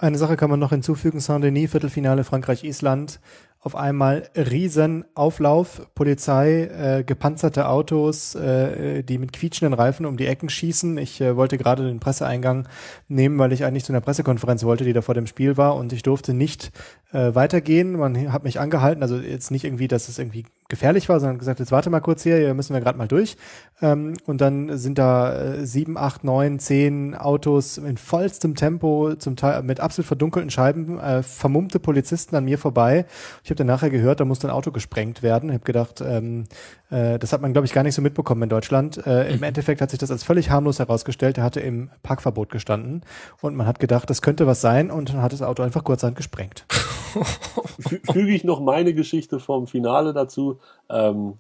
Eine Sache kann man noch hinzufügen, Saint-Denis, Viertelfinale Frankreich-Island auf einmal Riesenauflauf, Polizei, äh, gepanzerte Autos, äh, die mit quietschenden Reifen um die Ecken schießen. Ich äh, wollte gerade den Presseeingang nehmen, weil ich eigentlich zu einer Pressekonferenz wollte, die da vor dem Spiel war und ich durfte nicht äh, weitergehen. Man hat mich angehalten, also jetzt nicht irgendwie, dass es irgendwie gefährlich war, sondern gesagt, jetzt warte mal kurz hier, hier müssen wir gerade mal durch. Ähm, und dann sind da äh, sieben, acht, neun, zehn Autos in vollstem Tempo, zum Teil mit absolut verdunkelten Scheiben, äh, vermummte Polizisten an mir vorbei. Ich habe dann nachher gehört, da musste ein Auto gesprengt werden. Ich habe gedacht, ähm, äh, das hat man, glaube ich, gar nicht so mitbekommen in Deutschland. Äh, Im mhm. Endeffekt hat sich das als völlig harmlos herausgestellt. Er hatte im Parkverbot gestanden und man hat gedacht, das könnte was sein und dann hat das Auto einfach kurzerhand gesprengt. Füge ich noch meine Geschichte vom Finale dazu. Ähm,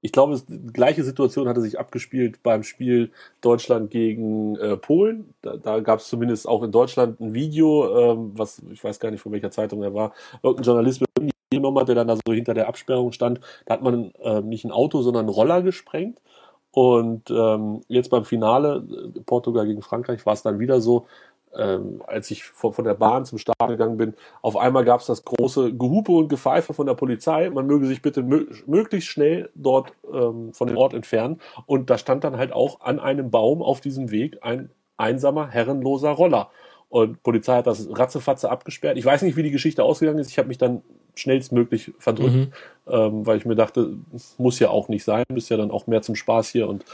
ich glaube, die gleiche Situation hatte sich abgespielt beim Spiel Deutschland gegen äh, Polen. Da, da gab es zumindest auch in Deutschland ein Video, ähm, was ich weiß gar nicht von welcher Zeitung er war. Irgendein Journalist mit genommen hat, der dann da so hinter der Absperrung stand. Da hat man äh, nicht ein Auto, sondern einen Roller gesprengt. Und ähm, jetzt beim Finale, äh, Portugal gegen Frankreich, war es dann wieder so, ähm, als ich von, von der Bahn zum Start gegangen bin, auf einmal gab es das große Gehupe und Gepfeife von der Polizei, man möge sich bitte mö möglichst schnell dort ähm, von dem Ort entfernen. Und da stand dann halt auch an einem Baum auf diesem Weg ein einsamer, herrenloser Roller. Und Polizei hat das ratzefatze abgesperrt. Ich weiß nicht, wie die Geschichte ausgegangen ist. Ich habe mich dann schnellstmöglich verdrückt, mhm. ähm, weil ich mir dachte, muss ja auch nicht sein, ist ja dann auch mehr zum Spaß hier und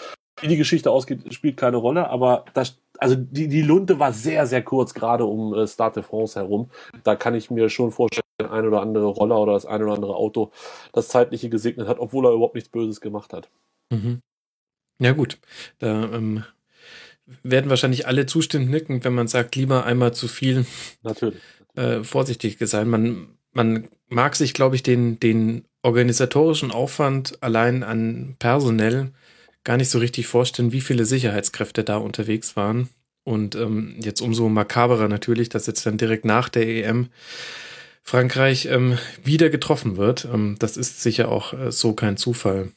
wie die Geschichte ausgeht, spielt keine Rolle, aber das, also die, die Lunte war sehr, sehr kurz, gerade um äh, Stade de France herum. Da kann ich mir schon vorstellen, ein oder andere Roller oder das ein oder andere Auto das Zeitliche gesegnet hat, obwohl er überhaupt nichts Böses gemacht hat. Mhm. Ja, gut. Da ähm, werden wahrscheinlich alle zustimmend nicken, wenn man sagt, lieber einmal zu viel Natürlich. Äh, vorsichtig sein. Man, man mag sich, glaube ich, den, den organisatorischen Aufwand allein an personell gar nicht so richtig vorstellen, wie viele Sicherheitskräfte da unterwegs waren. Und ähm, jetzt umso makaberer natürlich, dass jetzt dann direkt nach der EM Frankreich ähm, wieder getroffen wird. Ähm, das ist sicher auch äh, so kein Zufall.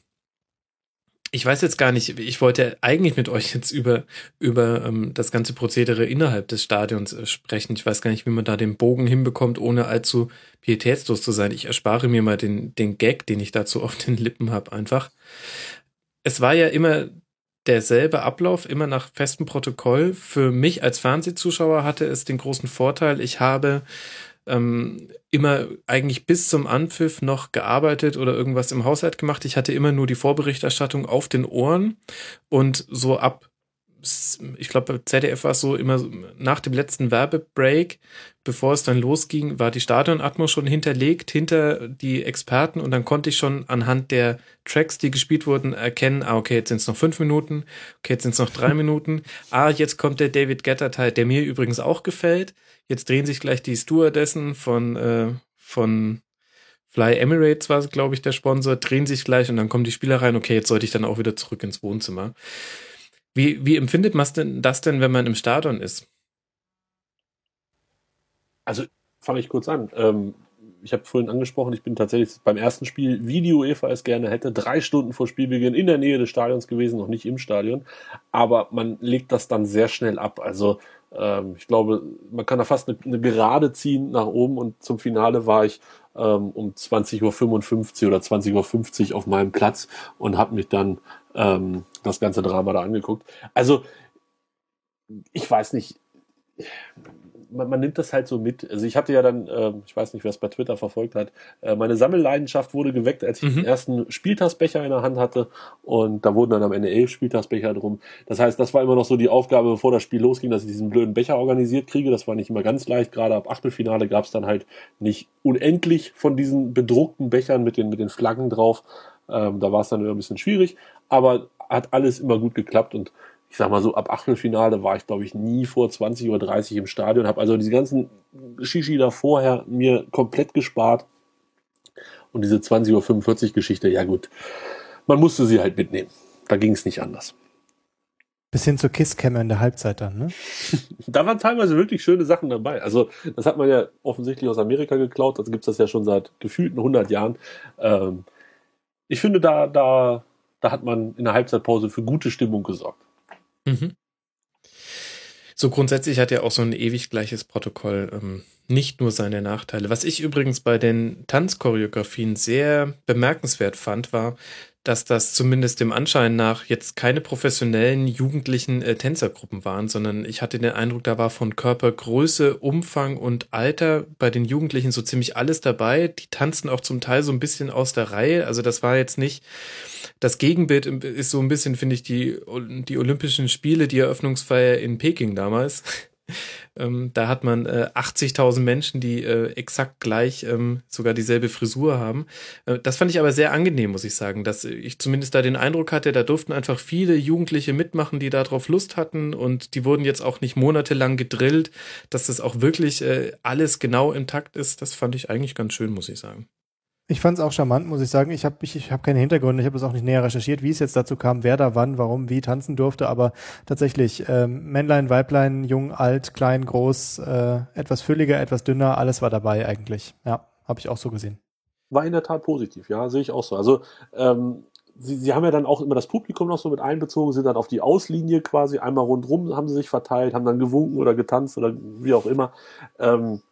Ich weiß jetzt gar nicht, ich wollte eigentlich mit euch jetzt über, über ähm, das ganze Prozedere innerhalb des Stadions äh, sprechen. Ich weiß gar nicht, wie man da den Bogen hinbekommt, ohne allzu pietätslos zu sein. Ich erspare mir mal den, den Gag, den ich dazu auf den Lippen habe, einfach es war ja immer derselbe Ablauf, immer nach festem Protokoll. Für mich als Fernsehzuschauer hatte es den großen Vorteil, ich habe ähm, immer eigentlich bis zum Anpfiff noch gearbeitet oder irgendwas im Haushalt gemacht. Ich hatte immer nur die Vorberichterstattung auf den Ohren und so ab ich glaube, bei ZDF war es so immer nach dem letzten Werbebreak, bevor es dann losging, war die Stadionatmo schon hinterlegt hinter die Experten und dann konnte ich schon anhand der Tracks, die gespielt wurden, erkennen, ah, okay, jetzt sind es noch fünf Minuten, okay, jetzt sind es noch drei Minuten, ah, jetzt kommt der David Getter-Teil, der mir übrigens auch gefällt. Jetzt drehen sich gleich die Stewardessen von, äh, von Fly Emirates war, glaube ich, der Sponsor, drehen sich gleich und dann kommen die Spieler rein, okay, jetzt sollte ich dann auch wieder zurück ins Wohnzimmer. Wie, wie empfindet man denn das denn, wenn man im Stadion ist? Also fange ich kurz an. Ähm, ich habe vorhin angesprochen, ich bin tatsächlich beim ersten Spiel, wie die UEFA es gerne hätte, drei Stunden vor Spielbeginn in der Nähe des Stadions gewesen, noch nicht im Stadion. Aber man legt das dann sehr schnell ab. Also ähm, ich glaube, man kann da fast eine, eine, Gerade ziehen nach oben und zum Finale war ich ähm, um 20.55 Uhr oder 20.50 Uhr auf meinem Platz und habe mich dann ähm, das ganze Drama da angeguckt. Also, ich weiß nicht, man, man, nimmt das halt so mit. Also ich hatte ja dann, äh, ich weiß nicht, wer es bei Twitter verfolgt hat, äh, meine Sammelleidenschaft wurde geweckt, als ich mhm. den ersten Spieltagsbecher in der Hand hatte und da wurden dann am Ende elf Spieltagsbecher drum. Das heißt, das war immer noch so die Aufgabe, bevor das Spiel losging, dass ich diesen blöden Becher organisiert kriege. Das war nicht immer ganz leicht. Gerade ab Achtelfinale gab es dann halt nicht unendlich von diesen bedruckten Bechern mit den, mit den Flaggen drauf. Ähm, da war es dann immer ein bisschen schwierig, aber hat alles immer gut geklappt und ich sag mal so, ab Achtelfinale war ich, glaube ich, nie vor 20.30 Uhr im Stadion, habe also diese ganzen Shishi da vorher mir komplett gespart und diese 20.45 Uhr Geschichte, ja gut, man musste sie halt mitnehmen. Da ging es nicht anders. Bis hin zur Kisscam in der Halbzeit dann, ne? da waren teilweise wirklich schöne Sachen dabei. Also, das hat man ja offensichtlich aus Amerika geklaut. Also gibt's das ja schon seit gefühlten 100 Jahren. Ähm, ich finde, da, da, da hat man in der Halbzeitpause für gute Stimmung gesorgt. Mhm. So grundsätzlich hat ja auch so ein ewig gleiches Protokoll ähm, nicht nur seine Nachteile. Was ich übrigens bei den Tanzchoreografien sehr bemerkenswert fand, war, dass das zumindest dem Anschein nach jetzt keine professionellen jugendlichen äh, Tänzergruppen waren, sondern ich hatte den Eindruck, da war von Körpergröße, Umfang und Alter bei den Jugendlichen so ziemlich alles dabei. Die tanzten auch zum Teil so ein bisschen aus der Reihe. Also das war jetzt nicht, das Gegenbild ist so ein bisschen, finde ich, die, die Olympischen Spiele, die Eröffnungsfeier in Peking damals. Ähm, da hat man äh, 80.000 Menschen, die äh, exakt gleich ähm, sogar dieselbe Frisur haben. Äh, das fand ich aber sehr angenehm, muss ich sagen, dass ich zumindest da den Eindruck hatte, da durften einfach viele Jugendliche mitmachen, die darauf Lust hatten und die wurden jetzt auch nicht monatelang gedrillt, dass das auch wirklich äh, alles genau intakt ist. Das fand ich eigentlich ganz schön, muss ich sagen. Ich fand es auch charmant, muss ich sagen. Ich habe ich, ich hab keine Hintergründe, ich habe es auch nicht näher recherchiert, wie es jetzt dazu kam, wer da wann, warum, wie tanzen durfte, aber tatsächlich ähm, Männlein, Weiblein, jung, alt, klein, groß, äh, etwas fülliger, etwas dünner, alles war dabei eigentlich. Ja, habe ich auch so gesehen. War in der Tat positiv, ja, sehe ich auch so. Also ähm, sie, sie haben ja dann auch immer das Publikum noch so mit einbezogen, sind dann auf die Auslinie quasi einmal rundrum, haben sie sich verteilt, haben dann gewunken oder getanzt oder wie auch immer. Ähm,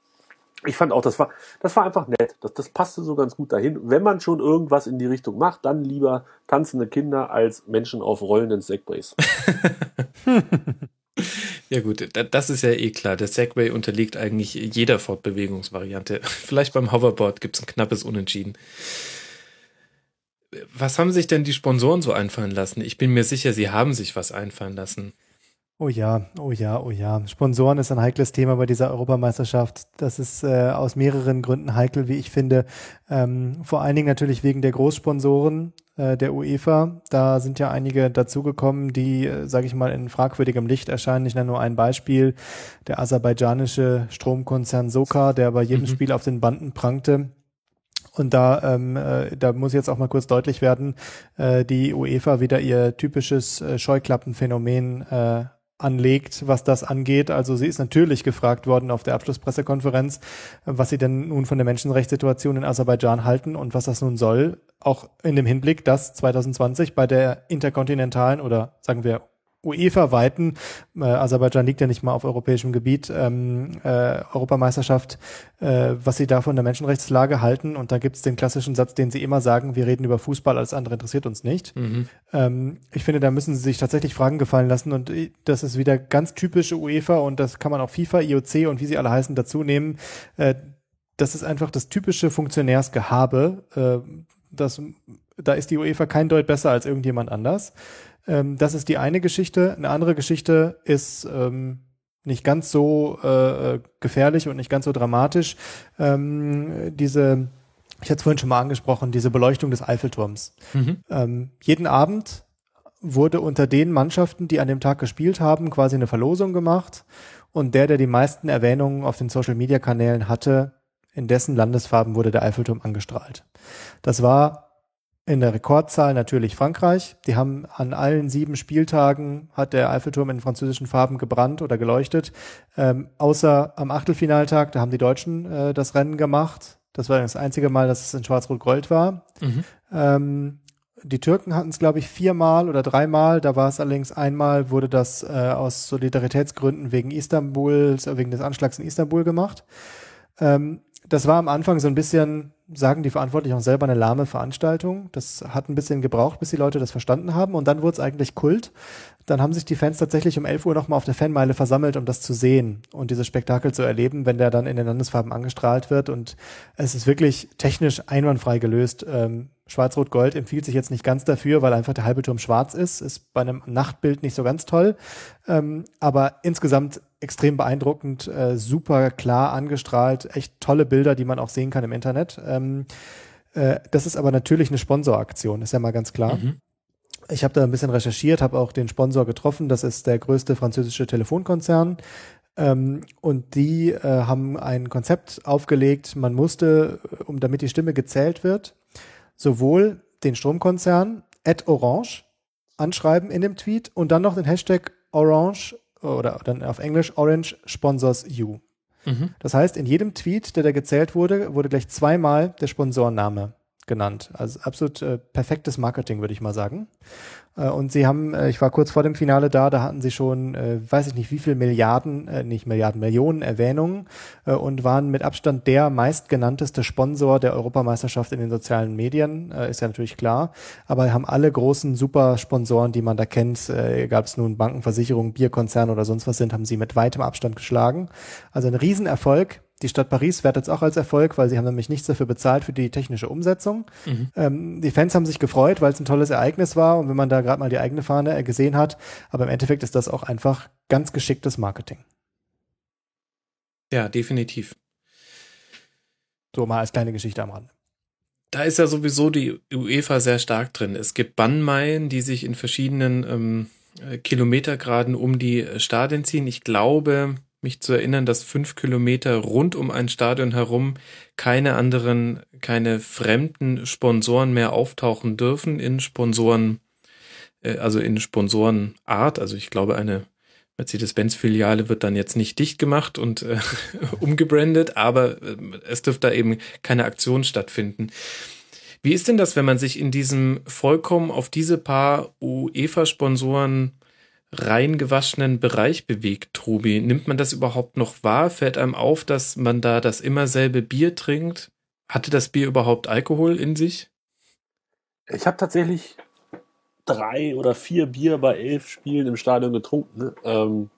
ich fand auch, das war, das war einfach nett. Das, das passte so ganz gut dahin. Wenn man schon irgendwas in die Richtung macht, dann lieber tanzende Kinder als Menschen auf rollenden Segways. ja gut, das ist ja eh klar. Der Segway unterliegt eigentlich jeder Fortbewegungsvariante. Vielleicht beim Hoverboard gibt es ein knappes Unentschieden. Was haben sich denn die Sponsoren so einfallen lassen? Ich bin mir sicher, sie haben sich was einfallen lassen. Oh ja, oh ja, oh ja. Sponsoren ist ein heikles Thema bei dieser Europameisterschaft. Das ist äh, aus mehreren Gründen heikel, wie ich finde. Ähm, vor allen Dingen natürlich wegen der Großsponsoren äh, der UEFA. Da sind ja einige dazugekommen, die, äh, sage ich mal, in fragwürdigem Licht erscheinen. Ich nenne nur ein Beispiel. Der aserbaidschanische Stromkonzern Soka, der bei jedem mhm. Spiel auf den Banden prangte. Und da, ähm, äh, da muss jetzt auch mal kurz deutlich werden, äh, die UEFA wieder ihr typisches äh, Scheuklappenphänomen äh, anlegt, was das angeht. Also sie ist natürlich gefragt worden auf der Abschlusspressekonferenz, was sie denn nun von der Menschenrechtssituation in Aserbaidschan halten und was das nun soll. Auch in dem Hinblick, dass 2020 bei der interkontinentalen oder sagen wir UEFA-weiten, äh, Aserbaidschan liegt ja nicht mal auf europäischem Gebiet, ähm, äh, Europameisterschaft, äh, was sie da von der Menschenrechtslage halten. Und da gibt es den klassischen Satz, den sie immer sagen, wir reden über Fußball, alles andere interessiert uns nicht. Mhm. Ähm, ich finde, da müssen sie sich tatsächlich Fragen gefallen lassen. Und das ist wieder ganz typische UEFA und das kann man auch FIFA, IOC und wie sie alle heißen dazu nehmen. Äh, das ist einfach das typische Funktionärsgehabe. Äh, das, da ist die UEFA kein Deut besser als irgendjemand anders. Ähm, das ist die eine Geschichte. Eine andere Geschichte ist ähm, nicht ganz so äh, gefährlich und nicht ganz so dramatisch. Ähm, diese, ich hatte es vorhin schon mal angesprochen, diese Beleuchtung des Eiffelturms. Mhm. Ähm, jeden Abend wurde unter den Mannschaften, die an dem Tag gespielt haben, quasi eine Verlosung gemacht. Und der, der die meisten Erwähnungen auf den Social-Media-Kanälen hatte, in dessen Landesfarben wurde der Eiffelturm angestrahlt. Das war in der Rekordzahl natürlich Frankreich. Die haben an allen sieben Spieltagen hat der Eiffelturm in französischen Farben gebrannt oder geleuchtet. Ähm, außer am Achtelfinaltag, da haben die Deutschen äh, das Rennen gemacht. Das war das einzige Mal, dass es in Schwarz-Rot-Gold war. Mhm. Ähm, die Türken hatten es, glaube ich, viermal oder dreimal. Da war es allerdings einmal, wurde das äh, aus Solidaritätsgründen wegen Istanbul, wegen des Anschlags in Istanbul gemacht. Ähm, das war am Anfang so ein bisschen sagen die Verantwortlichen auch selber eine lahme Veranstaltung. Das hat ein bisschen gebraucht, bis die Leute das verstanden haben. Und dann wurde es eigentlich Kult. Dann haben sich die Fans tatsächlich um 11 Uhr nochmal auf der Fanmeile versammelt, um das zu sehen und dieses Spektakel zu erleben, wenn der dann in den Landesfarben angestrahlt wird. Und es ist wirklich technisch einwandfrei gelöst. Ähm, Schwarz-Rot-Gold empfiehlt sich jetzt nicht ganz dafür, weil einfach der halbe Turm schwarz ist. Ist bei einem Nachtbild nicht so ganz toll. Ähm, aber insgesamt extrem beeindruckend, äh, super klar angestrahlt, echt tolle Bilder, die man auch sehen kann im Internet. Ähm, äh, das ist aber natürlich eine Sponsoraktion, ist ja mal ganz klar. Mhm. Ich habe da ein bisschen recherchiert, habe auch den Sponsor getroffen. Das ist der größte französische Telefonkonzern. Ähm, und die äh, haben ein Konzept aufgelegt. Man musste, um damit die Stimme gezählt wird, sowohl den Stromkonzern at Orange anschreiben in dem Tweet und dann noch den Hashtag Orange oder dann auf Englisch Orange sponsors you. Mhm. Das heißt, in jedem Tweet, der da gezählt wurde, wurde gleich zweimal der Sponsorname genannt. Also absolut äh, perfektes Marketing, würde ich mal sagen. Äh, und sie haben, äh, ich war kurz vor dem Finale da, da hatten sie schon, äh, weiß ich nicht, wie viel Milliarden, äh, nicht Milliarden, Millionen Erwähnungen äh, und waren mit Abstand der meistgenannteste Sponsor der Europameisterschaft in den sozialen Medien, äh, ist ja natürlich klar. Aber haben alle großen Super-Sponsoren, die man da kennt, äh, egal ob es nun Banken, Versicherungen, Bierkonzerne oder sonst was sind, haben sie mit weitem Abstand geschlagen. Also ein Riesenerfolg. Die Stadt Paris wertet es auch als Erfolg, weil sie haben nämlich nichts dafür bezahlt für die technische Umsetzung. Mhm. Ähm, die Fans haben sich gefreut, weil es ein tolles Ereignis war und wenn man da gerade mal die eigene Fahne äh, gesehen hat. Aber im Endeffekt ist das auch einfach ganz geschicktes Marketing. Ja, definitiv. So mal als kleine Geschichte am Rande. Da ist ja sowieso die UEFA sehr stark drin. Es gibt Bannmeilen, die sich in verschiedenen ähm, äh, Kilometergraden um die Stadien ziehen. Ich glaube, mich zu erinnern, dass fünf Kilometer rund um ein Stadion herum keine anderen, keine fremden Sponsoren mehr auftauchen dürfen in Sponsoren, äh, also in Sponsorenart. Also ich glaube, eine Mercedes-Benz-Filiale wird dann jetzt nicht dicht gemacht und äh, umgebrandet, aber äh, es dürfte da eben keine Aktion stattfinden. Wie ist denn das, wenn man sich in diesem vollkommen auf diese paar UEFA-Sponsoren reingewaschenen Bereich bewegt, Tobi. Nimmt man das überhaupt noch wahr? Fällt einem auf, dass man da das immer selbe Bier trinkt? Hatte das Bier überhaupt Alkohol in sich? Ich habe tatsächlich drei oder vier Bier bei elf Spielen im Stadion getrunken. Ähm,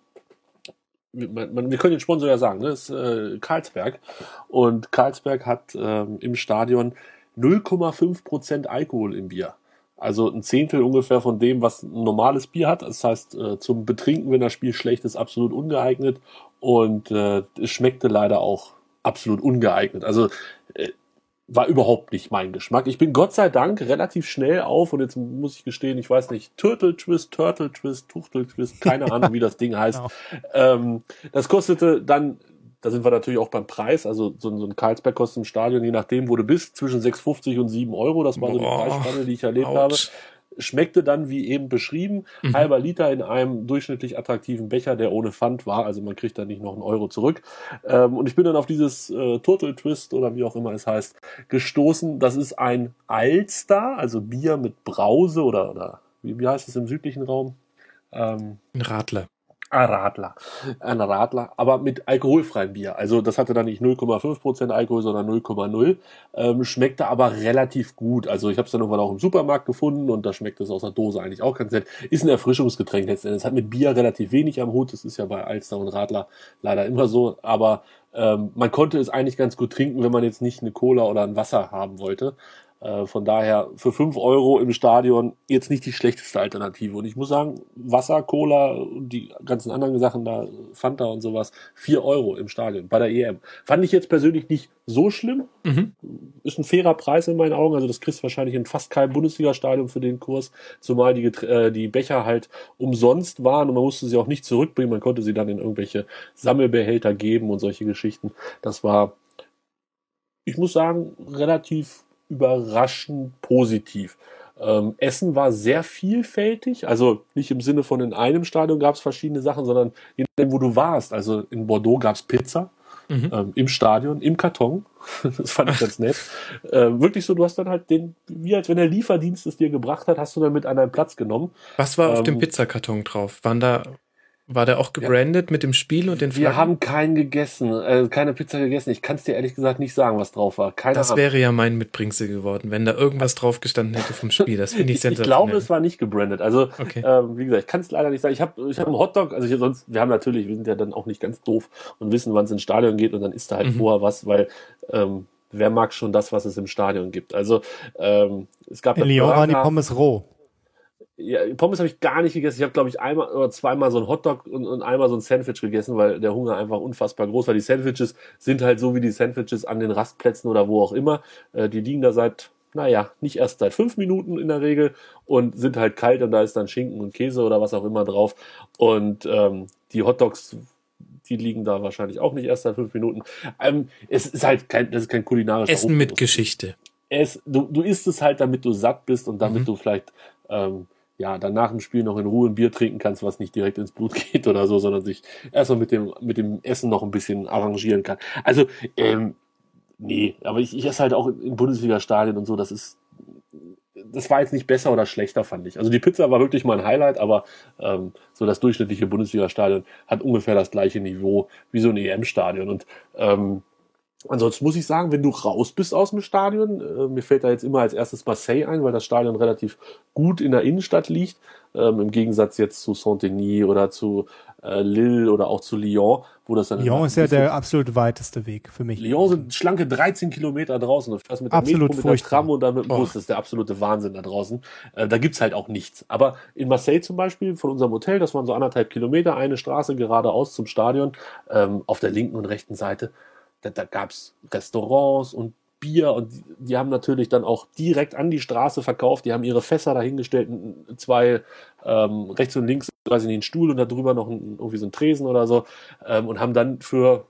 man, man, wir können den Sponsor ja sagen, ne? das ist äh, Karlsberg. Und Karlsberg hat ähm, im Stadion 0,5% Alkohol im Bier. Also ein Zehntel ungefähr von dem, was ein normales Bier hat. Das heißt, äh, zum Betrinken, wenn das Spiel schlecht ist, absolut ungeeignet. Und äh, es schmeckte leider auch absolut ungeeignet. Also äh, war überhaupt nicht mein Geschmack. Ich bin Gott sei Dank relativ schnell auf und jetzt muss ich gestehen, ich weiß nicht, Turtle Twist, Turtle Twist, Tuchtel Twist, keine Ahnung, wie das Ding heißt. Genau. Ähm, das kostete dann da sind wir natürlich auch beim Preis. Also so, so ein Karlsberg kostet im Stadion, je nachdem, wo du bist, zwischen 6,50 und 7 Euro. Das war so die Preisspanne, die ich erlebt ouch. habe. Schmeckte dann, wie eben beschrieben, mhm. halber Liter in einem durchschnittlich attraktiven Becher, der ohne Pfand war. Also man kriegt da nicht noch einen Euro zurück. Ähm, und ich bin dann auf dieses äh, Turtle Twist oder wie auch immer es heißt, gestoßen. Das ist ein Alster, also Bier mit Brause oder, oder wie, wie heißt es im südlichen Raum? Ähm, ein Radler. Ein Radler. Ein Radler, aber mit alkoholfreiem Bier. Also das hatte dann nicht 0,5% Alkohol, sondern 0,0. Ähm, schmeckte aber relativ gut. Also ich habe es dann irgendwann auch im Supermarkt gefunden und da schmeckt es aus der Dose eigentlich auch ganz nett. Ist ein Erfrischungsgetränk letztendlich. Es hat mit Bier relativ wenig am Hut. Das ist ja bei Alster und Radler leider immer so. Aber ähm, man konnte es eigentlich ganz gut trinken, wenn man jetzt nicht eine Cola oder ein Wasser haben wollte. Äh, von daher für fünf Euro im Stadion jetzt nicht die schlechteste Alternative. Und ich muss sagen, Wasser, Cola und die ganzen anderen Sachen da, Fanta und sowas, vier Euro im Stadion bei der EM. Fand ich jetzt persönlich nicht so schlimm. Mhm. Ist ein fairer Preis in meinen Augen. Also das kriegst du wahrscheinlich in fast keinem Bundesliga-Stadion für den Kurs, zumal die, äh, die Becher halt umsonst waren und man musste sie auch nicht zurückbringen. Man konnte sie dann in irgendwelche Sammelbehälter geben und solche Geschichten. Das war, ich muss sagen, relativ überraschend positiv. Ähm, Essen war sehr vielfältig, also nicht im Sinne von in einem Stadion gab es verschiedene Sachen, sondern je nachdem, wo du warst. Also in Bordeaux gab es Pizza, mhm. ähm, im Stadion, im Karton. das fand ich ganz nett. Ähm, wirklich so, du hast dann halt den, wie als wenn der Lieferdienst es dir gebracht hat, hast du dann mit an deinen Platz genommen. Was war auf dem ähm, Pizzakarton drauf? Waren da war der auch gebrandet ja. mit dem Spiel und den Flaggen? Wir haben keinen gegessen, äh, keine Pizza gegessen. Ich kann es dir ehrlich gesagt nicht sagen, was drauf war. Keine das Ahnung. wäre ja mein Mitbringsel geworden, wenn da irgendwas drauf gestanden hätte vom Spiel. Das finde ich sensationell. ich glaube, es war nicht gebrandet. Also, okay. ähm, wie gesagt, ich kann es leider nicht sagen. Ich habe ich hab einen Hotdog, also ich, sonst, wir haben natürlich, wir sind ja dann auch nicht ganz doof und wissen, wann es ins Stadion geht und dann ist da halt mhm. vorher was, weil ähm, wer mag schon das, was es im Stadion gibt. Also ähm, es gab In Lyon waren die Pommes roh ja, Pommes habe ich gar nicht gegessen. Ich habe, glaube ich, einmal oder zweimal so ein Hotdog und, und einmal so ein Sandwich gegessen, weil der Hunger einfach unfassbar groß war. Die Sandwiches sind halt so wie die Sandwiches an den Rastplätzen oder wo auch immer. Äh, die liegen da seit, naja, nicht erst seit fünf Minuten in der Regel und sind halt kalt und da ist dann Schinken und Käse oder was auch immer drauf. Und ähm, die Hotdogs die liegen da wahrscheinlich auch nicht erst seit fünf Minuten. Ähm, es ist halt kein, das ist kein kulinarischer Essen mit Geschichte. Es, du, du isst es halt, damit du satt bist und damit mhm. du vielleicht ähm, ja, dann nach dem Spiel noch in Ruhe ein Bier trinken kannst, was nicht direkt ins Blut geht oder so, sondern sich erstmal mit dem, mit dem Essen noch ein bisschen arrangieren kann. Also, ähm, Nee, aber ich, ich esse halt auch in Bundesliga-Stadien und so, das ist, das war jetzt nicht besser oder schlechter, fand ich. Also die Pizza war wirklich mal ein Highlight, aber ähm, so das durchschnittliche Bundesliga-Stadion hat ungefähr das gleiche Niveau wie so ein EM-Stadion. Und ähm, Ansonsten muss ich sagen, wenn du raus bist aus dem Stadion, äh, mir fällt da jetzt immer als erstes Marseille ein, weil das Stadion relativ gut in der Innenstadt liegt, ähm, im Gegensatz jetzt zu Saint-Denis oder zu äh, Lille oder auch zu Lyon, wo das dann. Lyon ist ja der absolut weiteste Weg für mich. Lyon sind schlanke 13 Kilometer draußen. Du fährst mit der absolut Metro, mit der Tram und dann mit dem Bus. Das ist der absolute Wahnsinn da draußen. Äh, da gibt's halt auch nichts. Aber in Marseille zum Beispiel, von unserem Hotel, das waren so anderthalb Kilometer, eine Straße geradeaus zum Stadion, ähm, auf der linken und rechten Seite da, da gab es Restaurants und Bier und die, die, haben natürlich dann auch direkt an die Straße verkauft. Die haben ihre Fässer dahingestellt, zwei ähm, rechts und links, weiß ich nicht, einen Stuhl und da drüber noch ein, irgendwie so ein Tresen oder so ähm, und haben dann für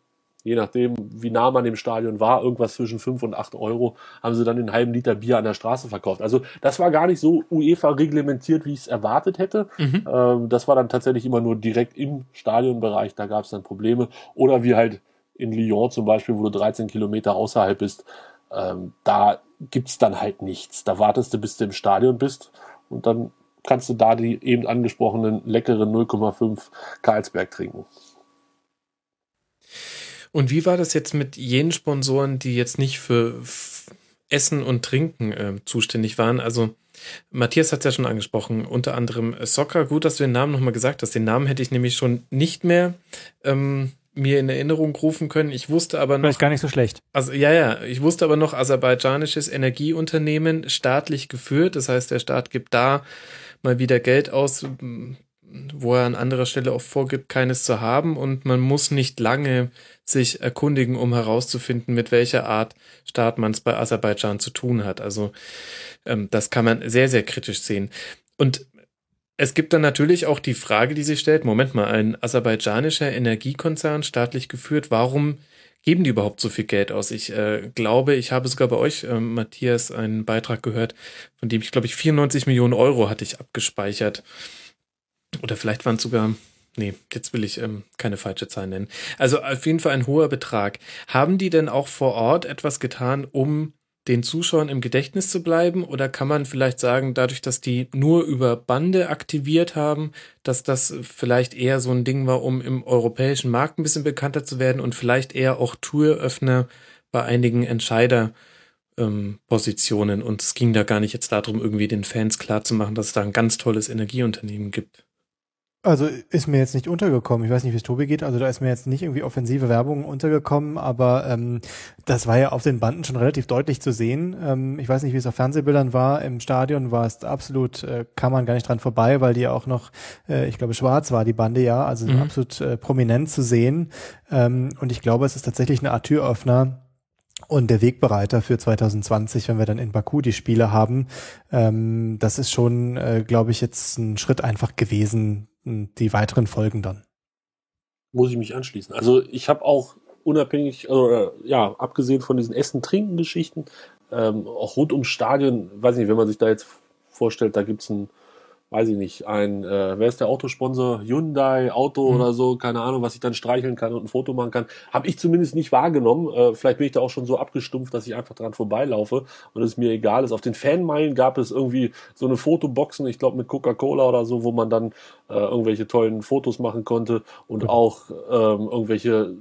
je nachdem, wie nah man im Stadion war, irgendwas zwischen fünf und acht Euro, haben sie dann einen halben Liter Bier an der Straße verkauft. Also das war gar nicht so UEFA reglementiert, wie ich es erwartet hätte. Mhm. Ähm, das war dann tatsächlich immer nur direkt im Stadionbereich, da gab es dann Probleme. Oder wie halt in Lyon zum Beispiel, wo du 13 Kilometer außerhalb bist, ähm, da gibt's dann halt nichts. Da wartest du, bis du im Stadion bist und dann kannst du da die eben angesprochenen leckeren 0,5 Karlsberg trinken. Und wie war das jetzt mit jenen Sponsoren, die jetzt nicht für Essen und Trinken äh, zuständig waren? Also Matthias hat es ja schon angesprochen, unter anderem Soccer. Gut, dass du den Namen nochmal gesagt hast. Den Namen hätte ich nämlich schon nicht mehr ähm, mir in Erinnerung rufen können. Ich wusste aber noch. Vielleicht gar nicht so schlecht. Also, ja, ja. Ich wusste aber noch, aserbaidschanisches Energieunternehmen, staatlich geführt. Das heißt, der Staat gibt da mal wieder Geld aus, wo er an anderer Stelle oft vorgibt, keines zu haben. Und man muss nicht lange sich erkundigen, um herauszufinden, mit welcher Art Staat man es bei Aserbaidschan zu tun hat. Also, ähm, das kann man sehr, sehr kritisch sehen. Und es gibt dann natürlich auch die Frage, die sich stellt, Moment mal, ein aserbaidschanischer Energiekonzern, staatlich geführt, warum geben die überhaupt so viel Geld aus? Ich äh, glaube, ich habe sogar bei euch, äh, Matthias, einen Beitrag gehört, von dem ich, glaube ich, 94 Millionen Euro hatte ich abgespeichert. Oder vielleicht waren es sogar, nee, jetzt will ich ähm, keine falsche Zahl nennen. Also auf jeden Fall ein hoher Betrag. Haben die denn auch vor Ort etwas getan, um den Zuschauern im Gedächtnis zu bleiben? Oder kann man vielleicht sagen, dadurch, dass die nur über Bande aktiviert haben, dass das vielleicht eher so ein Ding war, um im europäischen Markt ein bisschen bekannter zu werden und vielleicht eher auch Türöffner bei einigen Entscheiderpositionen? Ähm, und es ging da gar nicht jetzt darum, irgendwie den Fans klarzumachen, dass es da ein ganz tolles Energieunternehmen gibt. Also ist mir jetzt nicht untergekommen. Ich weiß nicht, wie es Tobi geht. Also da ist mir jetzt nicht irgendwie offensive Werbung untergekommen, aber ähm, das war ja auf den Banden schon relativ deutlich zu sehen. Ähm, ich weiß nicht, wie es auf Fernsehbildern war. Im Stadion war es absolut, äh, kam man gar nicht dran vorbei, weil die auch noch, äh, ich glaube, schwarz war die Bande ja, also mhm. absolut äh, prominent zu sehen. Ähm, und ich glaube, es ist tatsächlich eine Art Türöffner und der Wegbereiter für 2020, wenn wir dann in Baku die Spiele haben, ähm, das ist schon, äh, glaube ich, jetzt ein Schritt einfach gewesen, die weiteren Folgen dann. Muss ich mich anschließen. Also ich habe auch unabhängig, äh, ja, abgesehen von diesen Essen-Trinken-Geschichten, ähm, auch rund ums Stadion, weiß nicht, wenn man sich da jetzt vorstellt, da gibt's ein weiß ich nicht, ein, äh, wer ist der Autosponsor? Hyundai, Auto mhm. oder so, keine Ahnung, was ich dann streicheln kann und ein Foto machen kann. Habe ich zumindest nicht wahrgenommen. Äh, vielleicht bin ich da auch schon so abgestumpft, dass ich einfach dran vorbeilaufe und es mir egal ist. Auf den Fanmeilen gab es irgendwie so eine Fotoboxen, ich glaube mit Coca-Cola oder so, wo man dann äh, irgendwelche tollen Fotos machen konnte und mhm. auch ähm, irgendwelche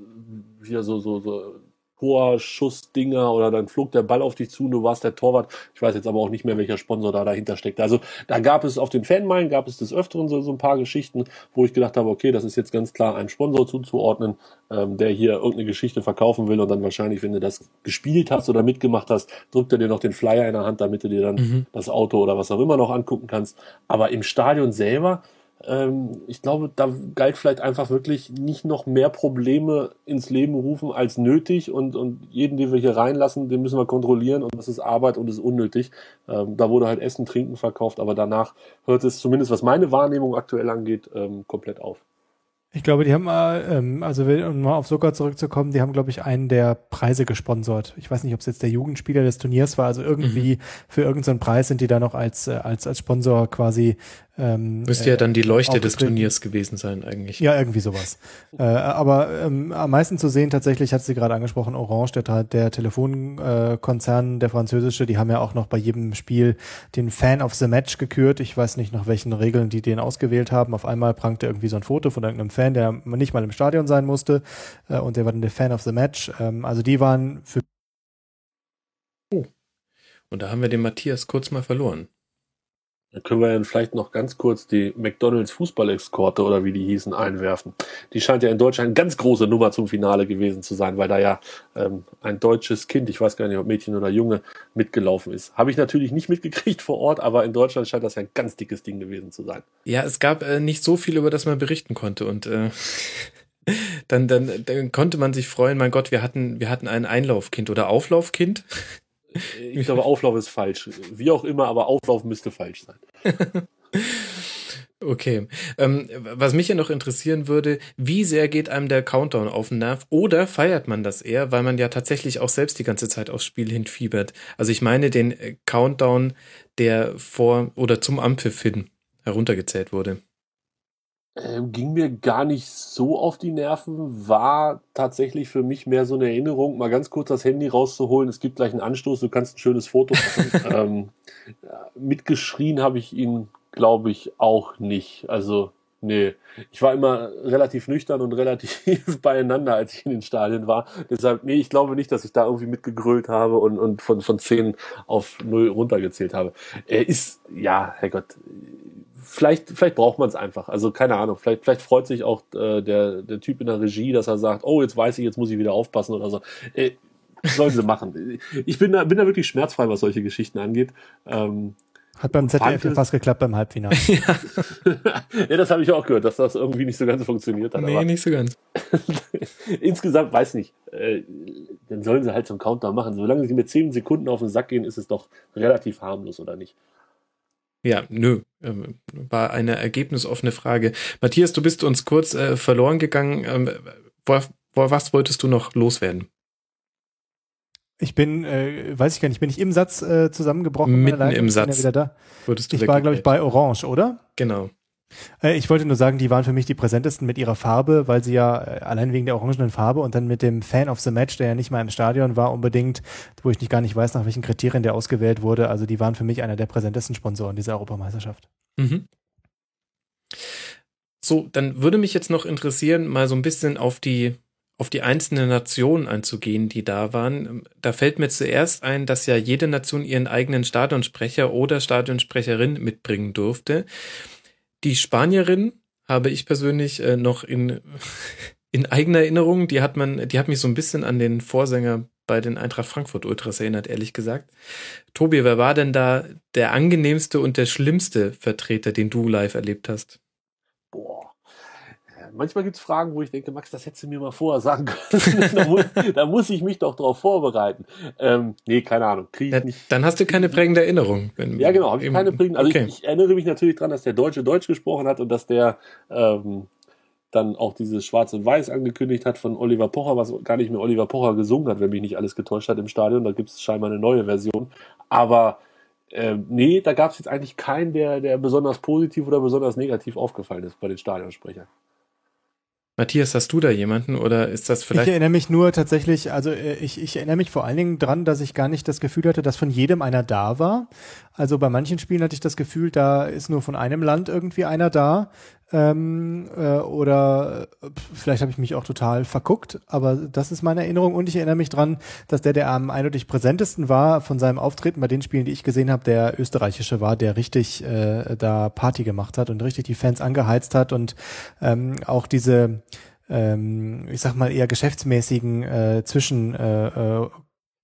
wieder so, so, so Torschussdinger oder dann flog der Ball auf dich zu und du warst der Torwart. Ich weiß jetzt aber auch nicht mehr, welcher Sponsor da dahinter steckt. Also da gab es auf den Fanmeilen, gab es des Öfteren so, so ein paar Geschichten, wo ich gedacht habe, okay, das ist jetzt ganz klar ein Sponsor zuzuordnen, ähm, der hier irgendeine Geschichte verkaufen will und dann wahrscheinlich, wenn du das gespielt hast oder mitgemacht hast, drückt er dir noch den Flyer in der Hand, damit du dir dann mhm. das Auto oder was auch immer noch angucken kannst. Aber im Stadion selber ähm, ich glaube, da galt vielleicht einfach wirklich nicht noch mehr Probleme ins Leben rufen als nötig und, und jeden, den wir hier reinlassen, den müssen wir kontrollieren und das ist Arbeit und ist unnötig. Ähm, da wurde halt Essen, Trinken verkauft, aber danach hört es zumindest, was meine Wahrnehmung aktuell angeht, ähm, komplett auf. Ich glaube, die haben, äh, ähm, also um mal auf Soka zurückzukommen, die haben, glaube ich, einen der Preise gesponsert. Ich weiß nicht, ob es jetzt der Jugendspieler des Turniers war. Also irgendwie mhm. für irgendeinen Preis sind die da noch als, äh, als, als Sponsor quasi ähm, Müsste ja dann die Leuchte des Turniers gewesen sein, eigentlich. Ja, irgendwie sowas. äh, aber ähm, am meisten zu sehen, tatsächlich hat sie gerade angesprochen, Orange, der, der Telefonkonzern, äh, der französische, die haben ja auch noch bei jedem Spiel den Fan of the Match gekürt. Ich weiß nicht, nach welchen Regeln die den ausgewählt haben. Auf einmal prangte irgendwie so ein Foto von irgendeinem Fan, der nicht mal im Stadion sein musste. Äh, und der war dann der Fan of the Match. Ähm, also die waren für. Oh. Und da haben wir den Matthias kurz mal verloren. Dann können wir ja vielleicht noch ganz kurz die McDonalds Fußball-Eskorte oder wie die hießen einwerfen. Die scheint ja in Deutschland eine ganz große Nummer zum Finale gewesen zu sein, weil da ja ähm, ein deutsches Kind, ich weiß gar nicht, ob Mädchen oder Junge, mitgelaufen ist. Habe ich natürlich nicht mitgekriegt vor Ort, aber in Deutschland scheint das ja ein ganz dickes Ding gewesen zu sein. Ja, es gab äh, nicht so viel, über das man berichten konnte und äh, dann, dann, dann konnte man sich freuen, mein Gott, wir hatten, wir hatten ein Einlaufkind oder Auflaufkind. Ich glaube, Auflauf ist falsch. Wie auch immer, aber Auflauf müsste falsch sein. Okay. Ähm, was mich ja noch interessieren würde, wie sehr geht einem der Countdown auf den Nerv oder feiert man das eher, weil man ja tatsächlich auch selbst die ganze Zeit aufs Spiel hinfiebert? Also ich meine den äh, Countdown, der vor oder zum Ampfiff hin heruntergezählt wurde. Ähm, ging mir gar nicht so auf die Nerven, war tatsächlich für mich mehr so eine Erinnerung, mal ganz kurz das Handy rauszuholen. Es gibt gleich einen Anstoß, du kannst ein schönes Foto machen. ähm, mitgeschrien habe ich ihn, glaube ich, auch nicht. Also, nee. Ich war immer relativ nüchtern und relativ beieinander, als ich in den Stadien war. Deshalb, nee, ich glaube nicht, dass ich da irgendwie mitgegrölt habe und, und von, von 10 auf 0 runtergezählt habe. Er ist, ja, Herrgott, vielleicht, vielleicht braucht man es einfach. Also keine Ahnung, vielleicht, vielleicht freut sich auch äh, der, der Typ in der Regie, dass er sagt, oh, jetzt weiß ich, jetzt muss ich wieder aufpassen oder so. Äh, sollen sie machen. Ich bin da, bin da wirklich schmerzfrei, was solche Geschichten angeht. Ähm, hat beim ZDF ja fast geklappt beim Halbfinale. ja. ja, das habe ich auch gehört, dass das irgendwie nicht so ganz funktioniert hat. Nee, nicht so ganz. insgesamt weiß nicht. Äh, dann sollen sie halt so einen Countdown machen. Solange sie mit 10 Sekunden auf den Sack gehen, ist es doch relativ harmlos, oder nicht? Ja, nö, ähm, war eine ergebnisoffene Frage. Matthias, du bist uns kurz äh, verloren gegangen. Ähm, wo, wo, was wolltest du noch loswerden? Ich bin, äh, weiß ich gar nicht, bin ich im Satz äh, zusammengebrochen? Mitten im Satz. Ja da. ich war, glaube ich, bei Orange, oder? Genau. Äh, ich wollte nur sagen, die waren für mich die präsentesten mit ihrer Farbe, weil sie ja äh, allein wegen der orangenen Farbe und dann mit dem Fan of the Match, der ja nicht mal im Stadion war unbedingt, wo ich nicht gar nicht weiß, nach welchen Kriterien der ausgewählt wurde. Also die waren für mich einer der präsentesten Sponsoren dieser Europameisterschaft. Mhm. So, dann würde mich jetzt noch interessieren, mal so ein bisschen auf die auf die einzelnen Nationen einzugehen, die da waren. Da fällt mir zuerst ein, dass ja jede Nation ihren eigenen Stadionsprecher oder Stadionsprecherin mitbringen durfte. Die Spanierin habe ich persönlich äh, noch in, in eigener Erinnerung. Die hat man, die hat mich so ein bisschen an den Vorsänger bei den Eintracht Frankfurt Ultras erinnert, ehrlich gesagt. Tobi, wer war denn da der angenehmste und der schlimmste Vertreter, den du live erlebt hast? Manchmal gibt es Fragen, wo ich denke, Max, das hättest du mir mal vorher sagen können. da, muss, da, muss, ich mich doch darauf vorbereiten. Ähm, nee, keine Ahnung. Krieg ich ja, nicht. Dann hast du keine prägende Erinnerung. ja, genau, habe ich keine prägende. Also okay. ich, ich, erinnere mich natürlich daran, dass der Deutsche Deutsch gesprochen hat und dass der ähm, dann auch dieses Schwarz und Weiß angekündigt hat von Oliver Pocher, was gar nicht mehr Oliver Pocher gesungen hat, wenn mich nicht alles getäuscht hat im Stadion. Da gibt es scheinbar eine neue Version. Aber äh, nee, da gab es jetzt eigentlich keinen, der, der besonders positiv oder besonders negativ aufgefallen ist bei den Stadionsprechern. Matthias, hast du da jemanden oder ist das vielleicht? Ich erinnere mich nur tatsächlich, also äh, ich, ich erinnere mich vor allen Dingen dran, dass ich gar nicht das Gefühl hatte, dass von jedem einer da war. Also bei manchen Spielen hatte ich das Gefühl, da ist nur von einem Land irgendwie einer da. Ähm, äh, oder äh, vielleicht habe ich mich auch total verguckt, aber das ist meine Erinnerung. Und ich erinnere mich dran, dass der, der am eindeutig präsentesten war von seinem Auftreten bei den Spielen, die ich gesehen habe, der österreichische war, der richtig äh, da Party gemacht hat und richtig die Fans angeheizt hat und ähm, auch diese ähm, ich sag mal eher geschäftsmäßigen äh, Zwischen äh, äh,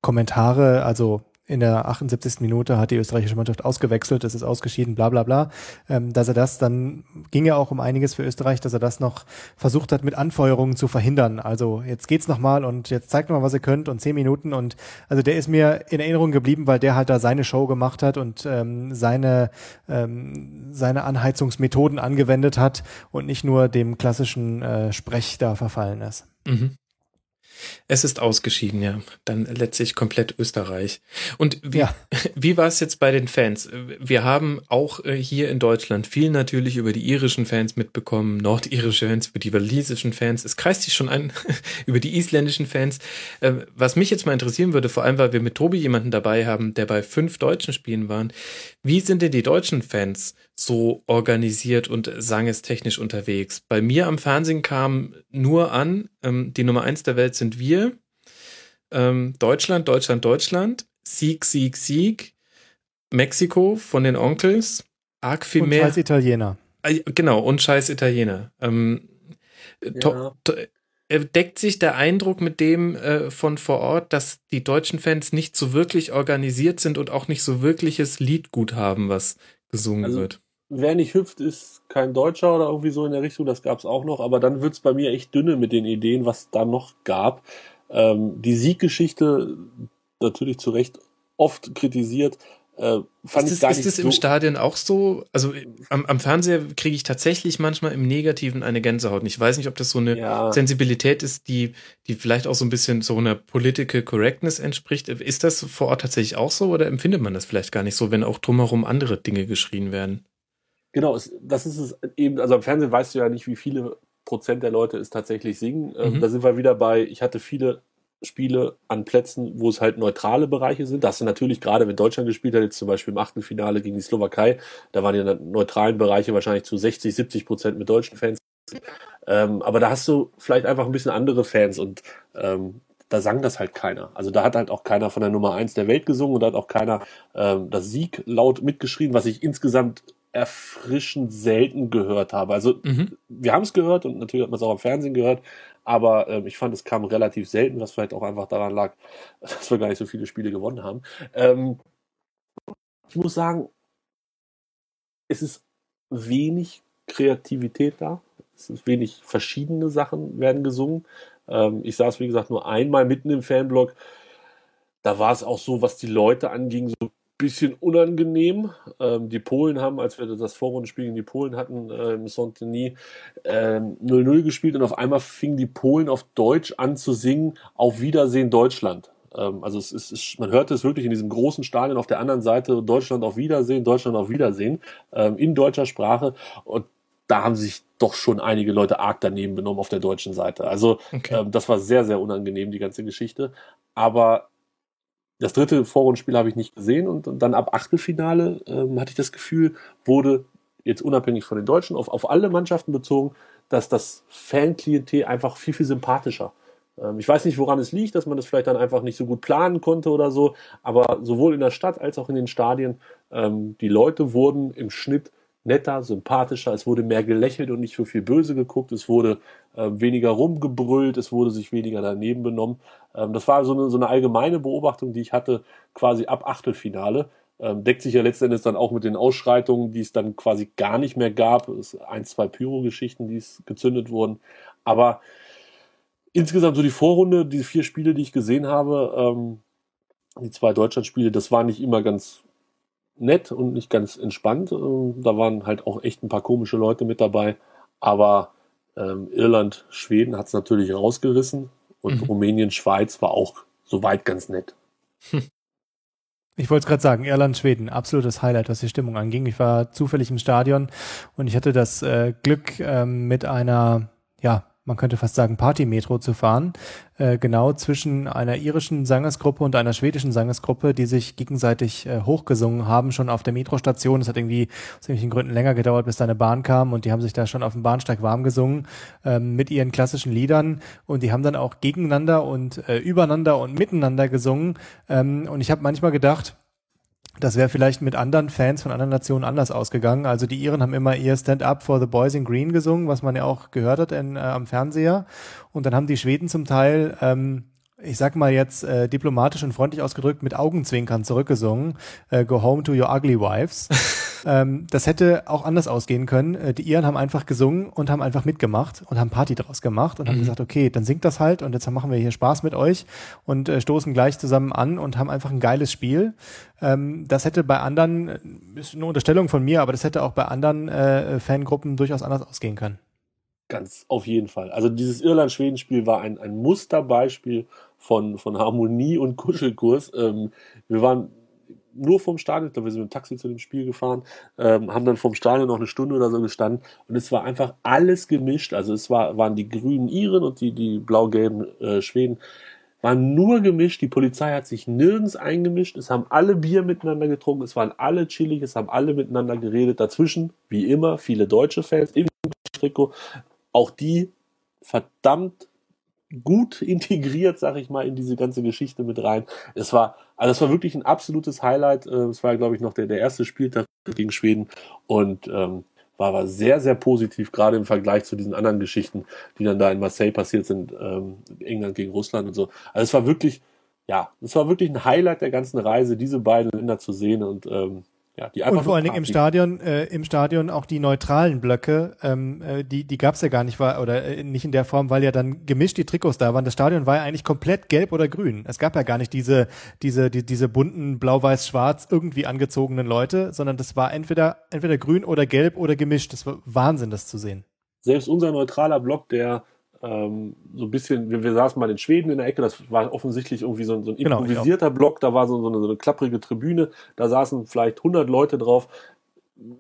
Kommentare, also in der 78. Minute hat die österreichische Mannschaft ausgewechselt, es ist ausgeschieden, bla bla bla, ähm, dass er das, dann ging ja auch um einiges für Österreich, dass er das noch versucht hat, mit Anfeuerungen zu verhindern. Also jetzt geht's nochmal und jetzt zeigt mal, was ihr könnt und zehn Minuten und also der ist mir in Erinnerung geblieben, weil der halt da seine Show gemacht hat und ähm, seine, ähm, seine Anheizungsmethoden angewendet hat und nicht nur dem klassischen äh, Sprech da verfallen ist. Mhm. Es ist ausgeschieden, ja. Dann letztlich komplett Österreich. Und wie, ja. wie war es jetzt bei den Fans? Wir haben auch äh, hier in Deutschland viel natürlich über die irischen Fans mitbekommen, nordirische Fans, über die walisischen Fans. Es kreist sich schon ein über die isländischen Fans. Ähm, was mich jetzt mal interessieren würde, vor allem weil wir mit Tobi jemanden dabei haben, der bei fünf deutschen Spielen war, wie sind denn die deutschen Fans so organisiert und sangestechnisch unterwegs? Bei mir am Fernsehen kam nur an, ähm, die Nummer eins der Welt sind wir, ähm, Deutschland, Deutschland, Deutschland, Sieg, Sieg, Sieg, Mexiko von den Onkels, arg viel und mehr. Scheiß Italiener. Äh, genau, und Scheiß Italiener. Ähm, ja deckt sich der Eindruck mit dem äh, von vor Ort, dass die deutschen Fans nicht so wirklich organisiert sind und auch nicht so wirkliches Liedgut haben, was gesungen also, wird. Wer nicht hüpft, ist kein Deutscher oder irgendwie so in der Richtung, das gab es auch noch, aber dann wird es bei mir echt dünne mit den Ideen, was da noch gab. Ähm, die Sieggeschichte, natürlich zu Recht oft kritisiert, äh, fand ist ich gar das, nicht ist das so im Stadion auch so? Also am, am Fernseher kriege ich tatsächlich manchmal im Negativen eine Gänsehaut. Und ich weiß nicht, ob das so eine ja. Sensibilität ist, die, die vielleicht auch so ein bisschen so einer Political Correctness entspricht. Ist das vor Ort tatsächlich auch so oder empfindet man das vielleicht gar nicht so, wenn auch drumherum andere Dinge geschrien werden? Genau, das ist es eben, also am Fernsehen weißt du ja nicht, wie viele Prozent der Leute es tatsächlich singen. Ähm, mhm. Da sind wir wieder bei, ich hatte viele Spiele an Plätzen, wo es halt neutrale Bereiche sind. Das sind natürlich gerade, wenn Deutschland gespielt hat, jetzt zum Beispiel im Achtelfinale gegen die Slowakei, da waren die neutralen Bereiche wahrscheinlich zu 60, 70 Prozent mit deutschen Fans. Ähm, aber da hast du vielleicht einfach ein bisschen andere Fans und ähm, da sang das halt keiner. Also da hat halt auch keiner von der Nummer eins der Welt gesungen und da hat auch keiner ähm, das Sieg laut mitgeschrieben, was ich insgesamt erfrischend selten gehört habe. Also mhm. wir haben es gehört und natürlich hat man es auch am Fernsehen gehört, aber ähm, ich fand, es kam relativ selten, was vielleicht auch einfach daran lag, dass wir gar nicht so viele Spiele gewonnen haben. Ähm, ich muss sagen, es ist wenig Kreativität da. Es ist wenig verschiedene Sachen werden gesungen. Ähm, ich saß, wie gesagt, nur einmal mitten im Fanblock. Da war es auch so, was die Leute anging, so bisschen unangenehm. Ähm, die Polen haben, als wir das Vorrundenspiel gegen die Polen hatten, äh, im Saint-Denis, äh, 0-0 gespielt und auf einmal fingen die Polen auf Deutsch an zu singen, auf Wiedersehen Deutschland. Ähm, also es ist, es, man hörte es wirklich in diesem großen Stadion auf der anderen Seite, Deutschland auf Wiedersehen, Deutschland auf Wiedersehen, ähm, in deutscher Sprache und da haben sich doch schon einige Leute arg daneben benommen auf der deutschen Seite. Also okay. ähm, das war sehr, sehr unangenehm, die ganze Geschichte. Aber das dritte Vorrundenspiel habe ich nicht gesehen und, dann ab Achtelfinale ähm, hatte ich das Gefühl, wurde jetzt unabhängig von den Deutschen auf, auf alle Mannschaften bezogen, dass das Fanklientel einfach viel, viel sympathischer. Ähm, ich weiß nicht, woran es liegt, dass man das vielleicht dann einfach nicht so gut planen konnte oder so, aber sowohl in der Stadt als auch in den Stadien, ähm, die Leute wurden im Schnitt netter, sympathischer, es wurde mehr gelächelt und nicht so viel böse geguckt, es wurde äh, weniger rumgebrüllt, es wurde sich weniger daneben benommen. Ähm, das war so eine, so eine allgemeine Beobachtung, die ich hatte quasi ab Achtelfinale. Ähm, deckt sich ja letztendlich dann auch mit den Ausschreitungen, die es dann quasi gar nicht mehr gab. Es ein, zwei Pyro-Geschichten, die es gezündet wurden. Aber insgesamt so die Vorrunde, die vier Spiele, die ich gesehen habe, ähm, die zwei Deutschlandspiele, das war nicht immer ganz nett und nicht ganz entspannt. Ähm, da waren halt auch echt ein paar komische Leute mit dabei. Aber ähm, Irland, Schweden hat es natürlich rausgerissen und mhm. Rumänien, Schweiz war auch soweit ganz nett. Ich wollte es gerade sagen, Irland, Schweden, absolutes Highlight, was die Stimmung anging. Ich war zufällig im Stadion und ich hatte das äh, Glück, ähm, mit einer ja, man könnte fast sagen, Party-Metro zu fahren, äh, genau zwischen einer irischen Sangersgruppe und einer schwedischen Sangersgruppe, die sich gegenseitig äh, hochgesungen haben, schon auf der Metrostation. Es hat irgendwie aus irgendwelchen Gründen länger gedauert, bis da eine Bahn kam und die haben sich da schon auf dem Bahnsteig warm gesungen ähm, mit ihren klassischen Liedern und die haben dann auch gegeneinander und äh, übereinander und miteinander gesungen. Ähm, und ich habe manchmal gedacht, das wäre vielleicht mit anderen Fans von anderen Nationen anders ausgegangen. Also die Iren haben immer ihr Stand Up for the Boys in Green gesungen, was man ja auch gehört hat in, äh, am Fernseher. Und dann haben die Schweden zum Teil ähm, ich sag mal jetzt äh, diplomatisch und freundlich ausgedrückt, mit Augenzwinkern zurückgesungen, äh, Go Home to Your Ugly Wives. ähm, das hätte auch anders ausgehen können. Äh, die Iren haben einfach gesungen und haben einfach mitgemacht und haben Party draus gemacht und haben Mhm. gesagt, okay, dann singt das halt und jetzt machen wir hier Spaß mit euch und äh, stoßen gleich zusammen an und haben einfach ein geiles Spiel. Ähm, das hätte bei anderen, äh, ist eine Unterstellung von mir, aber das hätte auch bei anderen äh, Fangruppen durchaus anders ausgehen können. Ganz auf jeden Fall. Also dieses Irland-Schweden-Spiel war ein, ein Musterbeispiel von, von Harmonie und Kuschelkurs. Ähm, wir waren nur vom Stadion, ich glaube, wir sind mit dem Taxi zu dem Spiel gefahren, ähm, haben dann vom Stadion noch eine Stunde oder so gestanden und es war einfach alles gemischt. Also es war, waren die grünen Iren und die, die blau-gelben äh, Schweden waren nur gemischt. Die Polizei hat sich nirgends eingemischt. Es haben alle Bier miteinander getrunken. Es waren alle chillig. Es haben alle miteinander geredet. Dazwischen, wie immer, viele deutsche Fans im Trikot. Auch die verdammt gut integriert, sag ich mal, in diese ganze Geschichte mit rein. Es war, also es war wirklich ein absolutes Highlight. Äh, Es war, glaube ich, noch der, der erste Spieltag gegen Schweden und ähm, war, war sehr, sehr positiv, gerade im Vergleich zu diesen anderen Geschichten, die dann da in Marseille passiert sind, ähm, England gegen Russland und so. Also es war wirklich, ja, es war wirklich ein Highlight der ganzen Reise, diese beiden Länder zu sehen und ähm, ja, die einfach Und vor allen Dingen im Stadion, äh, im Stadion auch die neutralen Blöcke, ähm, äh, die, die gab's ja gar nicht, war, oder äh, nicht in der Form, weil ja dann gemischt die Trikots da waren. Das Stadion war ja eigentlich komplett gelb oder grün. Es gab ja gar nicht diese, diese, die, diese bunten blau-weiß-schwarz irgendwie angezogenen Leute, sondern das war entweder, entweder grün oder gelb oder gemischt. Das war Wahnsinn, das zu sehen. selbst unser neutraler Block, der ähm, so ein bisschen, wir, wir saßen mal in Schweden in der Ecke, das war offensichtlich irgendwie so, ein- so ein Genau, improvisierter Block, da war so, so, eine, so eine klapprige Tribüne, da saßen vielleicht 100 Leute drauf.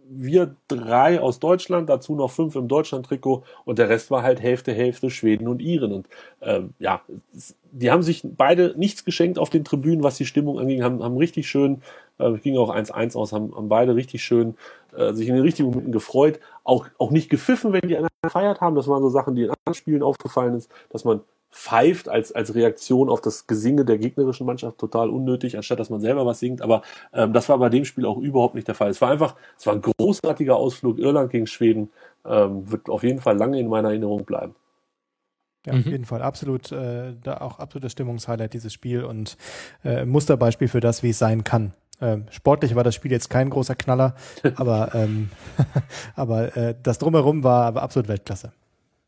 Wir drei aus Deutschland, dazu noch fünf im Deutschland-Trikot und der Rest war halt Hälfte, Hälfte Schweden und Iren. Und ähm, ja, die haben sich beide nichts geschenkt auf den Tribünen, was die Stimmung anging, haben, haben richtig schön, äh, ging auch 1-1 aus, haben, haben beide richtig schön äh, sich in den richtigen Momenten gefreut, auch, auch nicht gepfiffen, wenn die anderen gefeiert haben. Das waren so Sachen, die in anderen Spielen aufgefallen ist, dass man pfeift als, als Reaktion auf das Gesinge der gegnerischen Mannschaft total unnötig, anstatt dass man selber was singt. Aber ähm, das war bei dem Spiel auch überhaupt nicht der Fall. Es war einfach, es war ein großartiger Ausflug. Irland gegen Schweden ähm, wird auf jeden Fall lange in meiner Erinnerung bleiben. Ja, Mhm. auf jeden Fall. Absolut, äh, da auch absolutes Stimmungshighlight, dieses Spiel und äh, Musterbeispiel für das, wie es sein kann. Ähm, sportlich war das Spiel jetzt kein großer Knaller, aber, ähm, aber äh, das Drumherum war aber absolut Weltklasse.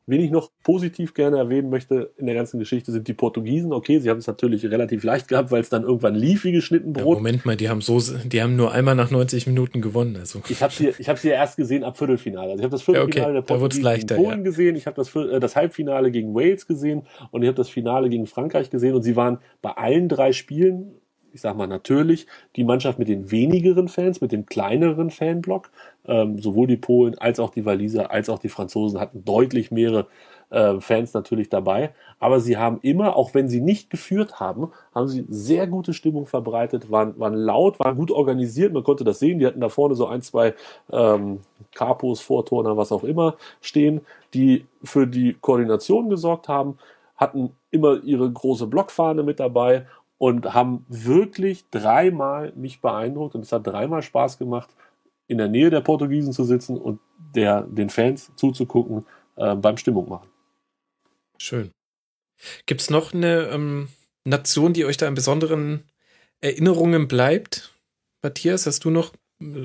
Wen ich noch positiv gerne erwähnen möchte in der ganzen Geschichte sind die Portugiesen. Okay, sie haben es natürlich relativ leicht gehabt, weil es dann irgendwann lief wie geschnitten Ja, Brot. Moment mal, die haben so, die haben nur einmal nach 90 Minuten gewonnen. Also Ich habe sie, ich habe sie ja erst gesehen ab Viertelfinale. Also ich habe das Ja, Viertelfinale okay, der Portugiesen leichter, gegen Polen ja. gesehen, ich habe das, äh, das Halbfinale gegen Wales gesehen und ich habe das Finale gegen Frankreich gesehen und sie waren bei allen drei Spielen, ich sag mal natürlich, die Mannschaft mit den wenigeren Fans, mit dem kleineren Fanblock. Ähm, sowohl die Polen als auch die Waliser als auch die Franzosen hatten deutlich mehrere äh, Fans natürlich dabei. Aber sie haben immer, auch wenn sie nicht geführt haben, haben sie sehr gute Stimmung verbreitet, waren, waren laut, waren gut organisiert. Man konnte das sehen. Die hatten da vorne so ein, zwei ähm, Capos, Vorturner, was auch immer stehen, die für die Koordination gesorgt haben, hatten immer ihre große Blockfahne mit dabei und haben wirklich dreimal mich beeindruckt und es hat dreimal Spaß gemacht, in der Nähe der Portugiesen zu sitzen und der, den Fans zuzugucken äh, beim Stimmung machen. schön. Gibt's noch eine ähm, Nation, die euch da in besonderen Erinnerungen bleibt? Matthias, hast du noch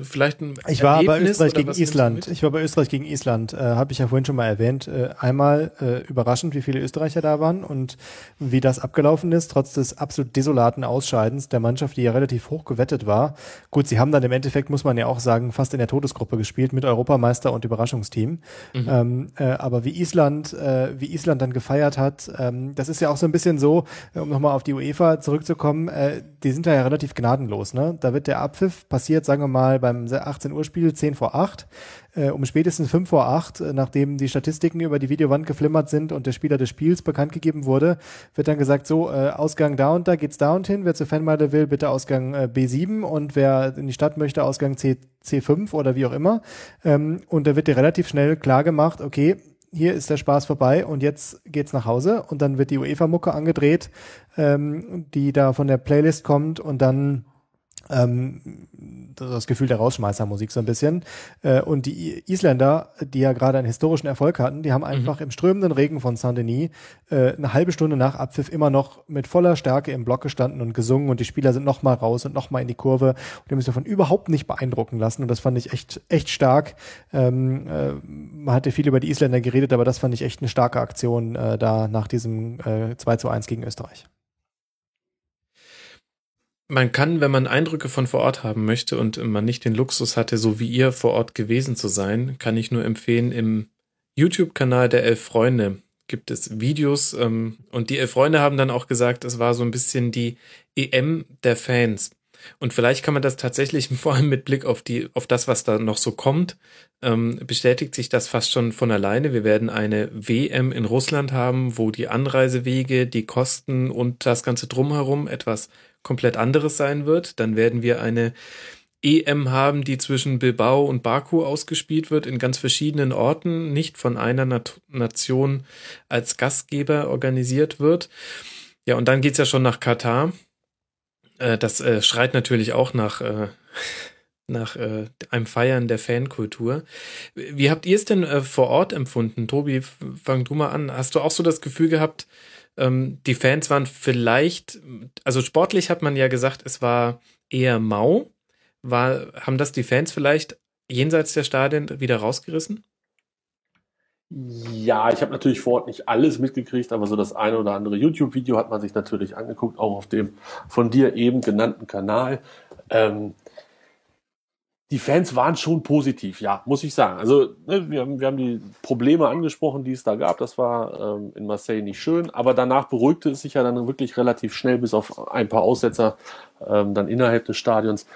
vielleicht ein Ich war bei Erlebnis Österreich oder gegen Island. Ich war bei Österreich gegen Island. Äh, Habe ich ja vorhin schon mal erwähnt. Äh, einmal äh, überraschend, wie viele Österreicher da waren und wie das abgelaufen ist, trotz des absolut desolaten Ausscheidens der Mannschaft, die ja relativ hoch gewettet war. Gut, sie haben dann im Endeffekt, muss man ja auch sagen, fast in der Todesgruppe gespielt mit Europameister und Überraschungsteam. Ähm, äh, aber wie Island, äh, wie Island dann gefeiert hat, ähm, das ist ja auch so ein bisschen so, äh, um nochmal auf die UEFA zurückzukommen, äh, die sind da ja relativ gnadenlos. Ne? Da wird der Abpfiff passiert, sagen wir mal, beim 18 Uhr Spiel 10 vor 8, äh, um spätestens 5 vor 8, äh, nachdem die Statistiken über die Videowand geflimmert sind und der Spieler des Spiels bekannt gegeben wurde, wird dann gesagt, so, äh, Ausgang da und da geht's da und hin, wer zur Fanmeile will, bitte Ausgang äh, B7 und wer in die Stadt möchte, Ausgang C, C5 oder wie auch immer. Ähm, und da wird dir relativ schnell klar gemacht, okay, hier ist der Spaß vorbei und jetzt geht's nach Hause. Und dann wird die UEFA-Mucke angedreht, ähm, die da von der Playlist kommt und dann ähm, das Gefühl der Rausschmeißermusik so ein bisschen. Äh, und die Isländer, die ja gerade einen historischen Erfolg hatten, die haben mhm. einfach mhm. im strömenden Regen von Saint-Denis äh, eine halbe Stunde nach Abpfiff immer noch mit voller Stärke im Block gestanden und gesungen und die Spieler sind nochmal raus und nochmal in die Kurve und die haben sich davon überhaupt nicht beeindrucken lassen und das fand ich echt, echt stark. Ähm, äh, man hatte viel über die Isländer geredet, aber das fand ich echt eine starke Aktion äh, da nach diesem äh, 2 zu 1 gegen Österreich. Man kann, wenn man Eindrücke von vor Ort haben möchte und man nicht den Luxus hatte, so wie ihr vor Ort gewesen zu sein, kann ich nur empfehlen, im YouTube-Kanal der Elf Freunde gibt es Videos ähm, und die Elf Freunde haben dann auch gesagt, es war so ein bisschen die EM der Fans. Und vielleicht kann man das tatsächlich, vor allem mit Blick auf die, auf das, was da noch so kommt, ähm, bestätigt sich das fast schon von alleine. Wir werden eine WM in Russland haben, wo die Anreisewege, die Kosten und das ganze drumherum etwas komplett anderes sein wird. Dann werden wir eine EM haben, die zwischen Bilbao und Baku ausgespielt wird, in ganz verschiedenen Orten, nicht von einer Nat Nation als Gastgeber organisiert wird. Ja, und dann geht's ja schon nach Katar. Äh, das äh, schreit natürlich auch nach, äh, nach äh, einem Feiern der Fankultur. Wie habt ihr es denn äh, vor Ort empfunden? Tobi, fang du mal an. Hast du auch so das Gefühl gehabt, ähm, die Fans waren vielleicht, also sportlich hat man ja gesagt, es war eher mau. War, haben das die Fans vielleicht jenseits der Stadien wieder rausgerissen? Ja, ich habe natürlich vor Ort nicht alles mitgekriegt, aber so das eine oder andere YouTube-Video hat man sich natürlich angeguckt, auch auf dem von dir eben genannten Kanal. Ähm, die Fans waren schon positiv, ja, muss ich sagen. Also ne, wir, haben, wir haben die Probleme angesprochen, die es da gab. Das war ähm, in Marseille nicht schön, aber danach beruhigte es sich ja dann wirklich relativ schnell, bis auf ein paar Aussetzer ähm, dann innerhalb des Stadions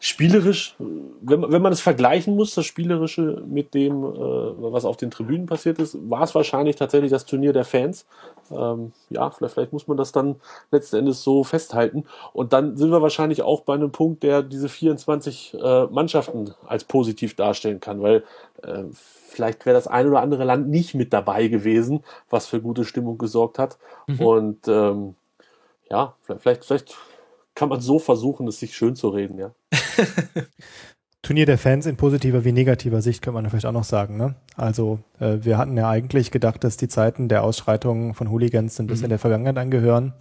spielerisch, wenn, wenn man es vergleichen muss, das Spielerische mit dem, äh, was auf den Tribünen passiert ist, war es wahrscheinlich tatsächlich das Turnier der Fans. Ähm, ja, vielleicht, vielleicht muss man das dann letzten Endes so festhalten. Und dann sind wir wahrscheinlich auch bei einem Punkt, der diese 24 äh, Mannschaften als positiv darstellen kann, weil äh, vielleicht wäre das ein oder andere Land nicht mit dabei gewesen, was für gute Stimmung gesorgt hat. Mhm. Und ähm, ja, vielleicht, vielleicht kann man so versuchen, es sich schön zu reden, ja. Turnier der Fans in positiver wie negativer Sicht könnte man vielleicht auch noch sagen. Ne? Also äh, wir hatten ja eigentlich gedacht, dass die Zeiten der Ausschreitungen von Hooligans ein bisschen mhm. der Vergangenheit angehören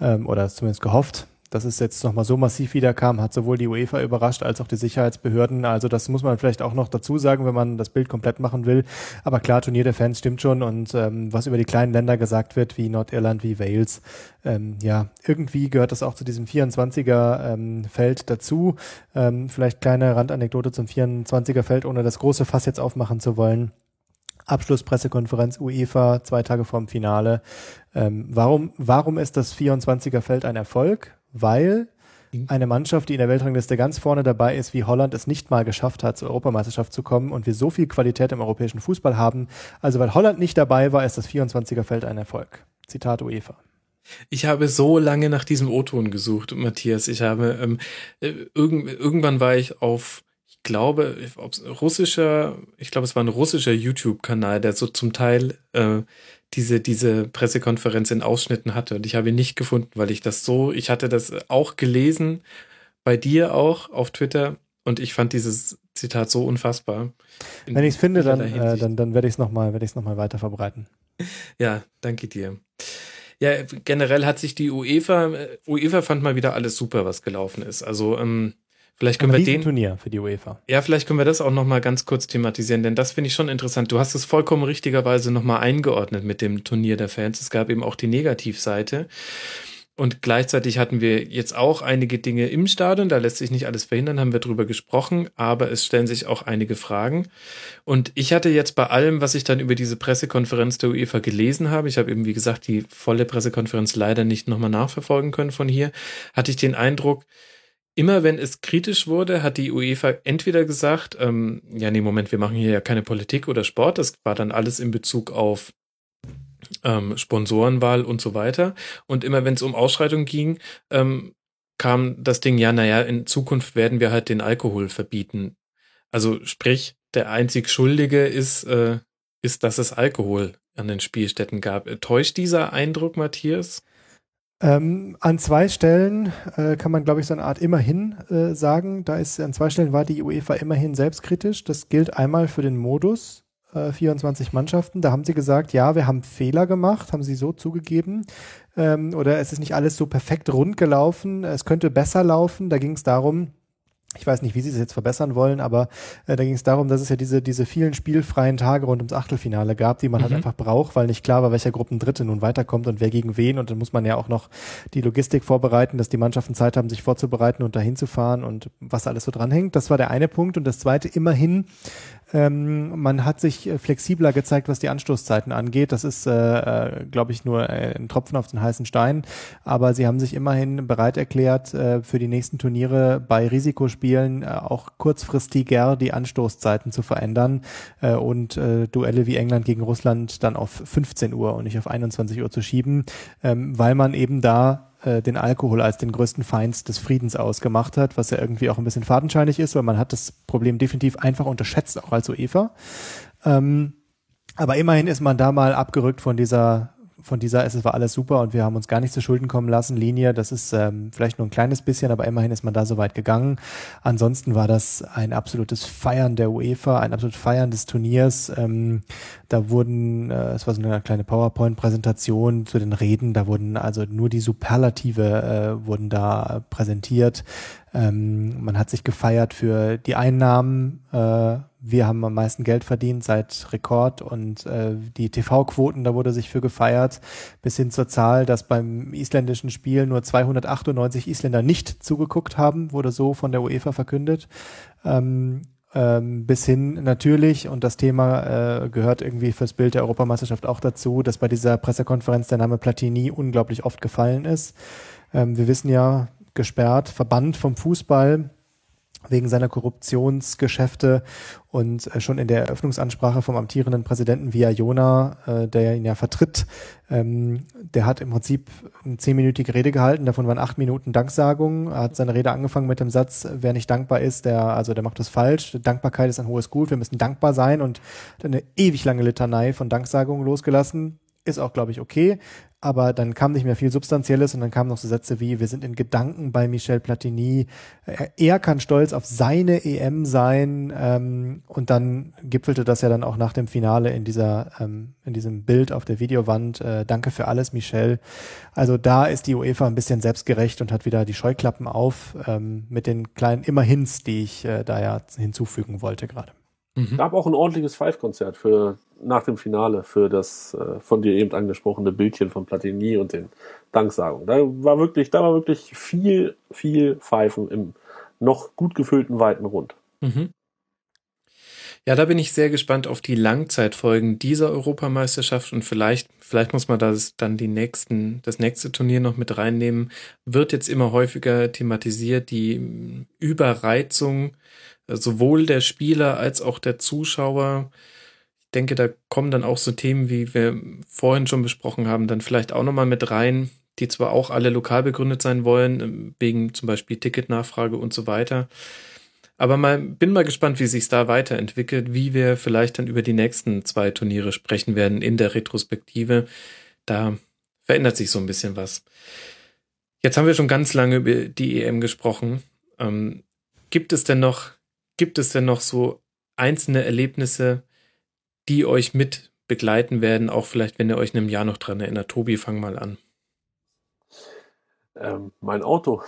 ähm, oder zumindest gehofft dass es jetzt nochmal so massiv wiederkam, hat sowohl die UEFA überrascht als auch die Sicherheitsbehörden. Also das muss man vielleicht auch noch dazu sagen, wenn man das Bild komplett machen will. Aber klar, Turnier der Fans stimmt schon und ähm, was über die kleinen Länder gesagt wird, wie Nordirland, wie Wales, ähm, ja, irgendwie gehört das auch zu diesem 24er ähm, Feld dazu. Ähm, vielleicht kleine Randanekdote zum 24er Feld, ohne das große Fass jetzt aufmachen zu wollen. Abschlusspressekonferenz UEFA zwei Tage vorm Finale. Ähm, warum, warum ist das 24er Feld ein Erfolg? Weil mhm. eine Mannschaft, die in der Weltrangliste ganz vorne dabei ist, wie Holland es nicht mal geschafft hat, zur Europameisterschaft zu kommen und wir so viel Qualität im europäischen Fußball haben. Also weil Holland nicht dabei war, ist das 24er Feld ein Erfolg. Zitat UEFA. Ich habe so lange nach diesem O-Ton gesucht, Matthias. Ich habe ähm, äh, irgend, irgendwann war ich auf, ich glaube, russischer, ich glaube, es war ein russischer YouTube-Kanal, der so zum Teil äh, diese, diese Pressekonferenz in Ausschnitten hatte. Und ich habe ihn nicht gefunden, weil ich das so, ich hatte das auch gelesen, bei dir auch auf Twitter, und ich fand dieses Zitat so unfassbar. Wenn ich es finde, dann, äh, dann, dann werde ich es nochmal noch weiter verbreiten. Ja, danke dir. Ja, generell hat sich die UEFA, äh, UEFA fand mal wieder alles super, was gelaufen ist. Also ähm, Vielleicht können Ein wir den Turnier für die UEFA. Ja, vielleicht können wir das auch noch mal ganz kurz thematisieren, denn das finde ich schon interessant. Du hast es vollkommen richtigerweise noch mal eingeordnet mit dem Turnier der Fans. Es gab eben auch die Negativseite. Und gleichzeitig hatten wir jetzt auch einige Dinge im Stadion, da lässt sich nicht alles verhindern, haben wir drüber gesprochen, aber es stellen sich auch einige Fragen. Und ich hatte jetzt bei allem, was ich dann über diese Pressekonferenz der UEFA gelesen habe, ich habe eben, wie gesagt, die volle Pressekonferenz leider nicht nochmal nachverfolgen können von hier, hatte ich den Eindruck, immer wenn es kritisch wurde, hat die UEFA entweder gesagt, ähm, ja, nee, Moment, wir machen hier ja keine Politik oder Sport, das war dann alles in Bezug auf ähm, Sponsorenwahl und so weiter. Und immer wenn es um Ausschreitungen ging, ähm, kam das Ding, ja, naja, in Zukunft werden wir halt den Alkohol verbieten. Also sprich, der einzig Schuldige ist, äh, ist, dass es Alkohol an den Spielstätten gab. Täuscht dieser Eindruck, Matthias? Ähm, an zwei Stellen äh, kann man, glaube ich, so eine Art immerhin äh, sagen. Da ist an zwei Stellen war die UEFA immerhin selbstkritisch. Das gilt einmal für den Modus, äh, 24 Mannschaften. Da haben sie gesagt, ja, wir haben Fehler gemacht, haben sie so zugegeben. Ähm, oder es ist nicht alles so perfekt rund gelaufen. Es könnte besser laufen. Da ging es darum, ich weiß nicht, wie sie es jetzt verbessern wollen, aber äh, da ging es darum, dass es ja diese, diese vielen spielfreien Tage rund ums Achtelfinale gab, die man halt mhm. halt einfach braucht, weil nicht klar war, welcher Gruppendritte nun weiterkommt und wer gegen wen. Und dann muss man ja auch noch die Logistik vorbereiten, dass die Mannschaften Zeit haben, sich vorzubereiten und dahin zu fahren und was alles so dranhängt. Das war der eine Punkt. Und das zweite, immerhin ähm, man hat sich äh, flexibler gezeigt, was die Anstoßzeiten angeht. Das ist, äh, äh, glaube ich, nur äh, ein Tropfen auf den heißen Stein. Aber sie haben sich immerhin bereit erklärt, äh, für die nächsten Turniere bei Risikospielen äh, auch kurzfristiger die Anstoßzeiten zu verändern und Duelle wie England gegen Russland dann auf 15 Uhr und nicht auf 21 Uhr zu schieben, ähm, weil man eben da äh, den Alkohol als den größten Feind des Friedens ausgemacht hat, was ja irgendwie auch ein bisschen fadenscheinig ist, weil man hat das Problem definitiv einfach unterschätzt, auch als UEFA. Ähm, aber immerhin ist man da mal abgerückt von dieser von dieser es war alles super und wir haben uns gar nicht zu Schulden kommen lassen, Linie. Das ist ähm, vielleicht nur ein kleines bisschen, aber immerhin ist man da so weit gegangen. Ansonsten war das ein absolutes Feiern der UEFA, ein absolutes Feiern des Turniers. Ähm, da wurden, äh, es war so eine kleine PowerPoint-Präsentation zu den Reden, da wurden also nur die Superlative äh, wurden da präsentiert. Ähm, man hat sich gefeiert für die Einnahmen. Äh, wir haben am meisten Geld verdient seit Rekord und äh, die TV-Quoten, da wurde sich für gefeiert, bis hin zur Zahl, dass beim isländischen Spiel nur 298 Isländer nicht zugeguckt haben, wurde so von der UEFA verkündet. Ähm, ähm, bis hin natürlich, und das Thema äh, gehört irgendwie fürs Bild der Europameisterschaft auch dazu, dass bei dieser Pressekonferenz der Name Platini unglaublich oft gefallen ist. Ähm, wir wissen ja, gesperrt, verbannt vom Fußball wegen seiner Korruptionsgeschäfte und äh, schon in der Eröffnungsansprache vom amtierenden Präsidenten Via Jona, äh, der ihn ja vertritt, ähm, der hat im Prinzip eine zehnminütige Rede gehalten, davon waren acht Minuten Danksagung. Er hat seine Rede angefangen mit dem Satz, wer nicht dankbar ist, der, also der macht das falsch. Dankbarkeit ist ein hohes Gut, wir müssen dankbar sein und eine ewig lange Litanei von Danksagungen losgelassen. Ist auch, glaube ich, okay aber dann kam nicht mehr viel Substanzielles und dann kamen noch so Sätze wie, wir sind in Gedanken bei Michel Platini, er kann stolz auf seine EM sein ähm, und dann gipfelte das ja dann auch nach dem Finale in dieser ähm, in diesem Bild auf der Videowand, äh, danke für alles Michel. Also da ist die UEFA ein bisschen selbstgerecht und hat wieder die Scheuklappen auf ähm, mit den kleinen Immerhins, die ich äh, da ja hinzufügen wollte gerade. Mhm. Gab auch ein ordentliches Five-Konzert für nach dem Finale für das äh, von dir eben angesprochene Bildchen von Platini und den Danksagungen. Da war wirklich, da war wirklich viel, viel Pfeifen im noch gut gefüllten weiten Rund. Mhm. Ja, da bin ich sehr gespannt auf die Langzeitfolgen dieser Europameisterschaft und vielleicht, vielleicht muss man das dann die nächsten, das nächste Turnier noch mit reinnehmen. Wird jetzt immer häufiger thematisiert, die Überreizung sowohl der Spieler als auch der Zuschauer denke, da kommen dann auch so Themen, wie wir vorhin schon besprochen haben, dann vielleicht auch nochmal mit rein, die zwar auch alle lokal begründet sein wollen, ähm, wegen zum Beispiel Ticketnachfrage und so weiter. Aber mal, bin mal gespannt, wie sich da weiterentwickelt, wie wir vielleicht dann über die nächsten zwei Turniere sprechen werden in der Retrospektive. Da verändert sich so ein bisschen was. Jetzt haben wir schon ganz lange über die EM gesprochen. Ähm, gibt es denn noch, gibt es denn noch so einzelne Erlebnisse, die euch mit begleiten werden, auch vielleicht, wenn ihr euch in einem Jahr noch dran erinnert. Tobi, fang mal an. Ähm, mein Auto.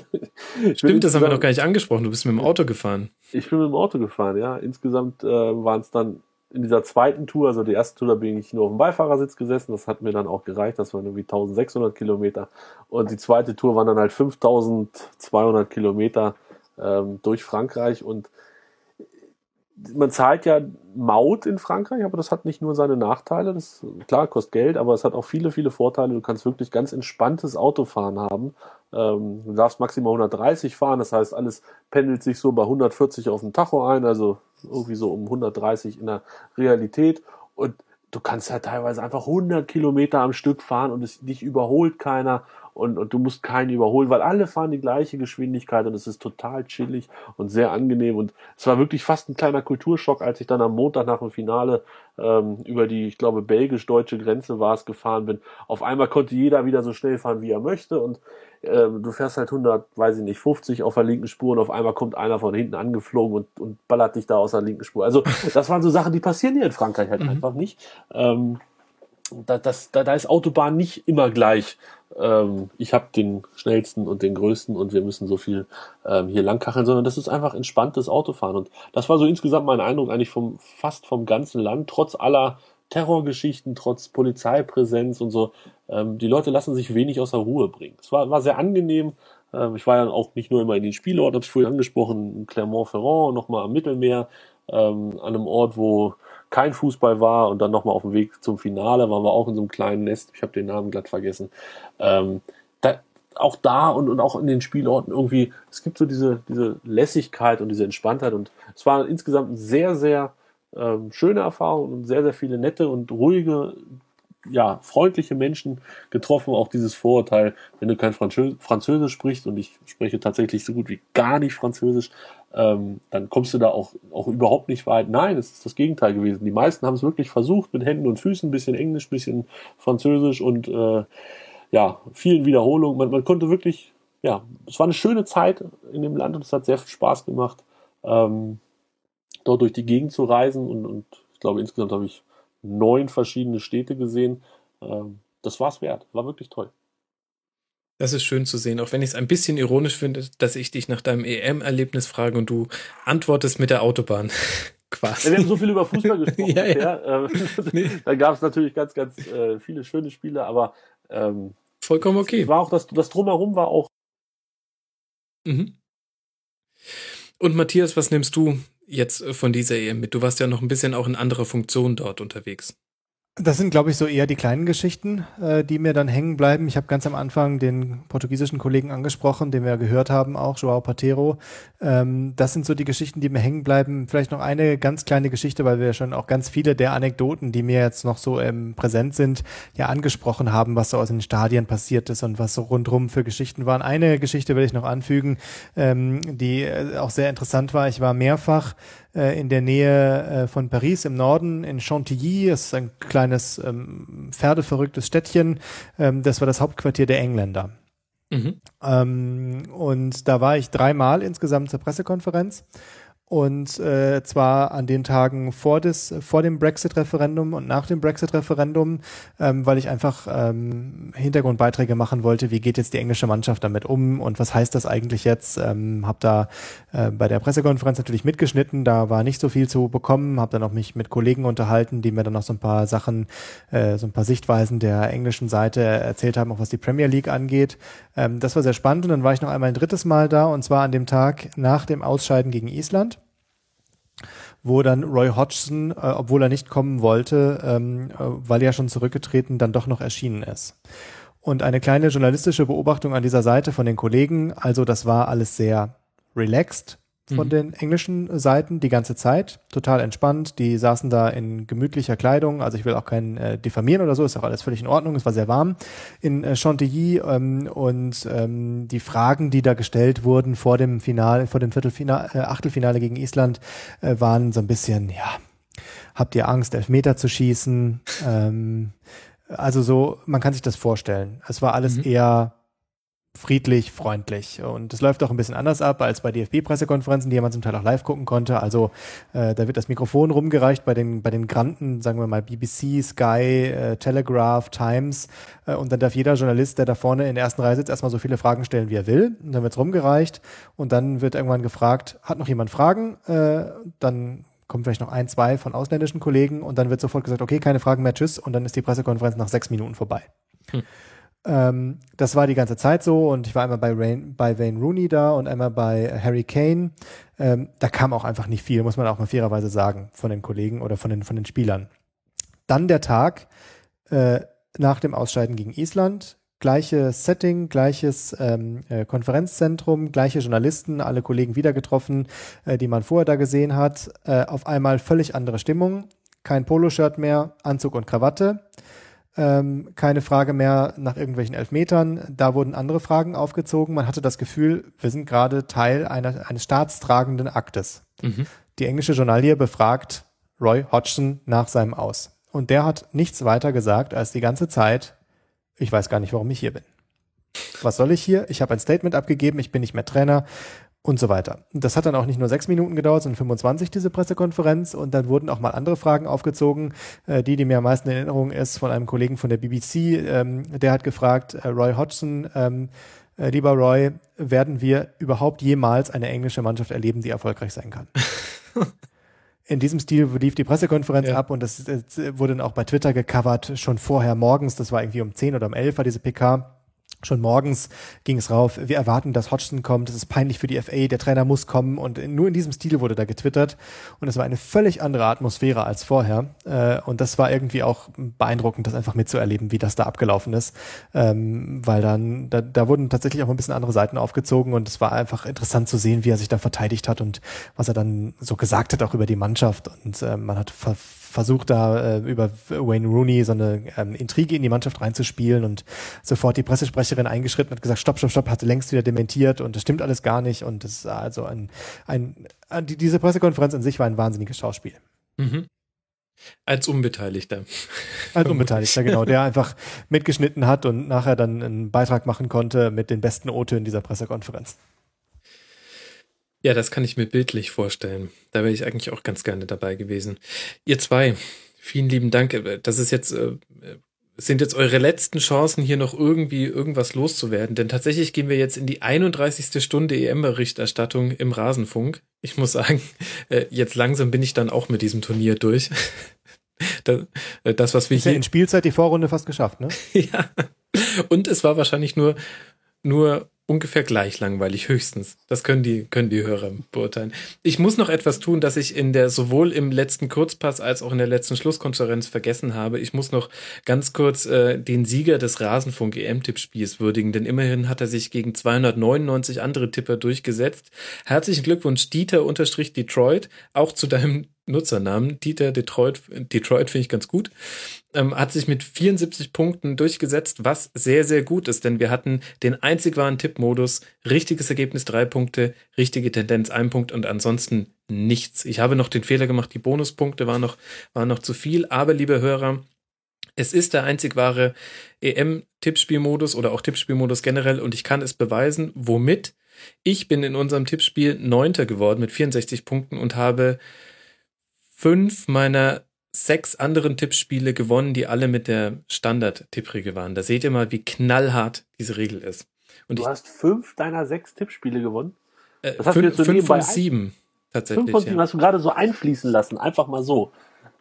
Stimmt, das haben wir noch gar nicht angesprochen. Du bist mit dem Auto gefahren. Ich bin mit dem Auto gefahren, ja. Insgesamt äh, waren es dann in dieser zweiten Tour, also die erste Tour, da bin ich nur auf dem Beifahrersitz gesessen. Das hat mir dann auch gereicht. Das waren irgendwie 1600 Kilometer. Und die zweite Tour waren dann halt 5200 Kilometer ähm, durch Frankreich. Und man zahlt ja Maut in Frankreich, aber das hat nicht nur seine Nachteile. Das klar kostet Geld, aber es hat auch viele, viele Vorteile. Du kannst wirklich ganz entspanntes Autofahren haben. Ähm, du darfst maximal 130 fahren, das heißt, alles pendelt sich so bei 140 auf dem Tacho ein, also irgendwie so um 130 in der Realität. Und du kannst ja teilweise einfach 100 Kilometer am Stück fahren und es, dich überholt keiner. Und, und du musst keinen überholen, weil alle fahren die gleiche Geschwindigkeit und es ist total chillig und sehr angenehm und es war wirklich fast ein kleiner Kulturschock, als ich dann am Montag nach dem Finale ähm, über die, ich glaube, belgisch-deutsche Grenze war es, gefahren bin. Auf einmal konnte jeder wieder so schnell fahren, wie er möchte und äh, du fährst halt 100, weiß ich nicht, 50 auf der linken Spur und auf einmal kommt einer von hinten angeflogen und, und ballert dich da aus der linken Spur. Also das waren so Sachen, die passieren hier in Frankreich halt mhm. einfach nicht. Ähm, da, das, da, da ist Autobahn nicht immer gleich. Ähm, ich habe den schnellsten und den größten und wir müssen so viel ähm, hier langkacheln, sondern das ist einfach entspanntes Autofahren. Und das war so insgesamt mein Eindruck eigentlich vom fast vom ganzen Land, trotz aller Terrorgeschichten, trotz Polizeipräsenz und so. Ähm, die Leute lassen sich wenig aus der Ruhe bringen. Es war, war sehr angenehm. Ähm, ich war ja auch nicht nur immer in den Spielorten, habe es vorhin angesprochen, in Clermont-Ferrand, nochmal am Mittelmeer, ähm, an einem Ort, wo kein Fußball war und dann nochmal auf dem Weg zum Finale waren wir auch in so einem kleinen Nest, ich habe den Namen glatt vergessen. Ähm, da, auch da und, und auch in den Spielorten irgendwie, es gibt so diese, diese Lässigkeit und diese Entspanntheit und es war insgesamt sehr, sehr ähm, schöne Erfahrung und sehr, sehr viele nette und ruhige, ja, freundliche Menschen getroffen. Auch dieses Vorurteil, wenn du kein Französ Französisch sprichst und ich spreche tatsächlich so gut wie gar nicht Französisch, ähm, dann kommst du da auch, auch überhaupt nicht weit. Nein, es ist das Gegenteil gewesen. Die meisten haben es wirklich versucht mit Händen und Füßen, ein bisschen Englisch, ein bisschen Französisch und äh, ja, vielen Wiederholungen. Man, man konnte wirklich, ja, es war eine schöne Zeit in dem Land und es hat sehr viel Spaß gemacht. Ähm, dort durch die Gegend zu reisen und, und ich glaube insgesamt habe ich neun verschiedene Städte gesehen. Ähm, das war's wert. War wirklich toll. Das ist schön zu sehen, auch wenn ich es ein bisschen ironisch finde, dass ich dich nach deinem EM-Erlebnis frage und du antwortest mit der Autobahn. Quasi. Ja, wir haben so viel über Fußball gesprochen. ja, ja. ja ähm, nee. Da gab es natürlich ganz, ganz äh, viele schöne Spiele, aber ähm, vollkommen okay. War auch das, das drumherum war auch. Mhm. Und Matthias, was nimmst du jetzt äh, von dieser EM mit? Du warst ja noch ein bisschen auch in anderer Funktion dort unterwegs. Das sind, glaube ich, so eher die kleinen Geschichten, äh, die mir dann hängen bleiben. Ich habe ganz am Anfang den portugiesischen Kollegen angesprochen, den wir gehört haben, auch Joao Patero. Ähm, das sind so die Geschichten, die mir hängen bleiben. Vielleicht noch eine ganz kleine Geschichte, weil wir schon auch ganz viele der Anekdoten, die mir jetzt noch so ähm, präsent sind, ja angesprochen haben, was so aus den Stadien passiert ist und was so rundrum für Geschichten waren. Eine Geschichte will ich noch anfügen, ähm, die äh, auch sehr interessant war. Ich war mehrfach äh, in der Nähe äh, von Paris im Norden, in Chantilly. Das ist ein kleines ähm, pferdeverrücktes Städtchen. Ähm, das war das Hauptquartier der Engländer. Mhm. Ähm, und da war ich dreimal insgesamt zur Pressekonferenz und äh, zwar an den Tagen vor, des, vor dem Brexit-Referendum und nach dem Brexit-Referendum, ähm, weil ich einfach ähm, Hintergrundbeiträge machen wollte, wie geht jetzt die englische Mannschaft damit um und was heißt das eigentlich jetzt. Ähm, habe da äh, bei der Pressekonferenz natürlich mitgeschnitten, da war nicht so viel zu bekommen, habe dann auch mich mit Kollegen unterhalten, die mir dann noch so ein paar Sachen, äh, so ein paar Sichtweisen der englischen Seite erzählt haben, auch was die Premier League angeht. Ähm, das war sehr spannend und dann war ich noch einmal ein drittes Mal da und zwar an dem Tag nach dem Ausscheiden gegen Island wo dann Roy Hodgson, äh, obwohl er nicht kommen wollte, ähm, äh, weil er schon zurückgetreten, dann doch noch erschienen ist. Und eine kleine journalistische Beobachtung an dieser Seite von den Kollegen, also das war alles sehr relaxed, von mhm. den englischen Seiten die ganze Zeit. Total entspannt. Die saßen da in gemütlicher Kleidung. Also ich will auch keinen äh, diffamieren oder so. Ist auch alles völlig in Ordnung. Es war sehr warm in äh, Chantilly. Ähm, und ähm, die Fragen, die da gestellt wurden vor dem Finale, vor dem Viertelfinale, äh, Achtelfinale gegen Island, äh, waren so ein bisschen, ja, habt ihr Angst, Elfmeter zu schießen? ähm, also so, man kann sich das vorstellen. Es war alles mhm. eher friedlich, freundlich. Und es läuft auch ein bisschen anders ab als bei DFB-Pressekonferenzen, die man zum Teil auch live gucken konnte. Also äh, da wird das Mikrofon rumgereicht bei den bei den Granten, sagen wir mal BBC, Sky, äh, Telegraph, Times. Äh, und dann darf jeder Journalist, der da vorne in der ersten Reihe sitzt, erstmal so viele Fragen stellen, wie er will. Und dann wird's rumgereicht. Und dann wird irgendwann gefragt, hat noch jemand Fragen? Äh, dann kommen vielleicht noch ein, zwei von ausländischen Kollegen und dann wird sofort gesagt, okay, keine Fragen mehr, tschüss. Und dann ist die Pressekonferenz nach sechs Minuten vorbei. Hm. Ähm, das war die ganze Zeit so und ich war einmal bei, Rain, bei Wayne Rooney da und einmal bei Harry Kane. Ähm, da kam auch einfach nicht viel, muss man auch mal fairerweise sagen, von den Kollegen oder von den, von den Spielern. Dann der Tag äh, nach dem Ausscheiden gegen Island. Gleiches Setting, gleiches ähm, äh, Konferenzzentrum, gleiche Journalisten, alle Kollegen wieder getroffen, äh, die man vorher da gesehen hat. Äh, auf einmal völlig andere Stimmung. Kein Poloshirt mehr, Anzug und Krawatte ähm, keine Frage mehr nach irgendwelchen Elfmetern. Da wurden andere Fragen aufgezogen. Man hatte das Gefühl, wir sind gerade Teil einer, eines staatstragenden Aktes. Mhm. Die englische Journalie befragt Roy Hodgson nach seinem Aus. Und der hat nichts weiter gesagt als die ganze Zeit, ich weiß gar nicht, warum ich hier bin. Was soll ich hier? Ich habe ein Statement abgegeben, ich bin nicht mehr Trainer und so weiter. Das hat dann auch nicht nur sechs Minuten gedauert, sondern 25 diese Pressekonferenz und dann wurden auch mal andere Fragen aufgezogen. Äh, die, die mir am meisten in Erinnerung ist, von einem Kollegen von der BBC, ähm, der hat gefragt, äh, Roy Hodgson, ähm, äh, lieber Roy, werden wir überhaupt jemals eine englische Mannschaft erleben, die erfolgreich sein kann? in diesem Stil lief die Pressekonferenz ja. ab und das, das, wurde dann auch bei Twitter gecovert, schon vorher morgens, das war irgendwie um 10 oder um 11 war diese PK. Schon morgens ging es rauf, wir erwarten, dass Hodgson kommt, das ist peinlich für die FA, der Trainer muss kommen. Und nur in diesem Stil wurde da getwittert. Und es war eine völlig andere Atmosphäre als vorher. Äh, und das war irgendwie auch beeindruckend, das einfach mitzuerleben, wie das da abgelaufen ist, ähm, weil dann, da, da wurden tatsächlich auch ein bisschen andere Seiten aufgezogen. Und es war einfach interessant zu sehen, wie er sich da verteidigt hat und was er dann so gesagt hat auch über die Mannschaft. Und äh, man hat versucht da äh, über Wayne Rooney so eine ähm, Intrige in die Mannschaft reinzuspielen und sofort die Pressesprecherin eingeschritten hat gesagt, stopp, stopp, stopp, hatte längst wieder dementiert und das stimmt alles gar nicht und das ist also ein, ein, ein die, diese Pressekonferenz an sich war ein wahnsinniges Schauspiel. Mhm. Als Unbeteiligter. Als Unbeteiligter, genau, der einfach mitgeschnitten hat und nachher dann einen Beitrag machen konnte mit den besten O-Tönen dieser Pressekonferenz. Ja, das kann ich mir bildlich vorstellen. Da wäre ich eigentlich auch ganz gerne dabei gewesen. Ihr zwei, vielen lieben Dank. Das ist jetzt, äh, sind jetzt eure letzten Chancen, hier noch irgendwie irgendwas loszuwerden. Denn tatsächlich gehen wir jetzt in die 31. Stunde EM-Berichterstattung im Rasenfunk. Ich muss sagen, äh, jetzt langsam bin ich dann auch mit diesem Turnier durch. Das, äh, das was wir ist hier. Ja in Spielzeit die Vorrunde fast geschafft, ne? ja. Und es war wahrscheinlich nur, nur ungefähr gleich langweilig, höchstens. Das können die, können die Hörer beurteilen. Ich muss noch etwas tun, das ich in der, sowohl im letzten Kurzpass als auch in der letzten Schlusskonferenz vergessen habe. Ich muss noch ganz kurz äh, den Sieger des Rasenfunk EM-Tippspiels würdigen, denn immerhin hat er sich gegen 299 andere Tipper durchgesetzt. Herzlichen Glückwunsch, Dieter unterstrich Detroit, auch zu deinem Nutzernamen. Dieter Detroit, Detroit finde ich ganz gut. Ähm, hat sich mit 74 Punkten durchgesetzt, was sehr, sehr gut ist, denn wir hatten den einzig wahren Tippmodus, richtiges Ergebnis drei Punkte, richtige Tendenz ein Punkt und ansonsten nichts. Ich habe noch den Fehler gemacht, die Bonuspunkte waren noch, waren noch zu viel, aber liebe Hörer, es ist der einzig wahre EM-Tippspielmodus oder auch Tippspielmodus generell und ich kann es beweisen, womit ich bin in unserem Tippspiel Neunter geworden mit 64 Punkten und habe fünf meiner sechs anderen Tippspiele gewonnen, die alle mit der Standard-Tippregel waren. Da seht ihr mal, wie knallhart diese Regel ist. Und du ich, hast fünf deiner sechs Tippspiele gewonnen? Äh, das hast fünf, du fünf von sieben, tatsächlich. Fünf von sieben ja. hast du gerade so einfließen lassen, einfach mal so.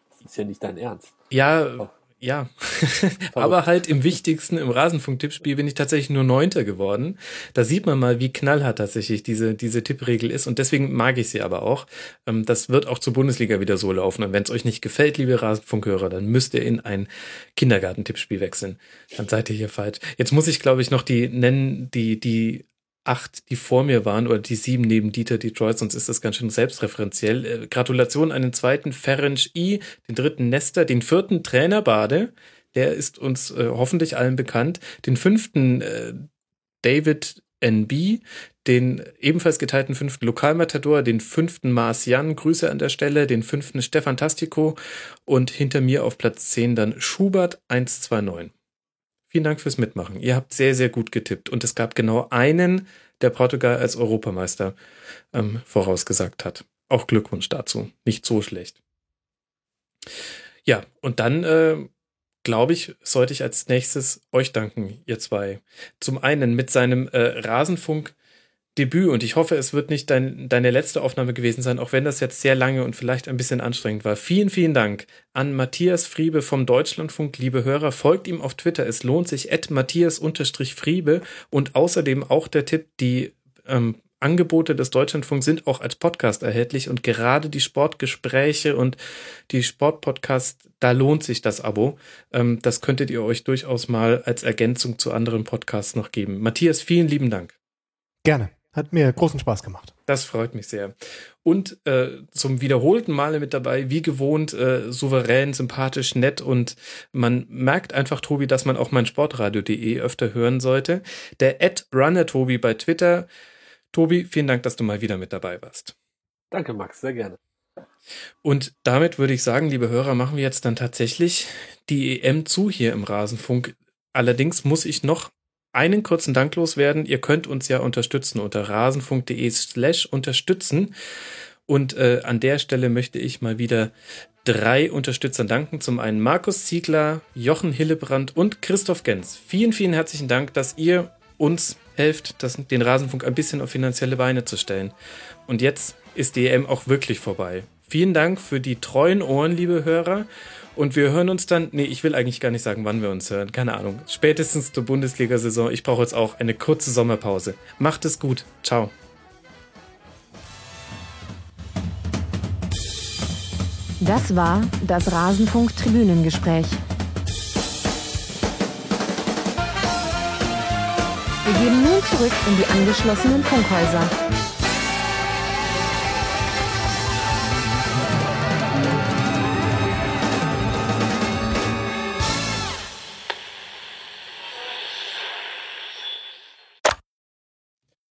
Das ist ja nicht dein Ernst. Ja, oh ja, aber halt im wichtigsten, im Rasenfunk-Tippspiel bin ich tatsächlich nur Neunter geworden. Da sieht man mal, wie knallhart tatsächlich diese, diese Tippregel ist und deswegen mag ich sie aber auch. Ähm, das wird auch zur Bundesliga wieder so laufen und wenn es euch nicht gefällt, liebe Rasenfunkhörer, dann müsst ihr in ein Kindergartentippspiel wechseln. Dann seid ihr hier falsch. Jetzt muss ich, glaube ich, noch die nennen, die, die acht, die vor mir waren, oder die sieben neben Dieter Detroit, sonst ist das ganz schön selbstreferenziell. Äh, Gratulation an den zweiten Ferenc I, den dritten Nester, den vierten Trainer Bade, der ist uns äh, hoffentlich allen bekannt, den fünften äh, David NB, den ebenfalls geteilten fünften Lokalmatador, den fünften Mars Jan, Grüße an der Stelle, den fünften Stefan Tastico und hinter mir auf Platz 10 dann Schubert 129. Vielen Dank fürs Mitmachen. Ihr habt sehr, sehr gut getippt. Und es gab genau einen, der Portugal als Europameister ähm, vorausgesagt hat. Auch Glückwunsch dazu. Nicht so schlecht. Ja, und dann äh, glaube ich, sollte ich als nächstes euch danken, ihr zwei. Zum einen mit seinem äh, Rasenfunk Debüt und ich hoffe, es wird nicht dein, deine letzte Aufnahme gewesen sein, auch wenn das jetzt sehr lange und vielleicht ein bisschen anstrengend war. Vielen, vielen Dank an Matthias Friebe vom Deutschlandfunk. Liebe Hörer, folgt ihm auf Twitter. Es lohnt sich, at Matthias-Friebe und außerdem auch der Tipp, die ähm, Angebote des Deutschlandfunks sind auch als Podcast erhältlich und gerade die Sportgespräche und die Sportpodcasts, da lohnt sich das Abo. Ähm, das könntet ihr euch durchaus mal als Ergänzung zu anderen Podcasts noch geben. Matthias, vielen lieben Dank. Gerne. Hat mir großen Spaß gemacht. Das freut mich sehr. Und äh, zum wiederholten Male mit dabei, wie gewohnt, äh, souverän, sympathisch, nett und man merkt einfach, Tobi, dass man auch mein Sportradio.de öfter hören sollte. Der Ed Runner Tobi bei Twitter. Tobi, vielen Dank, dass du mal wieder mit dabei warst. Danke, Max, sehr gerne. Und damit würde ich sagen, liebe Hörer, machen wir jetzt dann tatsächlich die EM zu hier im Rasenfunk. Allerdings muss ich noch einen kurzen Dank loswerden. Ihr könnt uns ja unterstützen unter rasenfunk.de slash unterstützen. Und äh, an der Stelle möchte ich mal wieder drei Unterstützern danken. Zum einen Markus Ziegler, Jochen Hillebrand und Christoph Gens. Vielen, vielen herzlichen Dank, dass ihr uns helft, das, den Rasenfunk ein bisschen auf finanzielle Beine zu stellen. Und jetzt ist EM auch wirklich vorbei. Vielen Dank für die treuen Ohren, liebe Hörer. Und wir hören uns dann, nee, ich will eigentlich gar nicht sagen, wann wir uns hören. Keine Ahnung. Spätestens zur Bundesliga-Saison. Ich brauche jetzt auch eine kurze Sommerpause. Macht es gut. Ciao. Das war das Rasenfunk-Tribünengespräch. Wir gehen nun zurück in die angeschlossenen Funkhäuser.